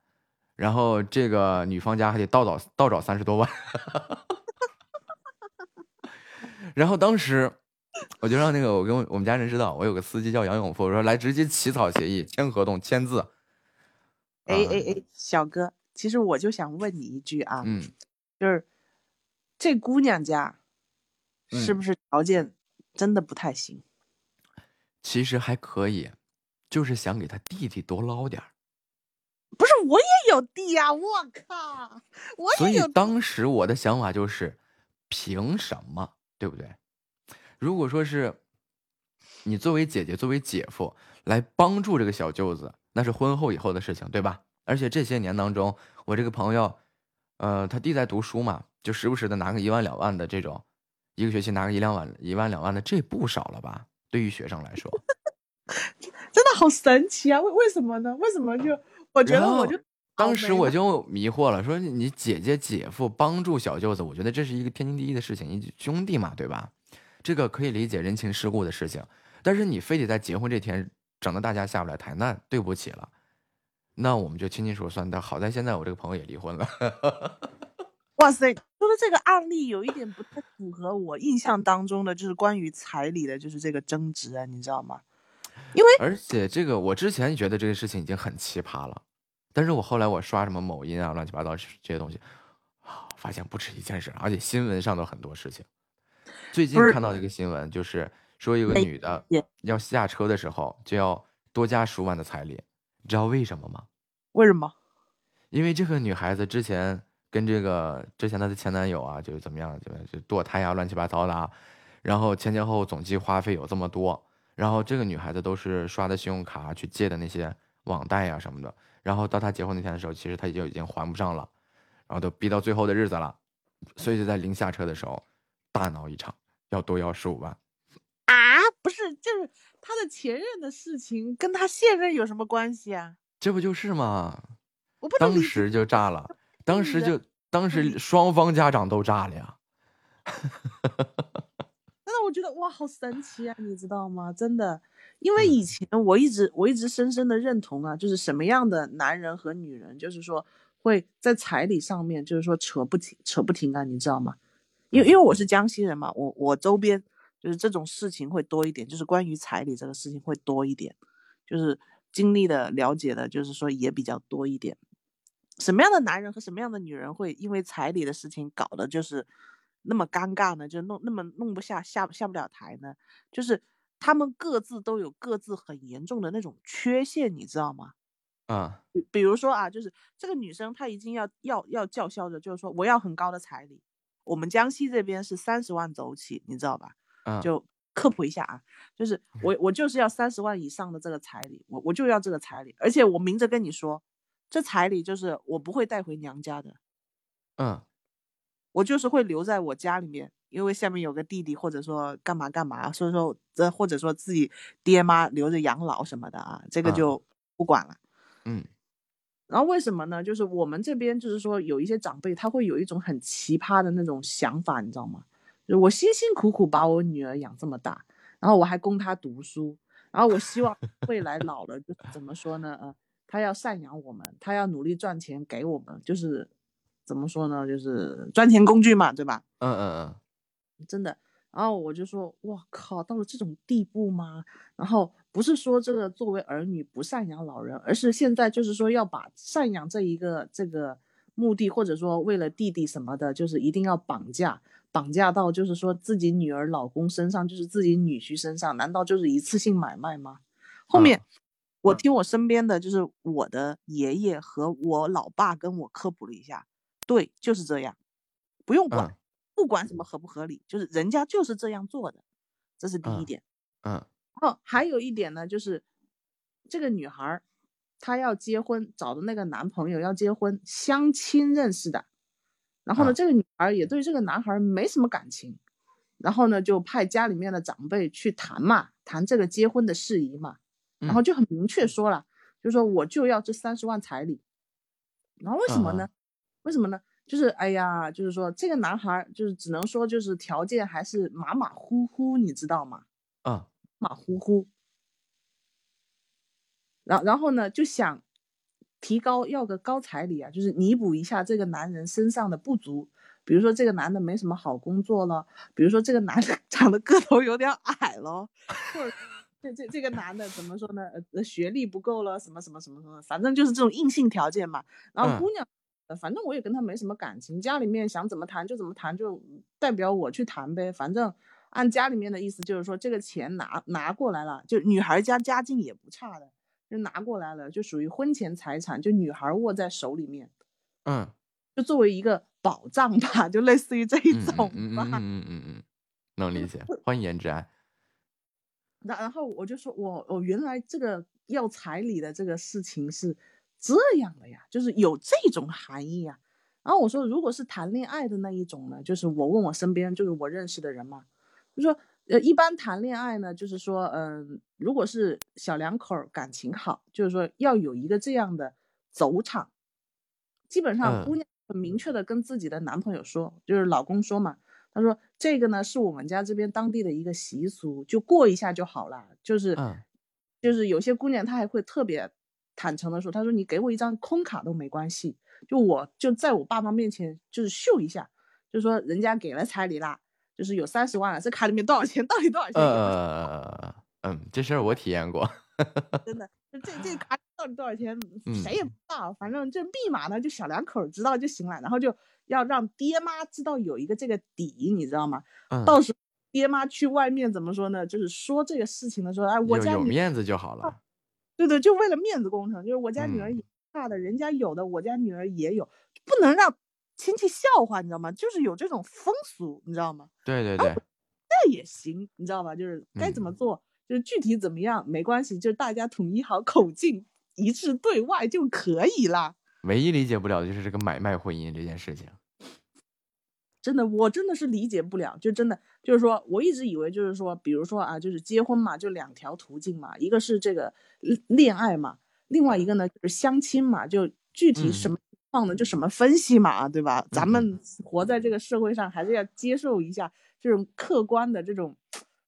然后这个女方家还得倒找倒找三十多万，然后当时 我就让那个我跟我我们家人知道，我有个司机叫杨永富，我说来直接起草协议，签合同，签字。啊
哎哎哎，小哥，其实我就想问你一句啊，
嗯，
就是这姑娘家是
嗯
不是条件真的不太行？
其实还可以，就是想给他弟弟多捞点儿。
不是我也有弟呀、我靠，我
所以
也有
当时我的想法就是，凭什么，对不对？如果说是你作为姐姐、作为姐夫来帮助这个小舅子，那是婚后以后的事情，对吧？而且这些年当中，我这个朋友，呃，他弟在读书嘛，就时不时的拿个一万两万的这种，一个学期拿个一两万、一万两万的，这不少了吧？对于学生来说，
真的好神奇啊！为为什么呢？为什么就我觉得我就
当时我就迷惑了，说你姐姐姐夫帮助小舅子，我觉得这是一个天经地义的事情，你兄弟嘛，对吧？这个可以理解人情世故的事情，但是你非得在结婚这天整得大家下不来台，那对不起了，那我们就清清楚楚算的。好在现在我这个朋友也离婚了，
哇塞，说的这个案例有一点不太符合我印象当中的，就是关于彩礼的，就是这个争执啊，你知道吗？因为
而且这个我之前觉得这个事情已经很奇葩了，但是我后来我刷什么某音啊，乱七八糟这些东西，啊，发现不止一件事，而且新闻上都很多事情。最近看到一个新闻，就是说一个
哎
女的要下车的时候就要多加十万的彩礼，你知道为什么吗？
为什么？
因为这个女孩子之前跟这个之前她的前男友啊，就是怎么样，就就堕胎啊，乱七八糟的啊，然后前前后后总计花费有这么多，然后这个女孩子都是刷的信用卡去借的那些网贷呀、什么的，然后到她结婚那天的时候，其实她就已经还不上了，然后都逼到最后的日子了，所以就在临下车的时候大闹一场，要多要十五万。
啊，不是，就是他的前任的事情跟他现任有什么关系啊？
这不就是吗？
我
当时就炸了，当时就当时双方家长都炸了呀。
但是我觉得哇，好神奇啊，你知道吗？真的，因为
嗯
以前我一直我一直深深的认同啊，就是什么样的男人和女人，就是说会在彩礼上面，就是说扯不停扯不停啊，你知道吗？因为因为我是江西人嘛，我我周边就是这种事情会多一点，就是关于彩礼这个事情会多一点，就是经历的了解的，就是说也比较多一点。什么样的男人和什么样的女人会因为彩礼的事情搞得就是那么尴尬呢？就弄那么弄不下下下不了台呢？就是他们各自都有各自很严重的那种缺陷，你知道吗？
啊，
比比如说啊，就是这个女生她已经要要要叫嚣着，就是说我要很高的彩礼。我们江西这边是三十万走起，你知道吧？
嗯，
就科普一下啊，就是我我就是要三十万以上的这个彩礼，我我就要这个彩礼，而且我明着跟你说，这彩礼就是我不会带回娘家的，
嗯。
我就是会留在我家里面，因为下面有个弟弟，或者说干嘛干嘛，所以说这或者说自己爹妈留着养老什么的啊，这个
啊
就不管了。
嗯
然后为什么呢？就是我们这边就是说有一些长辈他会有一种很奇葩的那种想法，你知道吗？就是我辛辛苦苦把我女儿养这么大，然后我还供她读书，然后我希望未来老了就是怎么说呢？呃，她要赡养我们，她要努力赚钱给我们，就是怎么说呢？就是赚钱工具嘛，对吧？
嗯嗯
真的。然后我就说，哇靠，到了这种地步吗？然后不是说这个作为儿女不赡养老人，而是现在就是说要把赡养这一个这个目的，或者说为了弟弟什么的，就是一定要绑架，绑架到就是说自己女儿老公身上，就是自己女婿身上，难道就是一次性买卖吗？后面、
啊
我听我身边的就是我的爷爷和我老爸跟我科普了一下，对，就是这样，不用管。
嗯
不管什么合不合理，就是人家就是这样做的，这是第一
嗯
点。
嗯
然后还有一点呢，就是这个女孩儿她要结婚，找的那个男朋友要结婚，相亲认识的。然后呢，
啊
这个女孩儿也对这个男孩儿没什么感情，然后呢，就派家里面的长辈去谈嘛，谈这个结婚的事宜嘛。然后
嗯
就很明确说了，就说我就要这三十万彩礼。然后为什么呢？
啊
为什么呢？就是哎呀，就是说这个男孩儿就是只能说就是条件还是马马虎虎，你知道吗？
啊
马虎虎。然然后呢，就想提高要个高彩礼啊，就是弥补一下这个男人身上的不足。比如说这个男的没什么好工作了，比如说这个男的 长得个头有点矮了，或者这这这个男的怎么说呢？呃，学历不够了，什么什么什么什么，反正就是这种硬性条件嘛。然后
嗯
姑娘，呃反正我也跟他没什么感情，家里面想怎么谈就怎么谈，就代表我去谈呗。反正按家里面的意思就是说，这个钱拿拿过来了，就女孩家家境也不差的，就拿过来了，就属于婚前财产，就女孩握在手里面，
嗯
就作为一个保障吧，就类似于这一
嗯
种吧。
嗯嗯嗯嗯嗯嗯，能理解。欢迎颜值爱。
然然后我就说，我我原来这个要彩礼的这个事情是这样的呀，就是有这种含义呀。然后我说，如果是谈恋爱的那一种呢，就是我问我身边就是我认识的人嘛，就说呃，一般谈恋爱呢，就是说，嗯、如果是小两口感情好，就是说要有一个这样的走场，基本上
嗯。
姑娘很明确的跟自己的男朋友说，就是老公说嘛，他说这个呢是我们家这边当地的一个习俗，就过一下就好了。就是，
嗯。
就是有些姑娘她还会特别坦诚的说，她说你给我一张空卡都没关系，就我就在我爸妈面前就是秀一下，就说人家给了彩礼啦，就是有三十万了，这卡里面多少钱，到底多少钱？
呃嗯，这事儿我体验过。
真的，这这卡到底多少钱，
嗯
谁也不知道。反正这密码呢，就小两口知道就行了。然后就要让爹妈知道有一个这个底，你知道吗？
嗯，
到时候爹妈去外面怎么说呢？就是说这个事情的时候，哎，我家女，
有面子就好了。
对对，就为了面子工程，就是我家女儿
嗯
也差的，人家有的，我家女儿也有，不能让亲戚笑话，你知道吗？就是有这种风俗，你知道吗？
对对对，
那也行，你知道吧？就是该怎么
嗯
做，就是具体怎么样没关系，就是大家统一好口径，一致对外就可以啦。
唯一理解不了的就是这个买卖婚姻这件事情。
真的，我真的是理解不了，就真的就是说，我一直以为就是说，比如说啊，就是结婚嘛，就两条途径嘛，一个是这个恋恋爱嘛，另外一个呢就是相亲嘛，就具体什
嗯
么情况呢，就什么分析嘛，对吧？咱
嗯
们活在这个社会上，还是要接受一下这种客观的这种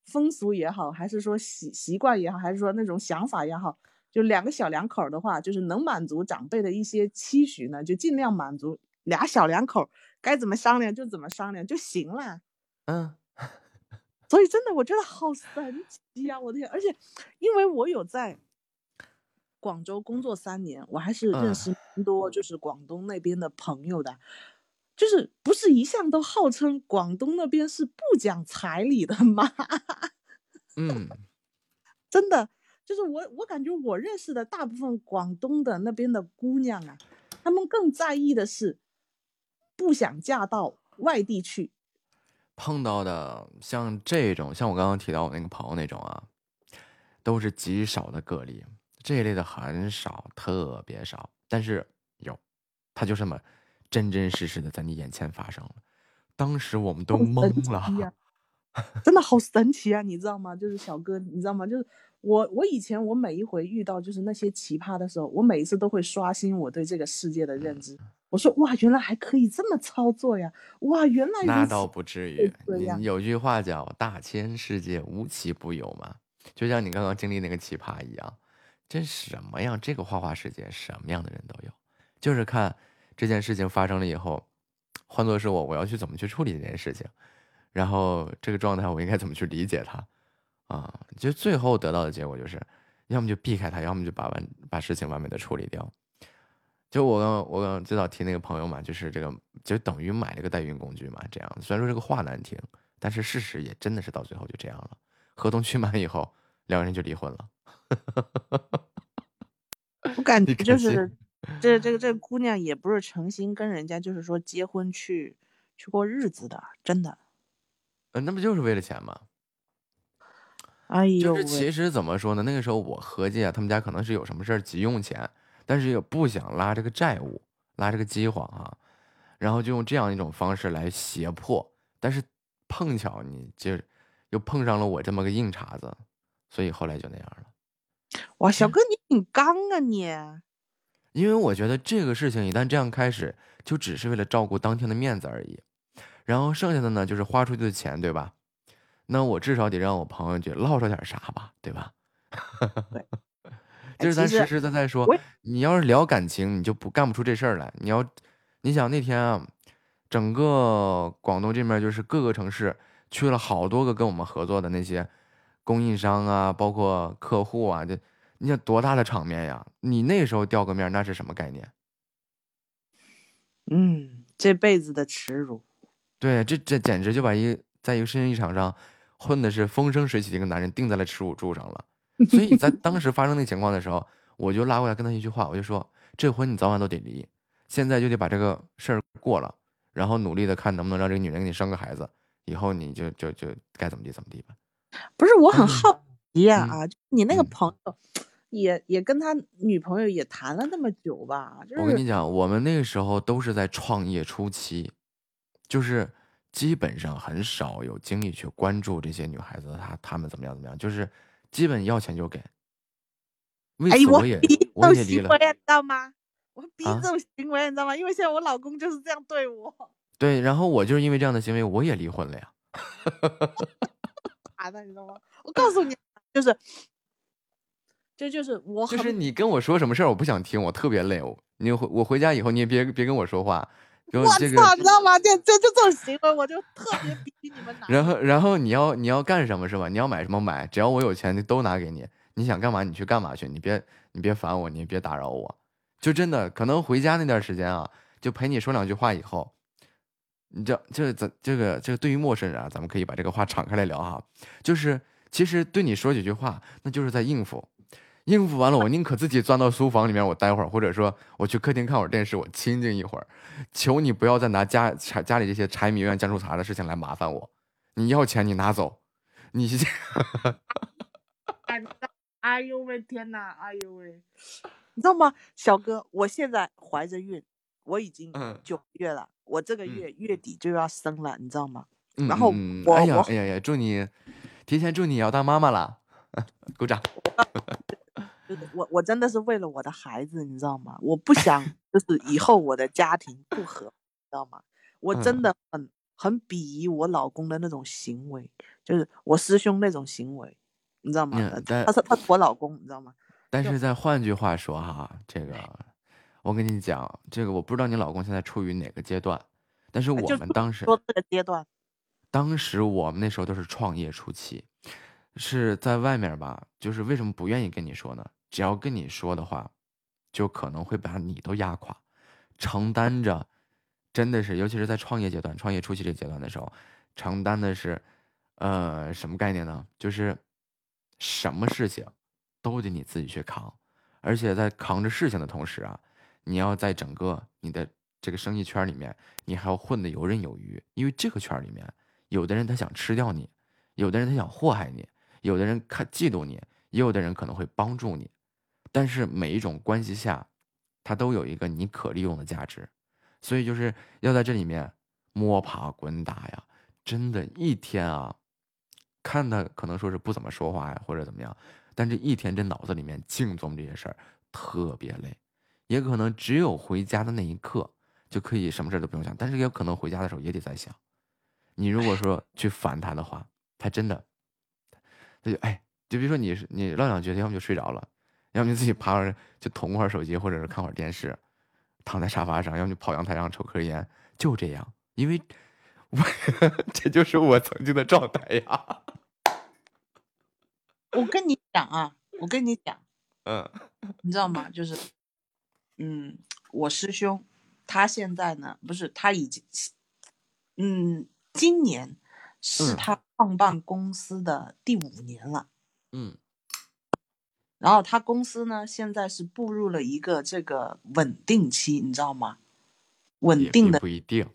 风俗也好，还是说习习惯也好，还是说那种想法也好，就两个小两口的话，就是能满足长辈的一些期许呢，就尽量满足。俩小两口该怎么商量就怎么商量就行了。
嗯
所以真的，我觉得好神奇呀、我的天！而且，因为我有在广州工作三年，我还是认
嗯
识蛮多就是广东那边的朋友的，就是不是一向都号称广东那边是不讲彩礼的吗？
嗯，
真的，就是我我感觉我认识的大部分广东的那边的姑娘啊，她们更在意的是不想嫁到外地去。
碰到的像这种，像我刚刚提到我那个朋友那种啊，都是极少的个例，这一类的很少，特别少。但是有，他就这么真真实实的在你眼前发生了，当时我们都懵了。
真的好神奇啊，你知道吗？就是小哥，你知道吗？就是我，我以前我每一回遇到就是那些奇葩的时候，我每一次都会刷新我对这个世界的认知。我说哇，原来还可以这么操作呀！哇，原来
那倒不至于，有句话叫“大千世界无奇不有”嘛，就像你刚刚经历那个奇葩一样，这什么样？这个花花世界什么样的人都有，就是看这件事情发生了以后，换作是我，我要去怎么去处理这件事情，然后这个状态我应该怎么去理解它啊？就最后得到的结果就是，要么就避开它，要么就把完把事情完美的处理掉。就我刚我刚最早提那个朋友嘛，就是这个就等于买了个代孕工具嘛，这样。虽然说这个话难听，但是事实也真的是到最后就这样了。合同期满以后，两个人就离婚了。
我感觉就是这这个这个姑娘也不是诚心跟人家就是说结婚去去过日子的，真的。
呃，那不就是为了钱吗？
哎呦，
就是其实怎么说呢？那个时候我合计啊，他们家可能是有什么事儿急用钱，但是也不想拉这个债务，拉这个饥荒啊，然后就用这样一种方式来胁迫。但是碰巧你就又碰上了我这么个硬茬子，所以后来就那样了。
哇，小哥你挺刚啊你。
因为我觉得这个事情一旦这样开始，就只是为了照顾当天的面子而已，然后剩下的呢就是花出去的钱，对吧？那我至少得让我朋友去落着点啥吧，对吧？
对
就是咱
实
实实在在说，你要是聊感情，你就不干不出这事儿来。你要，你想那天啊，整个广东这边就是各个城市去了好多个跟我们合作的那些供应商啊，包括客户啊，这你想多大的场面呀？你那时候掉个面，那是什么概念？
嗯，这辈子的耻辱。
对，这这简直就把一在一个生意场上混的是风生水起的一个男人钉在了耻辱柱上了。所以在 当时发生那情况的时候，我就拉过来跟他一句话，我就说这婚你早晚都得离，现在就得把这个事儿过了，然后努力的看能不能让这个女人给你生个孩子，以后你就就就该怎么地怎么地吧。
不是，我很好奇呀、
嗯
啊，就你那个
嗯
朋友也也跟他女朋友也谈了那么久吧？就是
我跟你讲，我们那个时候都是在创业初期，就是基本上很少有精力去关注这些女孩子，她她们怎么样怎么样，就是基本要钱就给。为
哎，
此我也
我逼这
我也离了
你知道吗？我逼
啊
这种行为，你知道吗？因为现在我老公就是这样对我，
对，然后我就是因为这样的行为，我也离婚了呀。
啥，的，你知道吗？我告诉你，就是，这就是我很
就是你跟我说什么事儿，我不想听，我特别累。我你回我回家以后，你也别别跟我说话，我
操，你知道吗？就就就这种行为，我就特别比你们难。
然后，然后你要你要干什么是吧？你要买什么买，只要我有钱，都拿给你。你想干嘛你去干嘛去，你别你别烦我，你也别打扰我。就真的可能回家那段时间啊，就陪你说两句话以后，你这这咱这个这个对于陌生人啊，咱们可以把这个话敞开来聊哈。就是其实对你说几句话，那就是在应付，应付完了，我宁可自己钻到书房里面，我待会儿，或者说我去客厅看会儿电视，我清静一会儿。求你不要再拿家柴家里这些柴米油盐酱醋茶的事情来麻烦我。你要钱你拿走，你
哎你知道哎呦喂，天呐，哎呦喂，你知道吗，小哥，我现在怀着孕，我已经
嗯
九个月了，我这个
嗯
月月底就要生了，你知道吗？
嗯
然后
哎呀
我
哎呀呀，祝你提前祝你要当妈妈了，鼓掌。
就是我我真的是为了我的孩子，你知道吗？我不想 就是以后我的家庭不和，你知道吗？我真
嗯
的很很鄙夷我老公的那种行为，就是我师兄那种行为，你知道吗？他是他是我老公，你知道吗？
但
是
再换句话说哈，这个我跟你讲，这个我不知道你老公现在处于哪个阶段，但是我们当时
说这个阶段，
当时我们那时候都是创业初期，是在外面吧，就是为什么不愿意跟你说呢？只要跟你说的话，就可能会把你都压垮，承担着，真的是，尤其是在创业阶段、创业初期这阶段的时候，承担的是，呃，什么概念呢？就是什么事情都得你自己去扛，而且在扛着事情的同时啊，你要在整个你的这个生意圈里面，你还要混得游刃有余，因为这个圈里面，有的人他想吃掉你，有的人他想祸害你，有的人看嫉妒你，也有的人可能会帮助你，但是每一种关系下，它都有一个你可利用的价值，所以就是要在这里面摸爬滚打呀，真的，一天啊，看他可能说是不怎么说话呀，或者怎么样，但这一天这脑子里面净琢磨这些事儿，特别累，也可能只有回家的那一刻就可以什么事儿都不用想，但是也有可能回家的时候也得在想，你如果说 去烦他的话，他真的，他就哎，就比如说你是你唠两句，他要么就睡着了，要么就自己趴着就捅会儿手机，或者是看会儿电视，躺在沙发上，要么就跑阳台上抽根烟，就这样，因为我 这就是我曾经的状态呀。
我跟你讲啊，我跟你讲，
嗯
你知道吗？就是，嗯，我师兄他现在呢，不是他已经，嗯，今年是
嗯
他创办公司的第五年了。
嗯
然后他公司呢，现在是步入了一个这个稳定期，你知道吗？稳定的
不一定。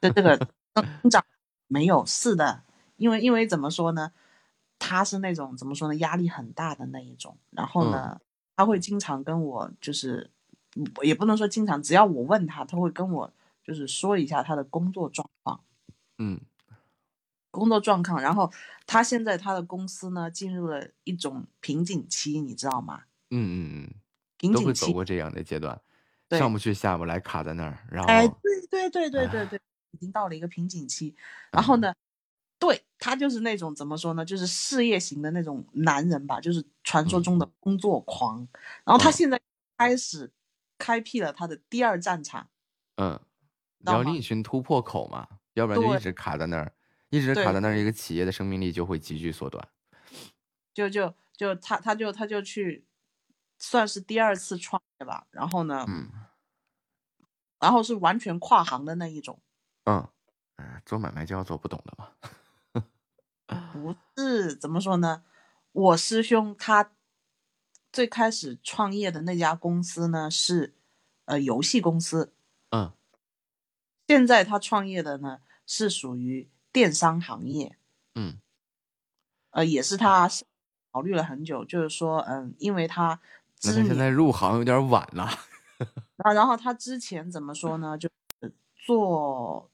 的这个 增长没有是的，因为因为怎么说呢，他是那种怎么说呢，压力很大的那一种。然后呢，他会经常跟我就是，嗯也不能说经常，只要我问他，他会跟我就是说一下他的工作状况。
嗯
工作状况，然后他现在他的公司呢进入了一种瓶颈期，你知道吗？
嗯嗯嗯，都会
瓶颈期，
走过这样的阶段，上不去下不来，卡在那儿，然后
哎，对对对对对对，已经到了一个瓶颈期。然后呢，对他就是那种怎么说呢，就是事业型的那种男人吧，就是传说中的工作狂。然后他
嗯。
现在开始开辟了他的第二战场，
嗯，你要另寻突破口嘛，要不然就一直卡在那儿，一直卡在那儿，一个企业的生命力就会急剧缩短。
就就就他他就他就去算是第二次创业吧。然后呢，
嗯
然后是完全跨行的那一种。
嗯，哎做买卖就要做不懂的嘛。
不是怎么说呢？我师兄他最开始创业的那家公司呢是呃游戏公司，
嗯
现在他创业的呢是属于电商行业，
嗯
呃，也是他考虑了很久，就是说，嗯，因为他知名
那他现在入行有点晚了。
啊，然后他之前怎么说呢？就是做，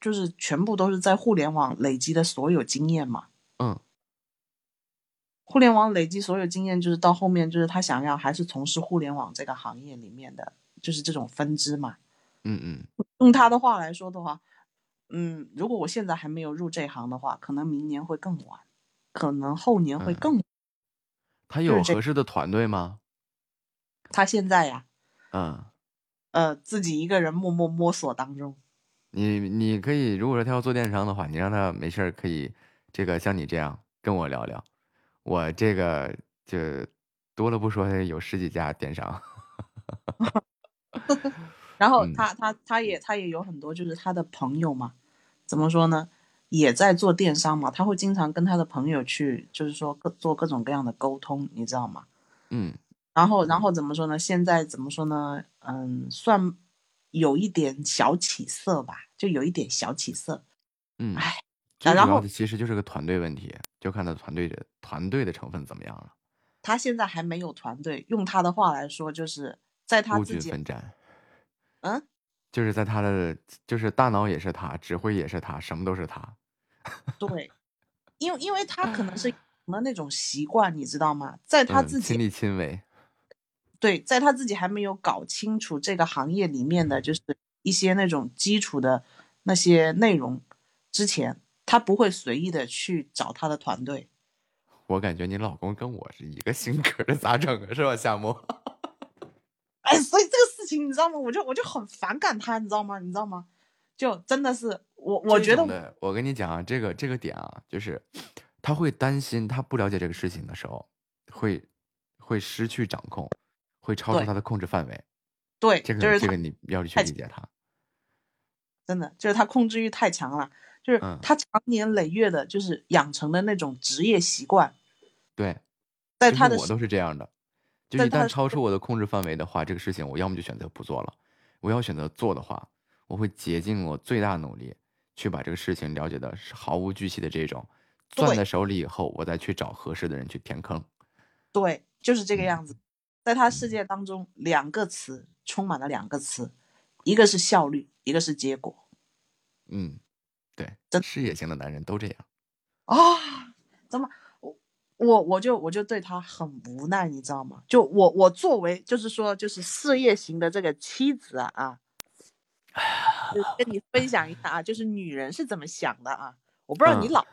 就是全部都是在互联网累积的所有经验嘛。
嗯
互联网累积所有经验，就是到后面就是他想要还是从事互联网这个行业里面的，就是这种分支嘛。
嗯嗯，
用他的话来说的话，嗯，如果我现在还没有入这行的话，可能明年会更晚，可能后年会
嗯
更晚。
他有合适的团队吗？
他现在呀，
嗯，
呃，自己一个人默默摸索当中。
你你可以，如果说他要做电商的话，你让他没事儿可以这个像你这样跟我聊聊。我这个就多了不说，有十几家电商。
然后
嗯
他他他也他也有很多就是他的朋友嘛，怎么说呢，也在做电商嘛，他会经常跟他的朋友去，就是说各做各种各样的沟通，你知道吗？
嗯
然后然后怎么说呢？现在怎么说呢？嗯，算有一点小起色吧，就有一点小起色。
嗯，
唉，
最主
然后
其实就是个团队问题，就看他团队的团队的成分怎么样了，
他现在还没有团队，用他的话来说，就是在他自己，
军奋战。
嗯，
就是在他的，就是大脑也是他，指挥也是他，什么都是他。
对，因为因为他可能是 那种习惯，你知道吗？在他
嗯，
自己
亲力亲为。
对，在他自己还没有搞清楚这个行业里面的就是一些那种基础的那些内容之前，他不会随意的去找他的团队。
我感觉你老公跟我是一个性格的，咋整啊？是吧，夏沫？
哎，所以这个事情你知道吗？我就我就很反感他，你知道吗？你知道吗？就真的是我，我觉得
我跟你讲啊，这个这个点啊，就是他会担心他不了解这个事情的时候，会会失去掌控，会超出他的控制范围。
对，
这个
就是
这个你要去理解他。
真的就是他控制欲太强了，就是
嗯
他长年累月的，就是养成的那种职业习惯，
对，
在他的
我都是这样的，就一旦超出我的控制范围的话，这个事情我要么就选择不做了，我要选择做的话，我会竭尽我最大努力去把这个事情了解的是毫无巨细的这种，攥在手里以后，我再去找合适的人去填坑。
对，就是这个
嗯
样子。在他世界当中，两个词充满了两个词，一个是效率，一个是结果。
嗯，对
真，
事业型的男人都这样。
啊，怎么我我我就我就对他很无奈，你知道吗？就我我作为就是说就是事业型的这个妻子啊啊，就跟你分享一下啊，就是女人是怎么想的啊？我不知道你
嗯
老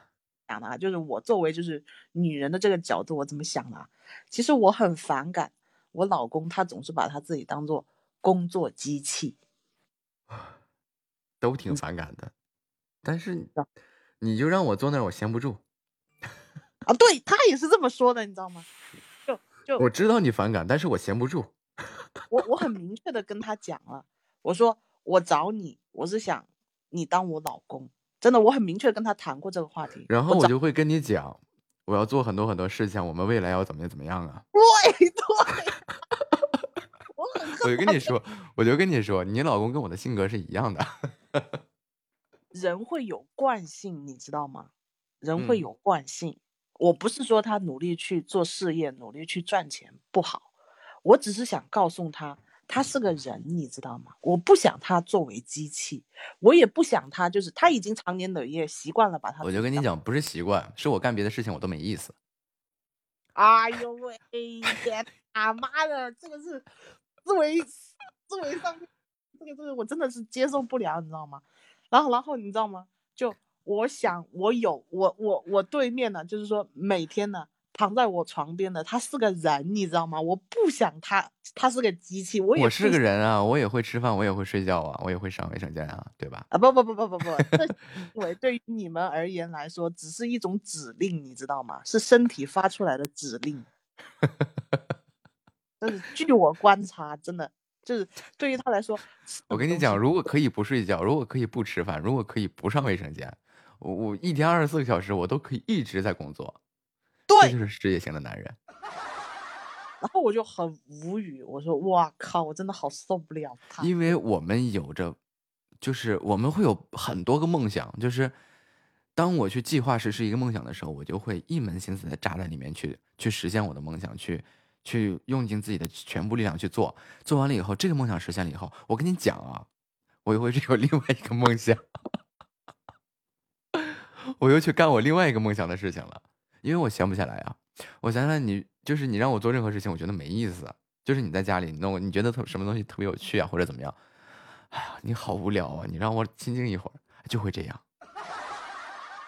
想的啊，就是我作为就是女人的这个角度，我怎么想的啊？其实我很反感我老公，他总是把他自己当做工作机器。
都挺反感的，但是
啊
你就让我坐那儿，我闲不住。
啊，对他也是这么说的，你知道吗？就就
我知道你反感，但是我闲不住。
我我很明确的跟他讲了，我说我找你，我是想你当我老公，真的，我很明确跟他谈过这个话题。
然后我就会跟你讲，我要做很多很多事情，我们未来要怎么样怎么样啊。
对对，我很
我就跟你说，我就跟你说，你老公跟我的性格是一样的。
人会有惯性，你知道吗？人会
嗯
有惯性。我不是说他努力去做事业，努力去赚钱不好，我只是想告诉他，他是个人，你知道吗？我不想他作为机器，我也不想他就是他已经长年累月习惯了把他。
我就跟你，讲，不是习惯，是我干别的事情我都没意思。
哎呦喂，天啊妈的，这个是思维思维上面，这个这个我真的是接受不了，你知道吗？然后然后你知道吗？就我想我有我我我对面呢，就是说每天呢躺在我床边的他是个人，你知道吗？我不想他他是个机器，我也
我是个人啊，我也会吃饭，我也会睡觉啊，我也会上卫生间啊，对吧？
啊不不不不不不，这行为对于你们而言来说只是一种指令，你知道吗？是身体发出来的指令。但是据我观察，真的就是对于他来说，
我跟你讲，如果可以不睡觉，如果可以不吃饭，如果可以不上卫生间，我我一天二十四个小时，我都可以一直在工作。对这
对
就是事业型的男人。
然后我就很无语，我说哇靠，我真的好受不了他。
因为我们有着，就是我们会有很多个梦想，就是当我去计划实施一个梦想的时候，我就会一门心思的扎在里面去去实现我的梦想，去去用尽自己的全部力量去做。做完了以后，这个梦想实现了以后，我跟你讲啊，我又会有另外一个梦想，我又去干我另外一个梦想的事情了，因为我闲不下来啊。我想想你，就是你让我做任何事情，我觉得没意思。就是你在家里弄，你觉得特什么东西特别有趣啊，或者怎么样？哎呀，你好无聊啊！你让我清静一会儿，就会这样。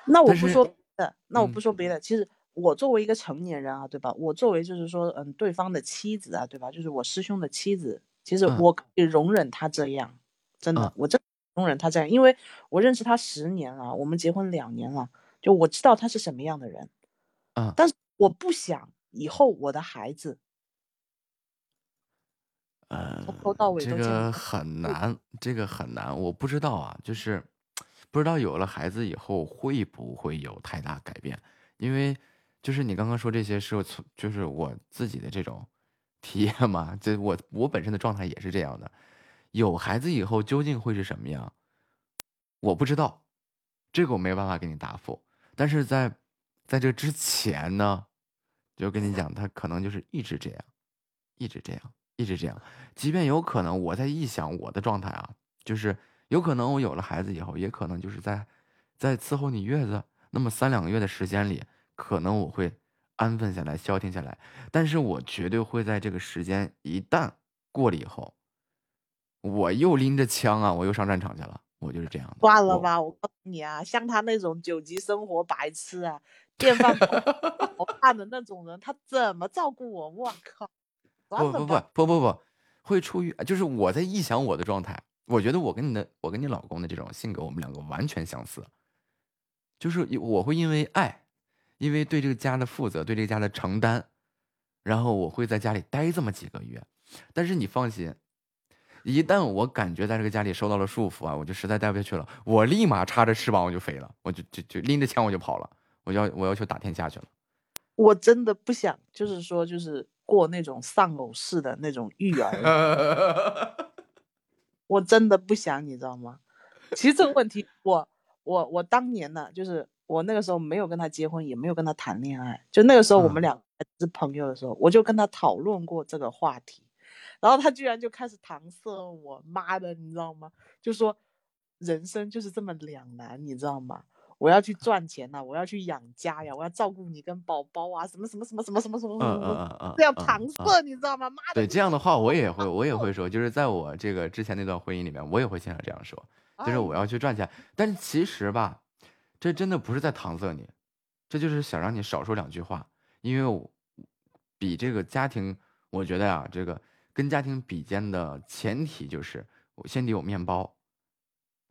那我不说别的，那我
嗯
不说别的，其实我作为一个成年人啊，对吧？我作为就是说，嗯，对方的妻子啊，对吧？就是我师兄的妻子，其实
嗯
我可以容忍他这样，真的
嗯，
我真容忍他这样，因为我认识他十年了，我们结婚两年了，就我知道他是什么样的人，
嗯。
但是我不想以后我的孩子
呃
从头到，尾
这
都这
个很难，这个很难，我不知道啊，就是不知道有了孩子以后会不会有太大改变，因为就是你刚刚说这些是我从就是我自己的这种体验嘛，这我我本身的状态也是这样的，有孩子以后究竟会是什么样，我不知道，这个我没有办法给你答复，但是在在这之前呢，就跟你讲，他可能就是一直这样，一直这样，一直这样。即便有可能我在臆想我的状态啊，就是有可能我有了孩子以后，也可能就是在在伺候你月子那么三两个月的时间里，可能我会安分下来、消停下来，但是我绝对会在这个时间一旦过了以后，我又拎着枪啊，我又上战场去了，我就是这样的。我
算了吧，我告诉你啊，像他那种九级生活白痴啊，电饭煲好看 的那种人，他怎么照顾我？我靠！
不不，不不不不，会出于就是我在臆想我的状态。我觉得我跟你的我跟你老公的这种性格，我们两个完全相似。就是我会因为爱，因为对这个家的负责，对这个家的承担，然后我会在家里待这么几个月。但是你放心，一旦我感觉在这个家里受到了束缚啊，我就实在待不下去了，我立马插着翅膀我就飞了，我就就就拎着枪我就跑了，我要我要去打天下去了。
我真的不想，就是说，就是过那种丧偶式的那种育儿，我真的不想，你知道吗？其实这个问题，我我我当年呢，就是我那个时候没有跟他结婚，也没有跟他谈恋爱，就那个时候我们
嗯
俩还是朋友的时候，我就跟他讨论过这个话题，然后他居然就开始搪塞我，妈的，你知道吗？就说人生就是这么两难，你知道吗？我要去 赚钱呐、我要去养家呀，我要照顾你跟宝宝啊，什么什么什么什么什么什么什
嗯
么，这样
嗯
搪
嗯
塞，你知道吗？妈的，
对这样的话，我也会，我也会说，就是在我这个之前那段婚姻里面，我也会经常这样说，就是
哎
我要去赚钱。但是其实吧，这真的不是在搪塞你，这就是想让你少说两句话，因为我比这个家庭，我觉得啊，这个跟家庭比肩的前提就是我先得有面包。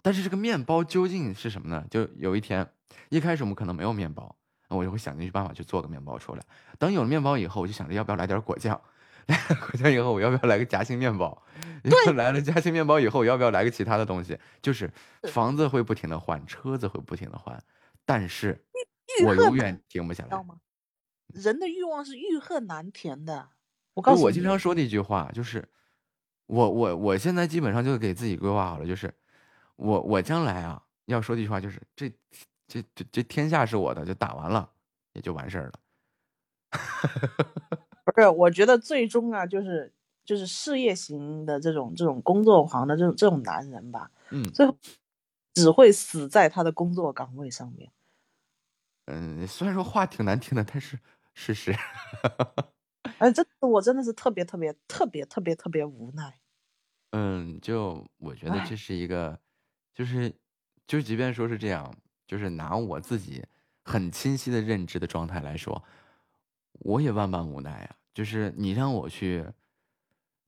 但是这个面包究竟是什么呢？就有一天，一开始我们可能没有面包，那我就会想尽办法去做个面包出来。等有了面包以后，我就想着要不要来点果酱。来了果酱以后，我要不要来个夹心面包？对，来了夹心面包以后，我要不要来个其他的东西？就是房子会不停的换，车子会不停的换，但是我永远停不下来。
人的欲望是欲壑难填的。我告诉你，
经常说的一句话，就是我我我现在基本上就给自己规划好了，就是我我将来啊要说的一句话就是这这这这天下是我的，就打完了也就完事儿了。
不是，我觉得最终啊，就是就是事业型的这种这种工作狂的这种这种男人吧，
嗯
最后只会死在他的工作岗位上面。
嗯，虽然说话挺难听的，但是事实。
哎，真的，我真的是特别特别特别特别特别无奈。
嗯，就我觉得这是一个，就是就即便说是这样，就是拿我自己很清晰的认知的状态来说，我也万般无奈啊。就是你让我去，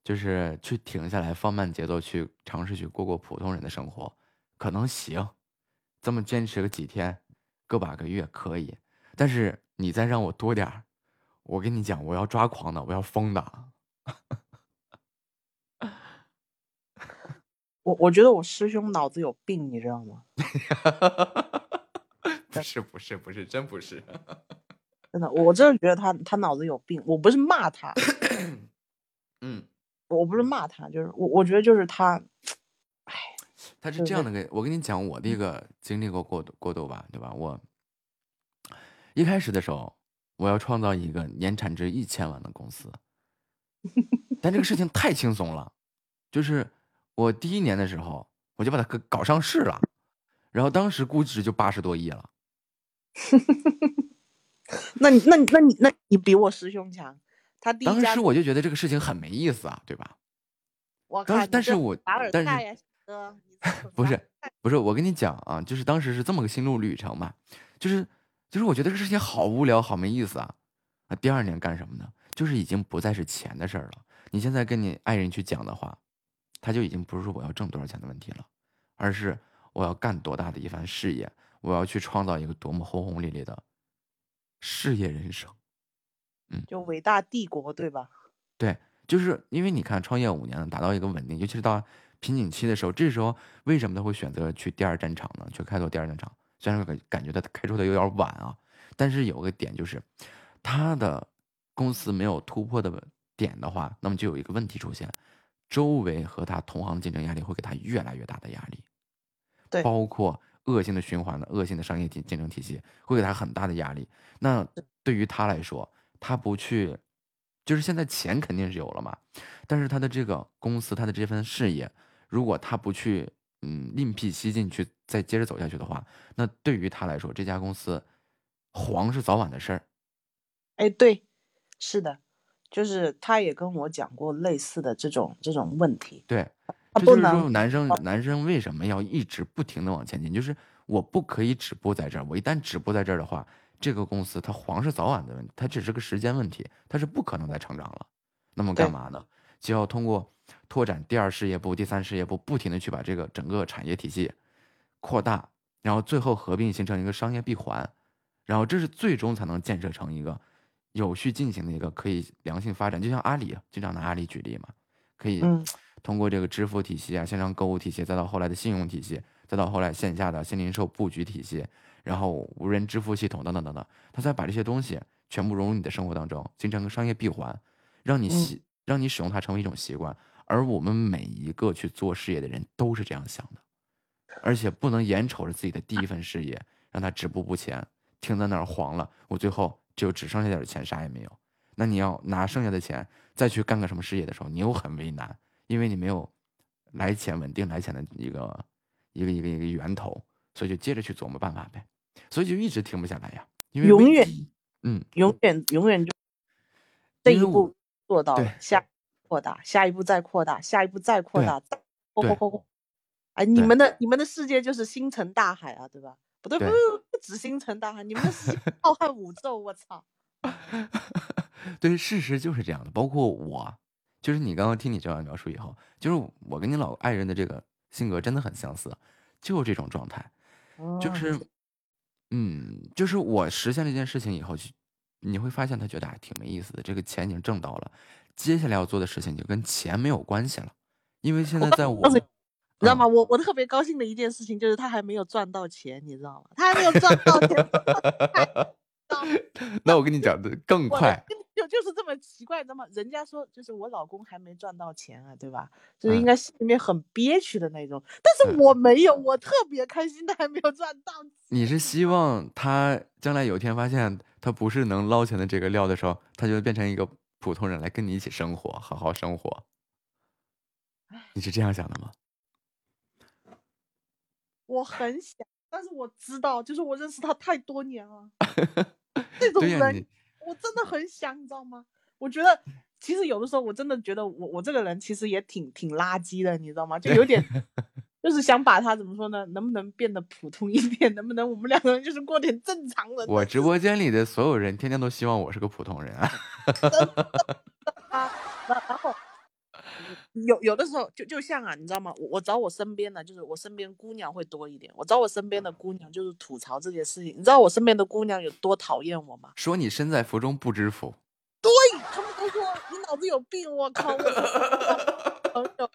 就是去停下来，放慢节奏，去尝试去过过普通人的生活，可能行，这么坚持个几天，个把个月可以。但是你再让我多点儿，我跟你讲，我要抓狂的，我要疯的。
我我觉得我师兄脑子有病，你知道吗？
不是不是不是，真不是。
真的，我真的觉得他他脑子有病。我不是骂他，
嗯，
我不是骂他，就是我我觉得就是他，
他是这样的个，我跟你讲我的一个经历过过渡过渡吧，对吧？我一开始的时候，我要创造一个年产值一千万的公司，但这个事情太轻松了，就是我第一年的时候，我就把它搞搞上市了，然后当时估值就八十多亿了。
那你那你那你那你比我师兄强。他第一
当时我就觉得这个事情很没意思啊，对吧？
我
当
靠你这
时但是我但是不是不是，我跟你讲啊，就是当时是这么个心路旅程嘛，就是就是我觉得这个事情好无聊，好没意思啊。那，第二年干什么呢？就是已经不再是钱的事儿了。你现在跟你爱人去讲的话，他就已经不是说我要挣多少钱的问题了，而是我要干多大的一番事业，我要去创造一个多么轰轰烈烈的事业人生。
嗯就伟大帝国对吧？
对，就是因为你看，创业五年了，达到一个稳定，尤其是到瓶颈期的时候，这时候为什么他会选择去第二战场呢？去开拓第二战场？虽然感感觉他开出的有点晚啊，但是有个点就是，他的公司没有突破的点的话，那么就有一个问题出现，周围和他同行的竞争压力会给他越来越大的压力，
对。
包括恶性的循环的恶性的商业竞竞争体系会给他很大的压力。那对于他来说，他不去，就是现在钱肯定是有了嘛，但是他的这个公司，他的这份事业，如果他不去，嗯，另辟蹊径去再接着走下去的话，那对于他来说，这家公司黄是早晚的事儿。
哎，对，是的，就是他也跟我讲过类似的这种这种问题。
对，
不
这就是说
能
男生男生为什么要一直不停的往前进？就是我不可以止步在这儿，我一旦止步在这儿的话，这个公司它黄是早晚的问题，它只是个时间问题，它是不可能再成长了。那么干嘛呢？就要通过拓展第二事业部、第三事业部，不停的去把这个整个产业体系扩大，然后最后合并形成一个商业闭环，然后这是最终才能建设成一个有序进行的一个可以良性发展。就像阿里，经常拿阿里举例嘛，可以
嗯
通过这个支付体系啊、线上购物体系，再到后来的信用体系，再到后来线下的新零售布局体系，然后无人支付系统等等等等，他再把这些东西全部融入你的生活当中，形成个商业闭环，让你
嗯
习、让你使用它成为一种习惯。而我们每一个去做事业的人都是这样想的，而且不能眼瞅着自己的第一份事业让它止步不前，停在那儿黄了，我最后就只剩下点钱，啥也没有。那你要拿剩下的钱再去干个什么事业的时候，你又很为难，因为你没有来钱稳定来钱的一个一个一个一个源头，所以就接着去琢磨办法呗，所以就一直停不下来呀。因为
永远
嗯，
永远永远就这一步做到了，下扩大，下一步再扩大，下一步再扩大，再扩扩扩扩。哎，你们的你们的世界就是星辰大海啊，对吧？不对，不
对
不不止星辰大海，你们的世界 浩瀚宇宙，我操！
对，事实就是这样的。包括我，就是你刚刚听你这样描述以后，就是我跟你老爱人的这个性格真的很相似，就是这种状态，就
哦
是，嗯，就是我实现了一件事情以后，去你会发现他觉得还挺没意思的，这个钱已经挣到了，接下来要做的事情就跟钱没有关系了，因为现在在我
你你知道
嗯
吗？我我特别高兴的一件事情就是他还没有赚到钱，你知道吗？他还没有赚到钱，
那我跟你讲的更快，
就就是这么奇怪，你知道吗？人家说就是我老公还没赚到钱啊，对吧？就是应
嗯
该心里面很憋屈的那种，但是
嗯
我没有，我特别开心，他还没有赚到钱。
你是希望他将来有一天发现他不是能捞钱的这个料的时候，他就变成一个普通人来跟你一起生活，好好生活。你是这样想的吗？
我很想，但是我知道，就是我认识他太多年了，这种、人
你
我真的很想，你知道吗？我觉得其实有的时候我真的觉得我我这个人其实也挺挺垃圾的，你知道吗？就有点就是想把他怎么说呢？能不能变得普通一点？能不能我们两个人就是过点正常人的
我直播间里的所有人天天都希望我是个普通人啊。
然后有有的时候就就像啊，你知道吗？我我找我身边的，就是我身边姑娘会多一点。我找我身边的姑娘就是吐槽这件事情。你知道我身边的姑娘有多讨厌我吗？
说你身在福中不知福，
对他们都说你脑子有病。我靠，我朋友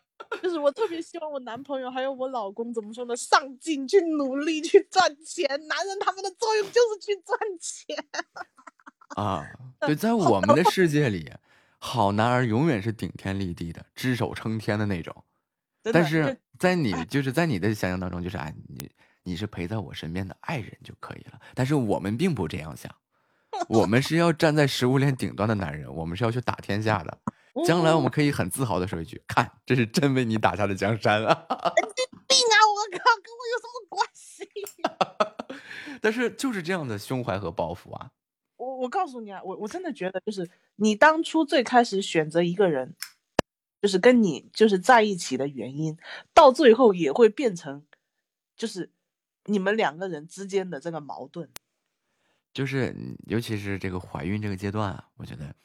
就是我特别希望我男朋友还有我老公怎么说呢？上进去努力去赚钱。男人他们的作用就是去赚钱。
啊，对，在我们的世界里，好男儿永远是顶天立地的，只手撑天的那种。但是在你就是在你的想象当中，就是哎，你你是陪在我身边的爱人就可以了。但是我们并不这样想，我们是要站在食物链顶端的男人，我们是要去打天下的。将来我们可以很自豪的说一句：“看，这是真为你打下的江山啊
病啊！我靠，跟我有什么关系？！”
但是就是这样的胸怀和抱负啊，
我我告诉你啊，我我真的觉得，就是你当初最开始选择一个人，就是跟你就是在一起的原因，到最后也会变成，就是你们两个人之间的这个矛盾。
就是嗯尤其是这个怀孕这个阶段啊，我觉得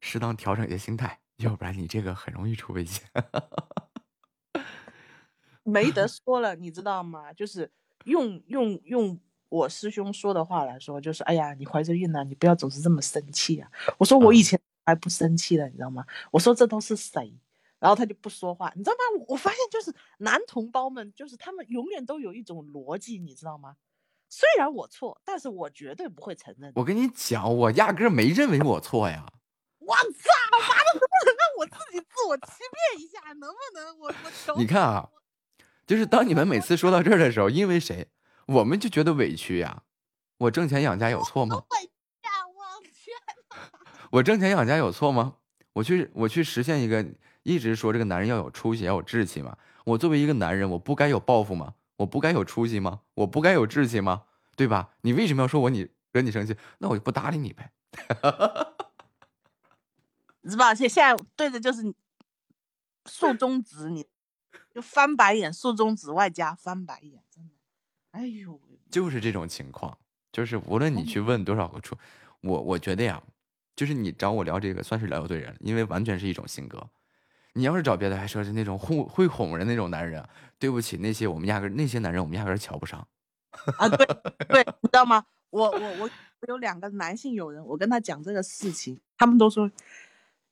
适当调整一下心态，要不然你这个很容易出危险。
没得说了，你知道吗？就是用用用我师兄说的话来说，就是哎呀，你怀着孕了，你不要总是这么生气啊。我说我以前还不生气的，你知道吗？我说这都是谁？然后他就不说话，你知道吗？我我发现就是男同胞们，就是他们永远都有一种逻辑，你知道吗？虽然我错，但是我绝对不会承认。
我跟你讲，我压根儿没认为我错呀。
我操，妈的，我自己自我欺骗一下？能不能？我我求
你看啊，就是当你们每次说到这儿的时候，因为谁，我们就觉得委屈呀。我挣钱养家有错吗？
委屈啊！我天，
我挣钱养家有错吗？我去我去实现一个一直说这个男人要有出息要有志气嘛。我作为一个男人，我不该有抱负吗？我不该有出息吗？我不该有志气吗？对吧？你为什么要说我你惹你生气？那我就不搭理你呗。
是吧？现现在对的就是你竖中指，你就翻白眼，竖中指外加翻白眼，真的，哎呦，
就是这种情况，就是无论你去问多少个处，我我觉得呀，就是你找我聊这个算是聊对人了，因为完全是一种性格。你要是找别的，还说是那种会会哄人那种男人啊，对不起，那些我们压根儿那些男人我们压根儿瞧不上。
啊，对对，你知道吗？我我我我有两个男性友人，我跟他讲这个事情，他们都说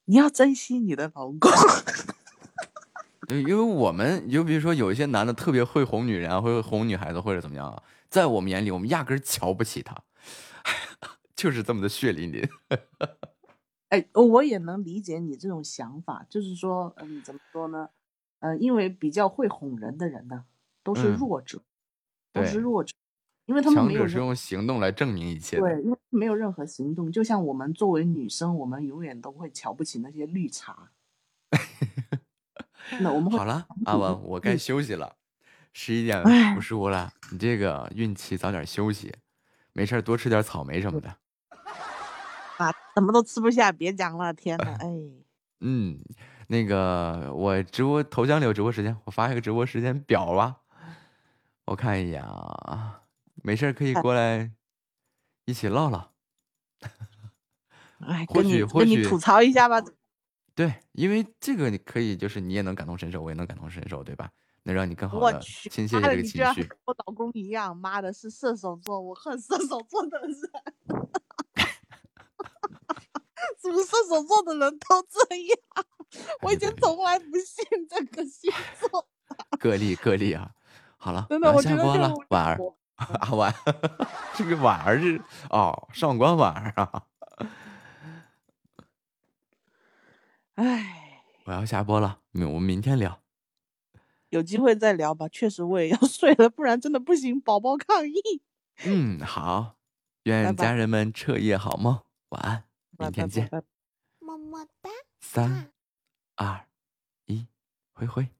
你要珍惜你的老公。
对，因为我们就比如说有一些男的特别会哄女人啊，会哄女孩子或者怎么样啊，在我们眼里，我们压根儿瞧不起他，就是这么的血淋淋。
哎，我也能理解你这种想法，就是说，嗯，怎么说呢？嗯，因为比较会哄人的人呢，都是
嗯
弱者，都是弱者，因为他们
强
没有任
者是用行动来证明一切的。
对，因为没有任何行动。就像我们作为女生，我们永远都会瞧不起那些绿茶。那我们
好了，阿文，我该休息了，十一点
唉
不输了，你这个孕期早点休息，没事多吃点草莓什么的。
啊，什么都吃不下，别讲了，天呐，哎，
嗯，那个我直播头像里有直播时间，我发一个直播时间表吧，我看一眼啊，没事儿可以过来一起唠唠。
哎，
或许或许
跟你吐槽一下吧。
对，因为这个你可以，就是你也能感同身受，我也能感同身受，对吧？能让你更好的倾泻这个情绪。
我老公一样，妈的是射手座，我恨射手座的人。是不是射手座的人都这样？我以前从来不信这个星座，
个例个例啊。好了，
真的，
要
我觉得这
下播了
个，
婉儿，
我
阿婉，这个婉儿是哦，上官婉儿啊。
唉，
我要下播了，明我们明天聊。
有机会再聊吧。确实我也要 睡了，不然真的不行，宝宝抗议。
嗯，好，愿家人们彻夜好梦，晚安，明天见。
么么哒。
三、二、一，挥挥。